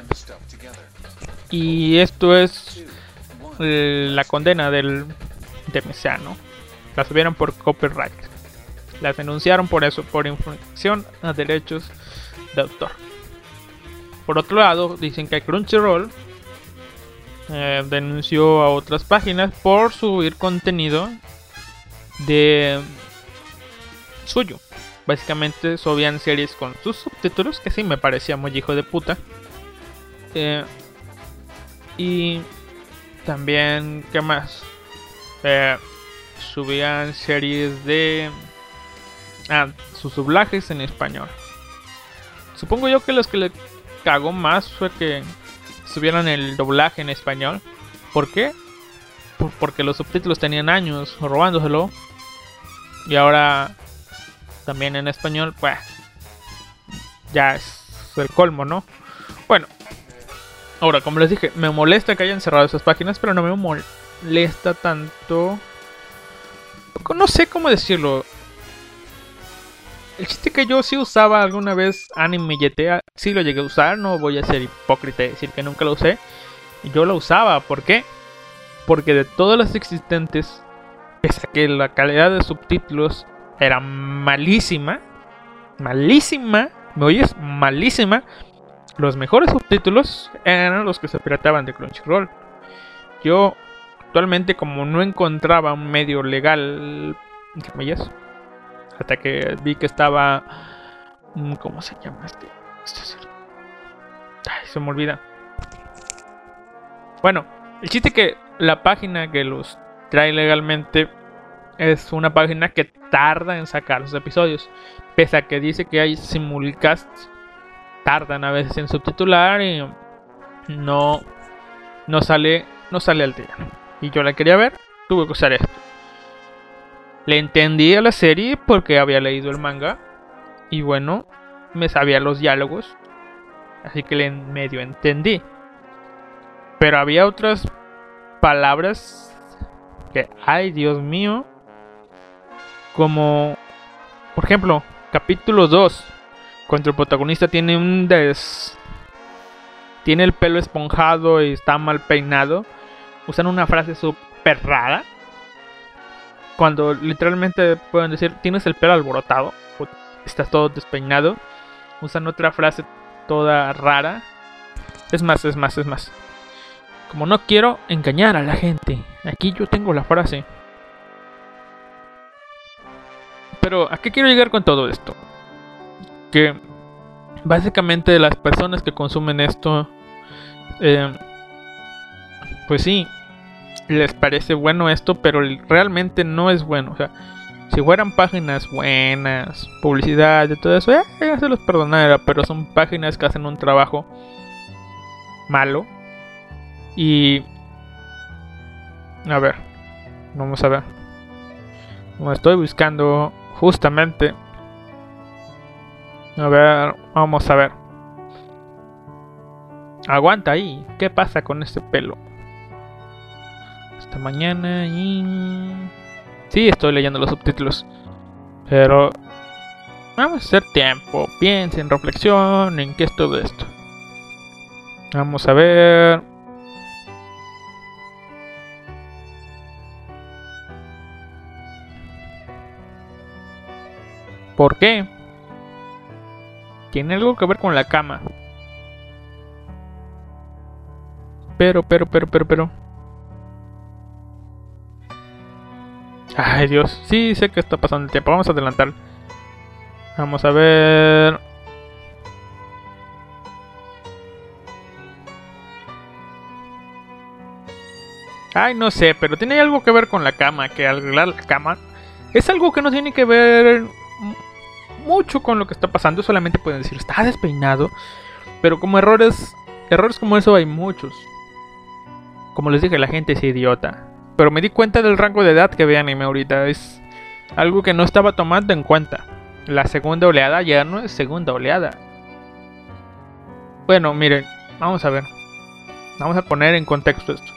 Y esto es la condena del de ¿no? La subieron por copyright. Las denunciaron por eso, por infracción a derechos de autor. Por otro lado, dicen que Crunchyroll eh, denunció a otras páginas por subir contenido de suyo. Básicamente subían series con sus subtítulos, que sí me parecía muy hijo de puta. Eh, y también, ¿qué más? Eh, subían series de... Ah, sus doblajes en español. Supongo yo que los que le cagó más fue que subieran el doblaje en español. ¿Por qué? porque los subtítulos tenían años robándoselo. Y ahora también en español, pues ya es el colmo, ¿no? Bueno, ahora como les dije, me molesta que hayan cerrado esas páginas, pero no me molesta tanto. No sé cómo decirlo. El chiste que yo sí usaba alguna vez Anime YT, sí lo llegué a usar, no voy a ser hipócrita y decir que nunca lo usé. Yo lo usaba, ¿por qué? Porque de todas las existentes, pese a que la calidad de subtítulos era malísima, malísima, ¿me oyes? Malísima. Los mejores subtítulos eran los que se pirataban de Crunchyroll. Yo actualmente como no encontraba un medio legal, ¿me oyes? Hasta que vi que estaba. Mm, ¿Cómo se llama este? se me olvida. Bueno, el chiste que la página que los trae legalmente es una página que tarda en sacar los episodios. Pese a que dice que hay simulcasts, tardan a veces en subtitular y no, no sale, no sale al día. Y yo la quería ver, tuve que usar esto. Le entendí a la serie porque había leído el manga. Y bueno, me sabía los diálogos. así que le medio entendí. Pero había otras palabras que, ay Dios mío, como, por ejemplo, capítulo 2, cuando el protagonista tiene un des... Tiene el pelo esponjado y está mal peinado. Usan una frase súper rara. Cuando literalmente pueden decir, tienes el pelo alborotado. Estás todo despeinado. Usan otra frase toda rara. Es más, es más, es más. Como no quiero engañar a la gente. Aquí yo tengo la frase. Pero, ¿a qué quiero llegar con todo esto? Que básicamente las personas que consumen esto, eh, pues sí, les parece bueno esto, pero realmente no es bueno. O sea, si fueran páginas buenas, publicidad y todo eso, eh, ya se los perdonara, pero son páginas que hacen un trabajo malo. Y... A ver, vamos a ver. Como estoy buscando justamente a ver, vamos a ver. Aguanta ahí. ¿Qué pasa con este pelo? Mañana y... Sí, estoy leyendo los subtítulos. Pero... Vamos a hacer tiempo. Piensen, reflexión en qué es todo esto. Vamos a ver... ¿Por qué? Tiene algo que ver con la cama. Pero, pero, pero, pero, pero. Ay, Dios. Sí, sé que está pasando el tiempo. Vamos a adelantar. Vamos a ver. Ay, no sé, pero tiene algo que ver con la cama. Que arreglar la cama es algo que no tiene que ver mucho con lo que está pasando. Solamente pueden decir, está despeinado. Pero como errores, errores como eso hay muchos. Como les dije, la gente es idiota. Pero me di cuenta del rango de edad que ve anime ahorita. Es algo que no estaba tomando en cuenta. La segunda oleada ya no es segunda oleada. Bueno, miren, vamos a ver. Vamos a poner en contexto esto.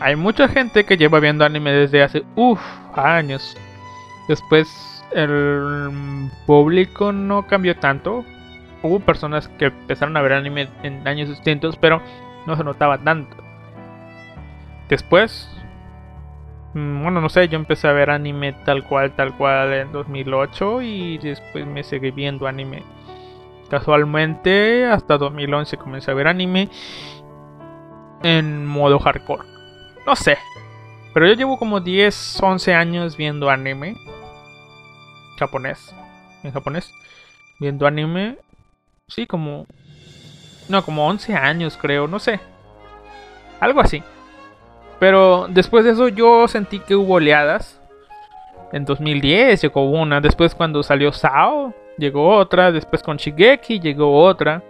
Hay mucha gente que lleva viendo anime desde hace, uff, años. Después el público no cambió tanto. Hubo personas que empezaron a ver anime en años distintos, pero no se notaba tanto. Después, bueno, no sé, yo empecé a ver anime tal cual, tal cual en 2008 y después me seguí viendo anime. Casualmente, hasta 2011 comencé a ver anime en modo hardcore. No sé, pero yo llevo como 10, 11 años viendo anime japonés. En japonés. Viendo anime. Sí, como... No, como 11 años creo, no sé. Algo así. Pero después de eso yo sentí que hubo oleadas. En 2010 llegó una. Después cuando salió Sao, llegó otra. Después con Shigeki llegó otra.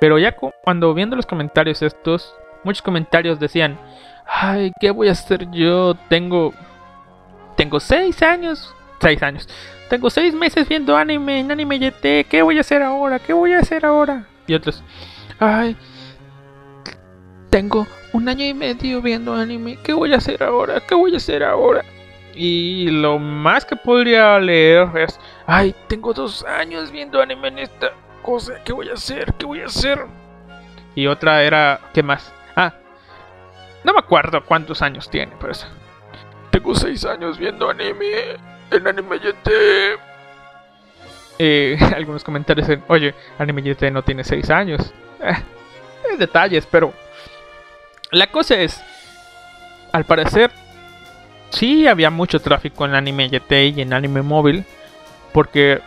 Pero ya cuando viendo los comentarios estos, muchos comentarios decían, ay, ¿qué voy a hacer yo? Tengo... Tengo 6 años 6 años. Tengo 6 meses viendo anime en Anime YT. ¿Qué voy a hacer ahora? ¿Qué voy a hacer ahora? Y otros, ay, tengo un año y medio viendo anime. ¿Qué voy a hacer ahora? ¿Qué voy a hacer ahora? Y lo más que podría leer es, ay, tengo dos años viendo anime en esta cosa. ¿Qué voy a hacer? ¿Qué voy a hacer? Y otra era, ¿qué más? Ah, no me acuerdo cuántos años tiene, pero eso. Tengo seis años viendo anime en Anime eh, algunos comentarios en, oye, Anime no tiene 6 años. Eh, detalles, pero la cosa es, al parecer, sí había mucho tráfico en Anime y en Anime Móvil, porque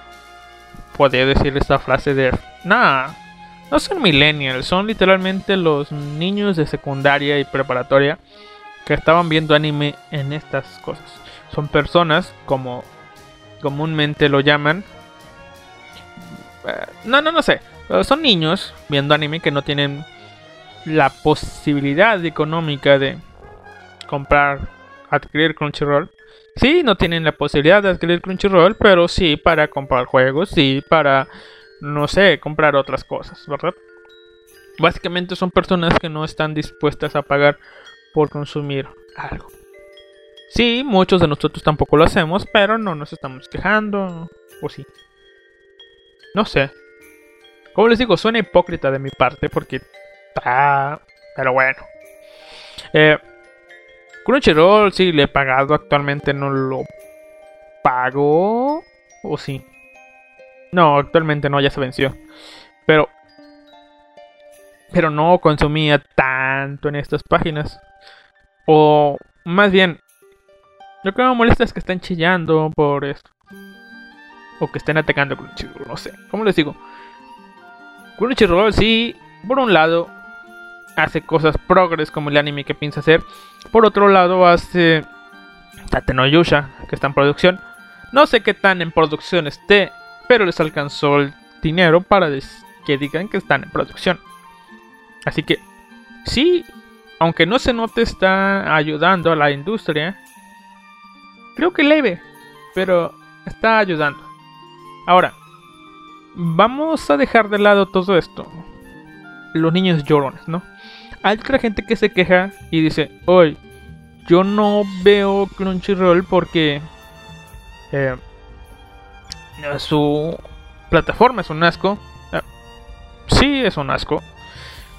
podía decir esta frase de, nah, no son millennials, son literalmente los niños de secundaria y preparatoria que estaban viendo anime en estas cosas son personas, como comúnmente lo llaman. Eh, no, no, no sé. Son niños viendo anime que no tienen la posibilidad económica de comprar, adquirir Crunchyroll. Sí, no tienen la posibilidad de adquirir Crunchyroll, pero sí para comprar juegos, sí para, no sé, comprar otras cosas, ¿verdad? Básicamente son personas que no están dispuestas a pagar por consumir algo. Sí, muchos de nosotros tampoco lo hacemos, pero no nos estamos quejando. O sí. No sé. Como les digo, suena hipócrita de mi parte porque... Ah, pero bueno. Eh, Crunchyroll sí le he pagado, actualmente no lo pago. ¿O sí? No, actualmente no, ya se venció. Pero... Pero no consumía tanto en estas páginas. O más bien, lo que me molesta es que estén chillando por esto. O que estén atacando Crunchyroll, no sé. ¿Cómo les digo? Crunchyroll sí, por un lado, hace cosas progres como el anime que piensa hacer. Por otro lado, hace Tate no Yusha, que está en producción. No sé qué tan en producción esté, pero les alcanzó el dinero para que digan que están en producción. Así que, sí, aunque no se note, está ayudando a la industria. Creo que leve, pero está ayudando. Ahora, vamos a dejar de lado todo esto. Los niños llorones, ¿no? Hay otra gente que se queja y dice, hoy yo no veo Crunchyroll porque eh, su plataforma es un asco. Eh, sí, es un asco.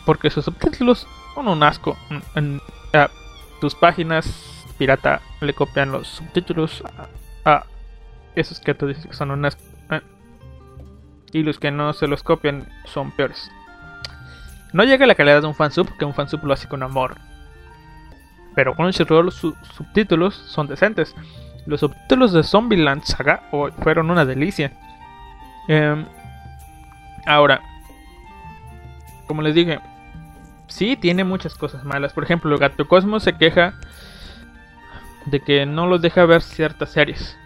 Porque sus subtítulos son un asco. En, eh, tus páginas pirata le copian los subtítulos a, esos que tú dices que son un asco. y los que no se los copian son peores. No llega a la calidad de un fansub, que un fansub lo hace con amor. Pero con los subtítulos son decentes. Los subtítulos de Zombieland Saga fueron una delicia. Em, ahora, como les dije, sí tiene muchas cosas malas. Por ejemplo, Gato Cosmos se queja de que no los deja ver ciertas series.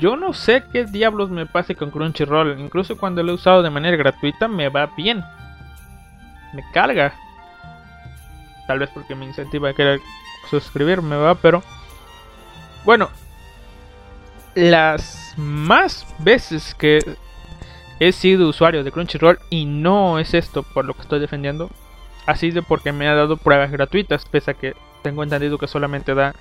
Yo no sé qué diablos me pase con Crunchyroll. Incluso cuando lo he usado de manera gratuita me va bien me carga. Tal vez porque me incentiva a querer suscribirme, va, pero bueno, las más veces que he sido usuario de Crunchyroll y no es esto por lo que estoy defendiendo, ha sido porque me ha dado pruebas gratuitas, pese a que tengo entendido que solamente da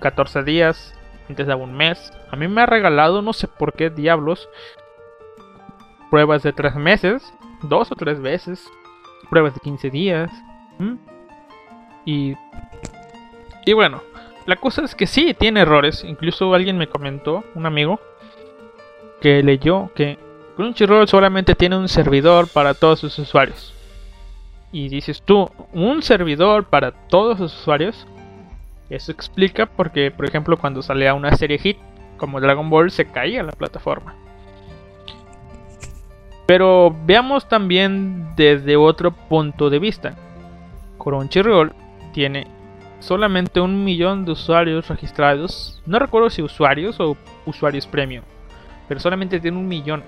14 días, antes de un mes. A mí me ha regalado, no sé por qué diablos, pruebas de 3 meses, dos o tres veces, pruebas de 15 días. Y, y bueno, la cosa es que sí, tiene errores. Incluso alguien me comentó, un amigo, que leyó que Crunchyroll solamente tiene un servidor para todos sus usuarios. Y dices tú, ¿un servidor para todos los usuarios? Eso explica porque, por ejemplo, cuando salía una serie hit como Dragon Ball se caía la plataforma. Pero veamos también desde otro punto de vista. Crunchyroll tiene solamente un millón de usuarios registrados. No recuerdo si usuarios o usuarios premium. Pero solamente tiene un millón.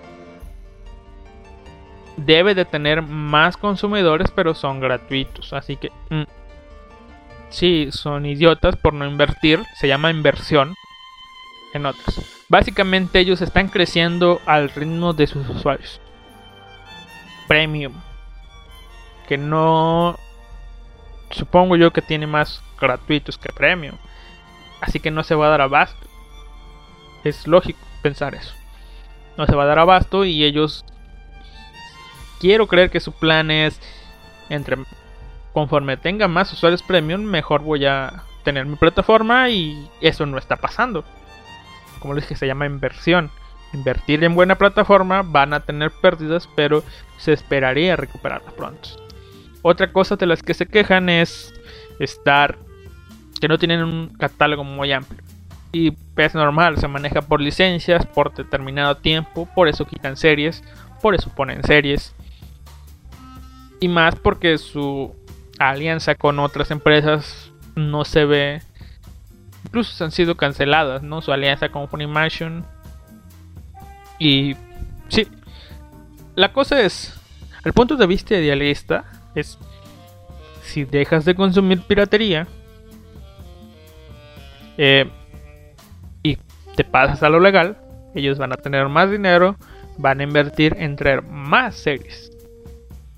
Debe de tener más consumidores, pero son gratuitos. Así que... Mm, sí, son idiotas por no invertir. Se llama inversión en otros. Básicamente ellos están creciendo al ritmo de sus usuarios premium. Que no... Supongo yo que tiene más gratuitos que premium. Así que no se va a dar abasto. Es lógico pensar eso. No se va a dar abasto y ellos... Quiero creer que su plan es... Entre... Conforme tenga más usuarios premium, mejor voy a tener mi plataforma y eso no está pasando. Como les dije, se llama inversión invertir en buena plataforma, van a tener pérdidas, pero se esperaría recuperarlas pronto. Otra cosa de las que se quejan es estar que no tienen un catálogo muy amplio. Y es normal, se maneja por licencias, por determinado tiempo, por eso quitan series, por eso ponen series. Y más porque su alianza con otras empresas no se ve. Incluso han sido canceladas, ¿no? Su alianza con Funimation y sí, la cosa es, el punto de vista idealista es, si dejas de consumir piratería eh, y te pasas a lo legal, ellos van a tener más dinero, van a invertir en traer más series.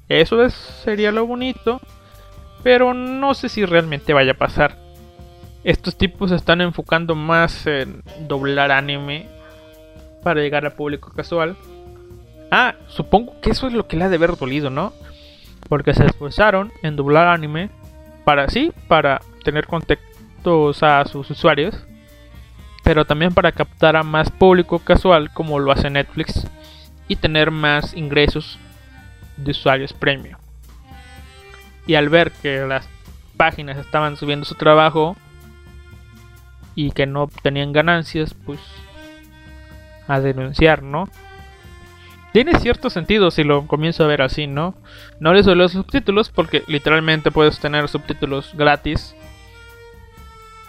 Eso es, sería lo bonito, pero no sé si realmente vaya a pasar. Estos tipos están enfocando más en doblar anime para llegar al público casual. Ah, supongo que eso es lo que le ha de haber dolido, ¿no? Porque se esforzaron en doblar anime para sí, para tener contactos a sus usuarios, pero también para captar a más público casual como lo hace Netflix y tener más ingresos de usuarios premium. Y al ver que las páginas estaban subiendo su trabajo y que no tenían ganancias, pues a denunciar, ¿no? Tiene cierto sentido si lo comienzo a ver así, ¿no? No les doy los subtítulos porque literalmente puedes tener subtítulos gratis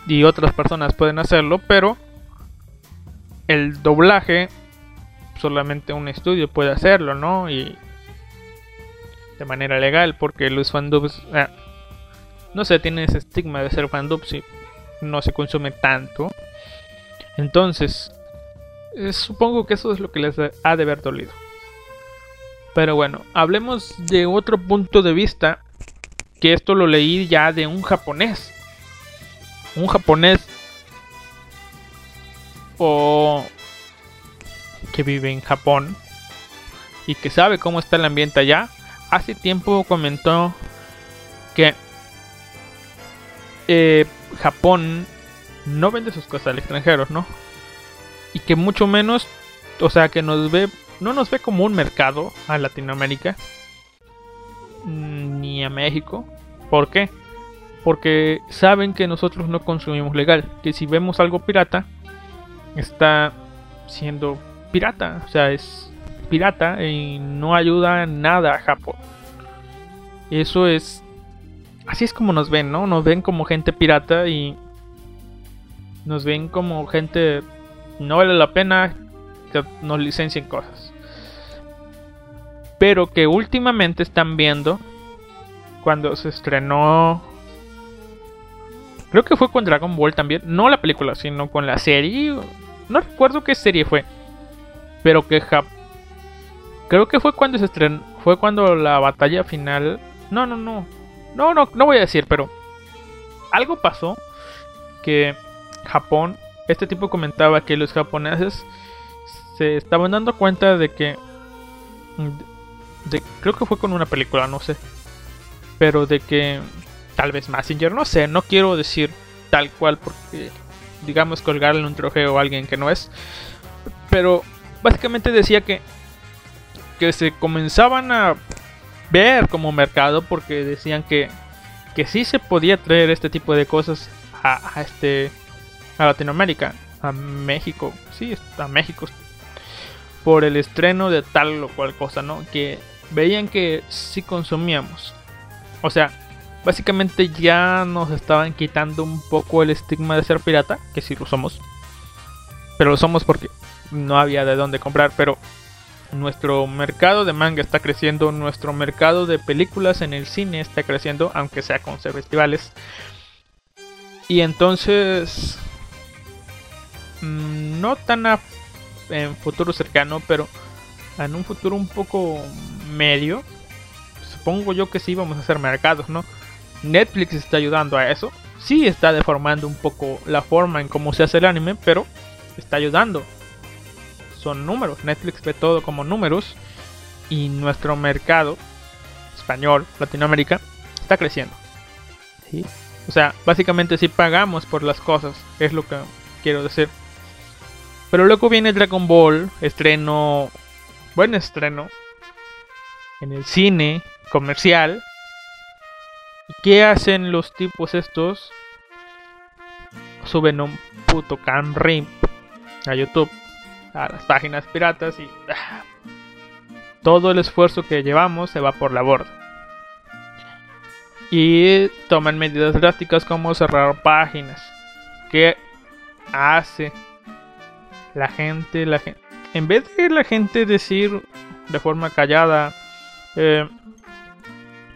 y otras personas pueden hacerlo, pero el doblaje solamente un estudio puede hacerlo, ¿no? Y de manera legal, porque los fandubs, eh, no sé, tiene ese estigma de ser fandubs y no se consume tanto. Entonces, eh, supongo que eso es lo que les ha de haber dolido. Pero bueno, hablemos de otro punto de vista, que esto lo leí ya de un japonés. Un japonés o que vive en Japón y que sabe cómo está el ambiente allá, hace tiempo comentó que eh, Japón no vende sus cosas al extranjero, ¿no? Y que mucho menos, o sea, que nos ve, no nos ve como un mercado a Latinoamérica ni a México. ¿Por qué? Porque saben que nosotros no consumimos legal, que si vemos algo pirata, está siendo pirata, o sea, es pirata y no ayuda nada a Japón. Eso es así es como nos ven, ¿no? Nos ven como gente pirata y nos ven como gente no vale la pena que nos licencien cosas. Pero que últimamente están viendo cuando se estrenó Creo que fue con Dragon Ball también. No la película, sino con la serie. No recuerdo qué serie fue. Pero que Creo que fue cuando se estrenó. Fue cuando la batalla final. No, no, no. No, no, no voy a decir, pero. Algo pasó. Que Japón. Este tipo comentaba que los japoneses se estaban dando cuenta de que. creo que fue con una película, no sé. Pero de que tal vez Messenger, no sé, no quiero decir tal cual porque digamos colgarle un trofeo a alguien que no es, pero básicamente decía que que se comenzaban a ver como mercado porque decían que que sí se podía traer este tipo de cosas a, este a Latinoamérica, a México, sí, a México por el estreno de tal o cual cosa, ¿no? Que veían que sí consumíamos. O sea, básicamente ya nos estaban quitando un poco el estigma de ser pirata, que sí lo somos. Pero lo somos porque no había de dónde comprar, pero nuestro mercado de manga está creciendo, nuestro mercado de películas en el cine está creciendo, aunque sea con festivales. Y entonces, no tan en futuro cercano, pero en un futuro un poco medio, supongo yo que sí vamos a hacer mercados, ¿no? Netflix está ayudando a eso. Sí está deformando un poco la forma en cómo se hace el anime, pero está ayudando. Son números. Netflix ve todo como números. Y nuestro mercado español, Latinoamérica, está creciendo. O sea, básicamente si pagamos por las cosas, es lo que quiero decir. Pero luego viene Dragon Ball, estreno, buen estreno, en el cine comercial, ¿Qué hacen los tipos estos? Suben un puto can a YouTube, a las páginas piratas y ah, todo el esfuerzo que llevamos se va por la borda. Y toman medidas drásticas como cerrar páginas. ¿Qué hace la gente? La gente en vez de la gente decir de forma callada, eh,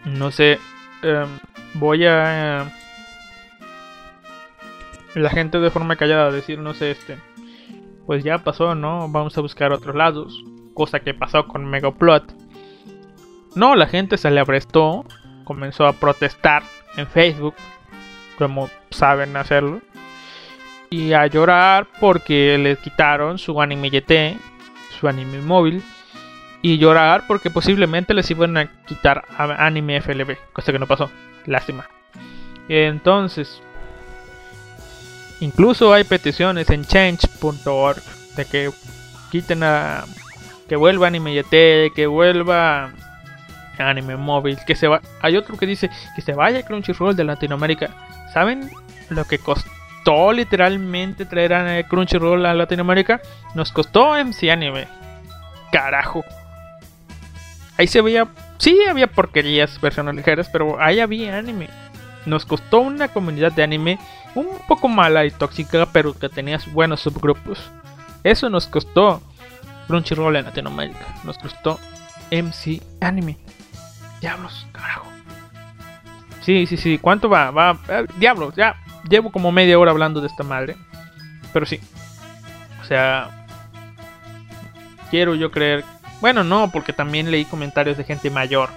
no sé, Em, voy a... la gente de forma callada decir, no sé, este... Pues ya pasó, ¿no? Vamos a buscar otros lados. Cosa que pasó con Megaplot. No, la gente se le aprestó, comenzó a protestar en Facebook, como saben hacerlo, y a llorar porque les quitaron su anime YT, su anime móvil, y llorar porque posiblemente les iban a quitar anime FLB, cosa que no pasó, lástima. Entonces, incluso hay peticiones en change.org de que quiten a que vuelva anime YT, que vuelva anime móvil, que se va. Hay otro que dice que se vaya Crunchyroll de Latinoamérica. ¿Saben lo que costó literalmente traer a Crunchyroll a Latinoamérica? Nos costó MC Anime. Carajo. Ahí se veía, sí había porquerías, versiones ligeras, pero ahí había anime. Nos costó una comunidad de anime un poco mala y tóxica, pero que tenía buenos subgrupos. Eso nos costó Crunchyroll en Latinoamérica. Nos costó MC Anime. Diablos, carajo. Sí, sí, sí. ¿Cuánto va? Va. Eh, diablos, ya. Llevo como media hora hablando de esta madre. Pero sí. O sea. Quiero yo creer. Bueno, no, porque también leí comentarios de gente mayor.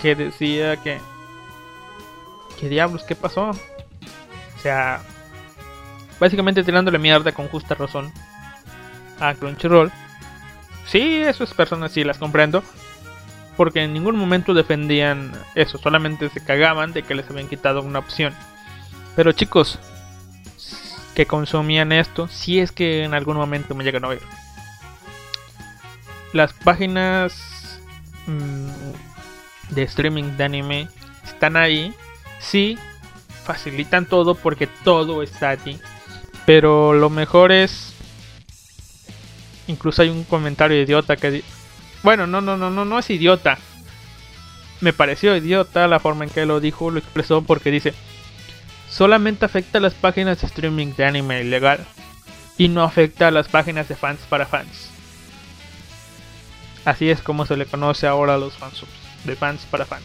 Que decía que. ¿Qué diablos? ¿Qué pasó? O sea. Básicamente tirándole mierda con justa razón a Crunchyroll. Sí, esas personas sí las comprendo porque en ningún momento defendían eso, solamente se cagaban de que les habían quitado una opción. Pero chicos, que consumían esto, si es que en algún momento me llegan a oír. Las páginas mm, de streaming de anime están ahí, sí, facilitan todo porque todo está allí. Pero lo mejor es... Incluso hay un comentario idiota que bueno, no, no, no, no, no es idiota. Me pareció idiota la forma en que lo dijo, lo expresó porque dice, solamente afecta a las páginas de streaming de anime ilegal y no afecta a las páginas de fans para fans. Así es como se le conoce ahora a los fansubs, de fans para fans.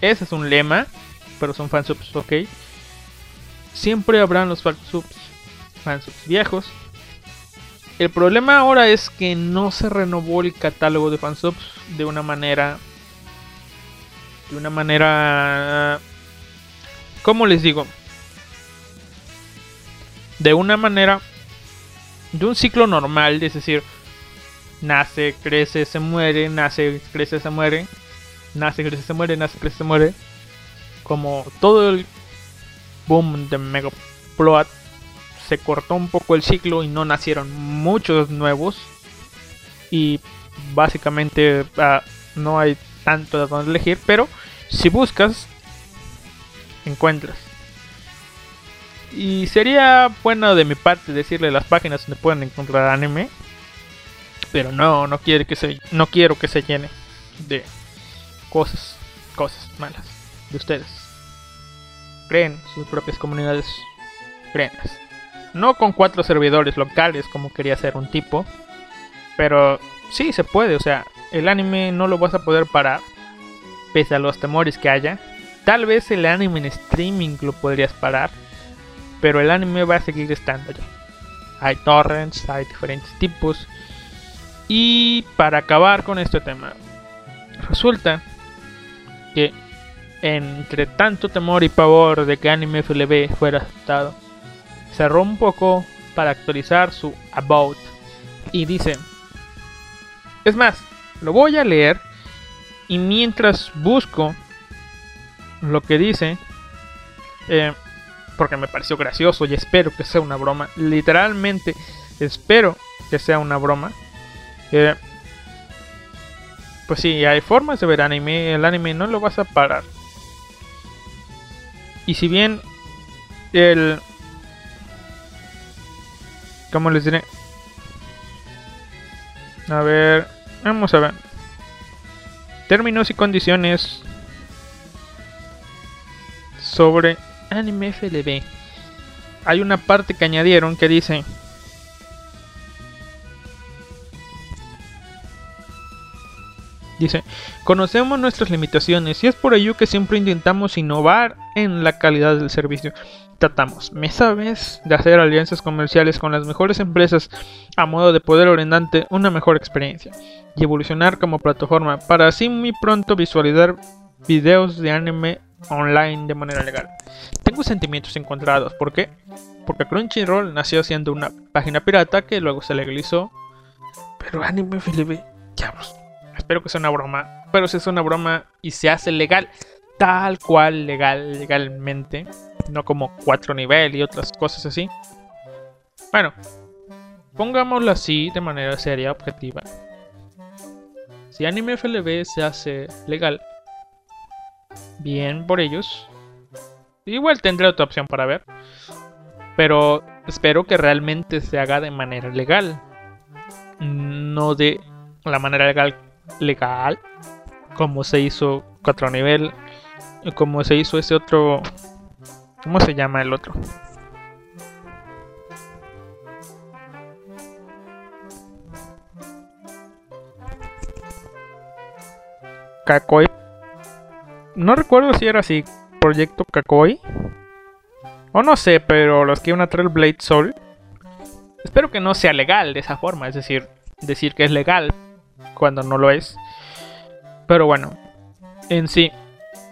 Ese es un lema, pero son fansubs, ok. Siempre habrán los fansubs, fansubs viejos el problema ahora es que no se renovó el catálogo de fansubs de una manera. De una manera. ¿Cómo les digo? De una manera. De un ciclo normal, es decir, nace, crece, se muere, nace, crece, se muere, nace, crece, se muere, nace, crece, se muere. Como todo el boom de Megaplot se cortó un poco el ciclo y no nacieron muchos nuevos. Y básicamente ah, no hay tanto de donde elegir, pero si buscas, encuentras. Y sería bueno de mi parte decirle las páginas donde pueden encontrar anime. Pero no, no quiero que se, no quiero que se llene de cosas, cosas malas de ustedes. Creen sus propias comunidades. Créanlas. No con cuatro servidores locales como quería hacer un tipo. Pero sí se puede, o sea, el anime no lo vas a poder parar. Pese a los temores que haya. Tal vez el anime en streaming lo podrías parar. Pero el anime va a seguir estando allí. Hay torrents, hay diferentes tipos. Y para acabar con este tema, resulta que entre tanto temor y pavor de que Anime FLB fuera aceptado, cerró un poco para actualizar su About y dice, es más, lo voy a leer y mientras busco lo que dice, eh, porque me pareció gracioso y espero que sea una broma, literalmente espero que sea una broma. Eh, pues sí, hay formas de ver anime, el anime no lo vas a parar. Y si bien el ¿Cómo les diré? A ver, vamos a ver. Términos y condiciones sobre Anime FLB. Hay una parte que añadieron que dice Dice, conocemos nuestras limitaciones y es por ello que siempre intentamos innovar en la calidad del servicio. Tratamos mes a mes de hacer alianzas comerciales con las mejores empresas a modo de poder orientarte una mejor experiencia y evolucionar como plataforma para así muy pronto visualizar videos de anime online de manera legal. Tengo sentimientos encontrados, ¿por qué? Porque Crunchyroll nació siendo una página pirata que luego se legalizó. Pero Anime FLB, diablos. Espero que sea una broma. Pero si es una broma y se hace legal, tal cual legal, legalmente. No como cuatro nivel y otras cosas así. Bueno, pongámoslo así de manera seria, objetiva. Si Anime FLB se hace legal, bien por ellos. Igual tendré otra opción para ver. Pero espero que realmente se haga de manera legal. No de la manera legal legal como se hizo 4 nivel como se hizo ese otro ¿cómo se llama el otro? Kakoi no recuerdo si era así Proyecto Kakoi o no sé, pero los que iban a traer Blade Soul espero que no sea legal de esa forma, es decir, decir que es legal cuando no lo es. Pero bueno, en sí,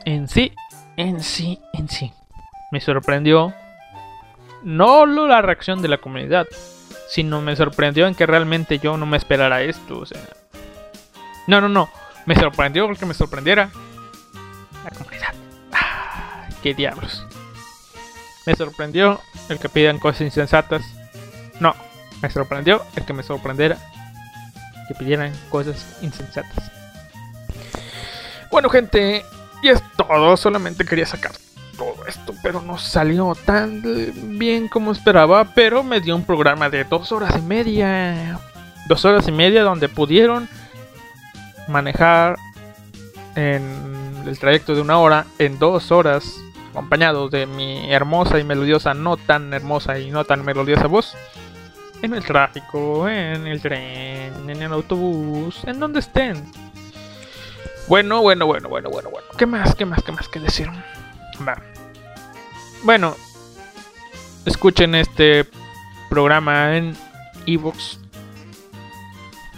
en sí, en sí, en sí, me sorprendió no la reacción de la comunidad, sino me sorprendió en que realmente yo no me esperara esto. O sea, no, no, no, me sorprendió porque me sorprendiera la comunidad. ¡Qué diablos! Me sorprendió el que pidan cosas insensatas. No, me sorprendió el que me sorprendiera que pidieran cosas insensatas. Bueno, gente, y es todo. Solamente quería sacar todo esto, pero no salió tan bien como esperaba. Pero me dio un programa de dos horas y media. Dos horas y media donde pudieron manejar en el trayecto de una hora en dos horas acompañados de mi hermosa y melodiosa, no tan hermosa y no tan melodiosa voz en el tráfico, en el tren, en el autobús, en donde estén. Bueno, bueno, bueno, bueno, bueno, bueno. ¿Qué más, qué más, qué más que decir? Va. Bueno, escuchen este programa en ebooks.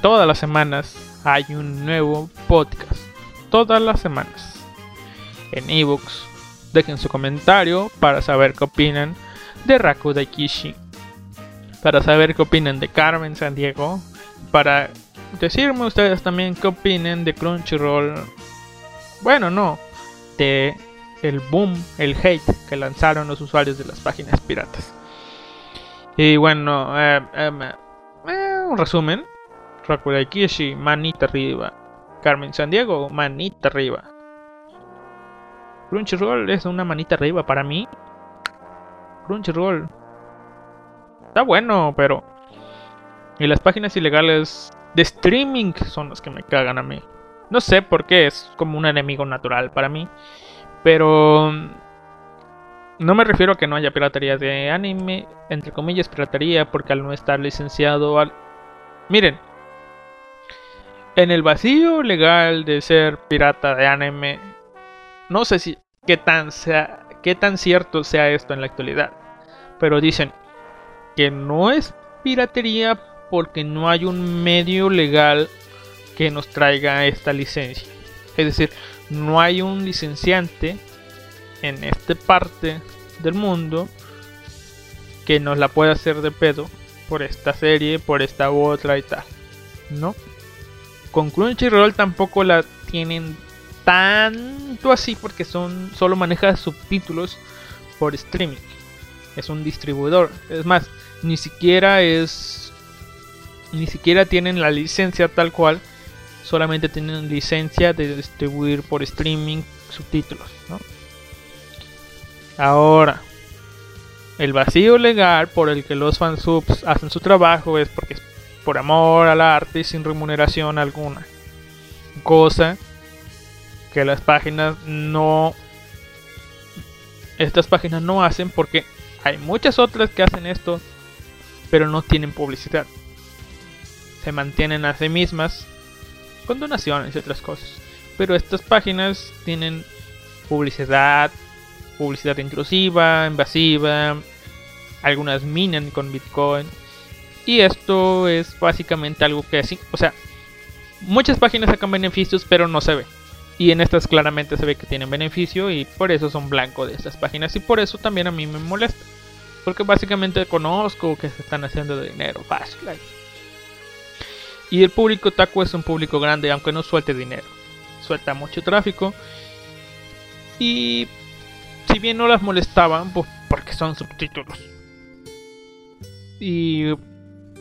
Todas las semanas hay un nuevo podcast. Todas las semanas. En ebooks. Dejen su comentario para saber qué opinan de Raku Daikishi para saber qué opinan de Carmen San Diego, para decirme ustedes también qué opinan de Crunchyroll. Bueno, no, de el boom, el hate que lanzaron los usuarios de las páginas piratas. Y bueno, eh, em, eh, un resumen. Rakurai Kishi, manita arriba. Carmen San Diego, manita arriba. Crunchyroll es una manita arriba para mí. Crunchyroll Está bueno, pero... Y las páginas ilegales de streaming son las que me cagan a mí. No sé por qué, es como un enemigo natural para mí. Pero... No me refiero a que no haya piratería de anime, entre comillas piratería, porque al no estar licenciado al... Miren, en el vacío legal de ser pirata de anime, no sé si qué tan sea, qué tan cierto sea esto en la actualidad, pero dicen, que no es piratería porque no hay un medio legal que nos traiga esta licencia. Es decir, no hay un licenciante en esta parte del mundo que nos la pueda hacer de pedo por esta serie, por esta otra y tal. ¿No? Con Crunchyroll tampoco la tienen tanto así porque son solo maneja subtítulos por streaming es un distribuidor. Es más, ni siquiera es. Ni siquiera tienen la licencia tal cual. Solamente tienen licencia de distribuir por streaming subtítulos. Ahora, el vacío legal por el que los fansubs hacen su trabajo es porque es por amor al arte y sin remuneración alguna. Cosa que las páginas no. Estas páginas no hacen porque hay muchas otras que hacen esto, pero no tienen publicidad. Se mantienen a sí mismas con donaciones y otras cosas. Pero estas páginas tienen publicidad, publicidad intrusiva, invasiva, algunas minan con Bitcoin. Y esto es básicamente algo que así, o sea, muchas páginas sacan beneficios, pero no se ve. Y en estas claramente se ve que tienen beneficio y por eso son blanco de estas páginas. Y por eso también a mí me molesta. Porque básicamente conozco que se están haciendo de dinero fácil. Y el público taco es un público grande, aunque no suelte dinero. Suelta mucho tráfico. Y si bien no las molestaban, pues porque son subtítulos. Y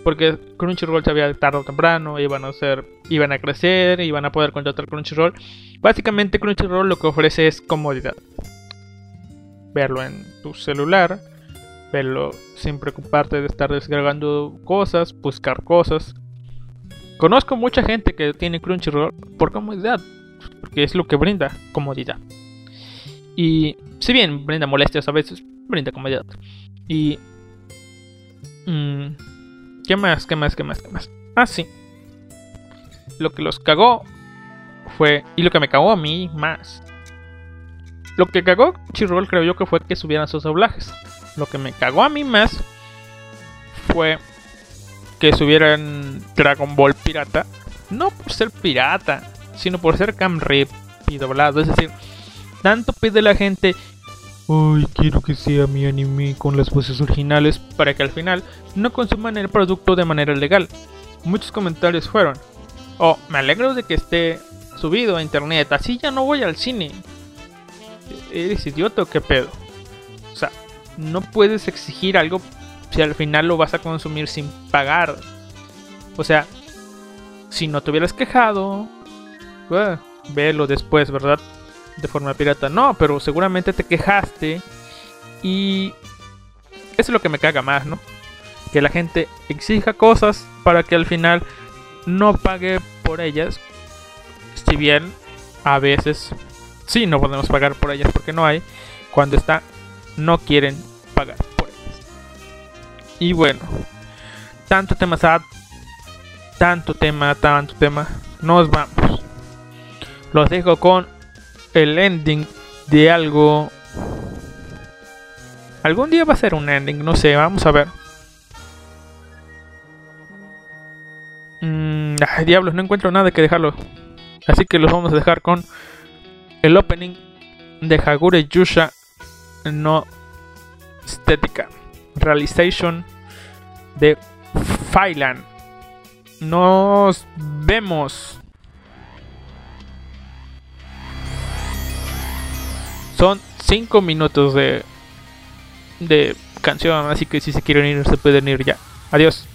porque Crunchyroll sabía tarde o temprano iban a ser, iban a crecer, iban a poder contratar Crunchyroll. Básicamente Crunchyroll lo que ofrece es comodidad. Verlo en tu celular, verlo sin preocuparte de estar descargando cosas, buscar cosas. Conozco mucha gente que tiene Crunchyroll por comodidad, porque es lo que brinda comodidad. Y si bien brinda molestias a veces, brinda comodidad. Y... Mmm, ¿Qué más? ¿Qué más? ¿Qué más? ¿Qué más? Ah, sí. Lo que los cagó fue... Y lo que me cagó a mí más. Lo que cagó Chirrol creo yo que fue que subieran sus doblajes. Lo que me cagó a mí más fue que subieran Dragon Ball pirata. No por ser pirata, sino por ser cam rip y doblado. Es decir, tanto pide la gente Ay, quiero que sea mi anime con las voces originales para que al final no consuman el producto de manera legal. Muchos comentarios fueron, oh, me alegro de que esté subido a internet, así ya no voy al cine. ¿Eres idiota o qué pedo? O sea, no puedes exigir algo si al final lo vas a consumir sin pagar. O sea, si no te hubieras quejado, uh, velo después, ¿verdad? De forma pirata. No, pero seguramente te quejaste y eso es lo que me caga más, ¿no? Que la gente exija cosas para que al final no pague por ellas. Si bien a veces sí no podemos pagar por ellas porque no hay. Cuando está, no quieren pagar por ellas. Y bueno, tanto tema tanto tema, tanto tema. Nos vamos. Los dejo con el ending de algo. Algún día va a ser un ending, no sé, vamos a ver. Mm, ay, diablos, no encuentro nada que dejarlo. Así que los vamos a dejar con el opening de Hagure Yusha no estética. Realization de Failan. Nos vemos. Son 5 minutos de, de canción, así que si se quieren ir, se pueden ir ya. Adiós.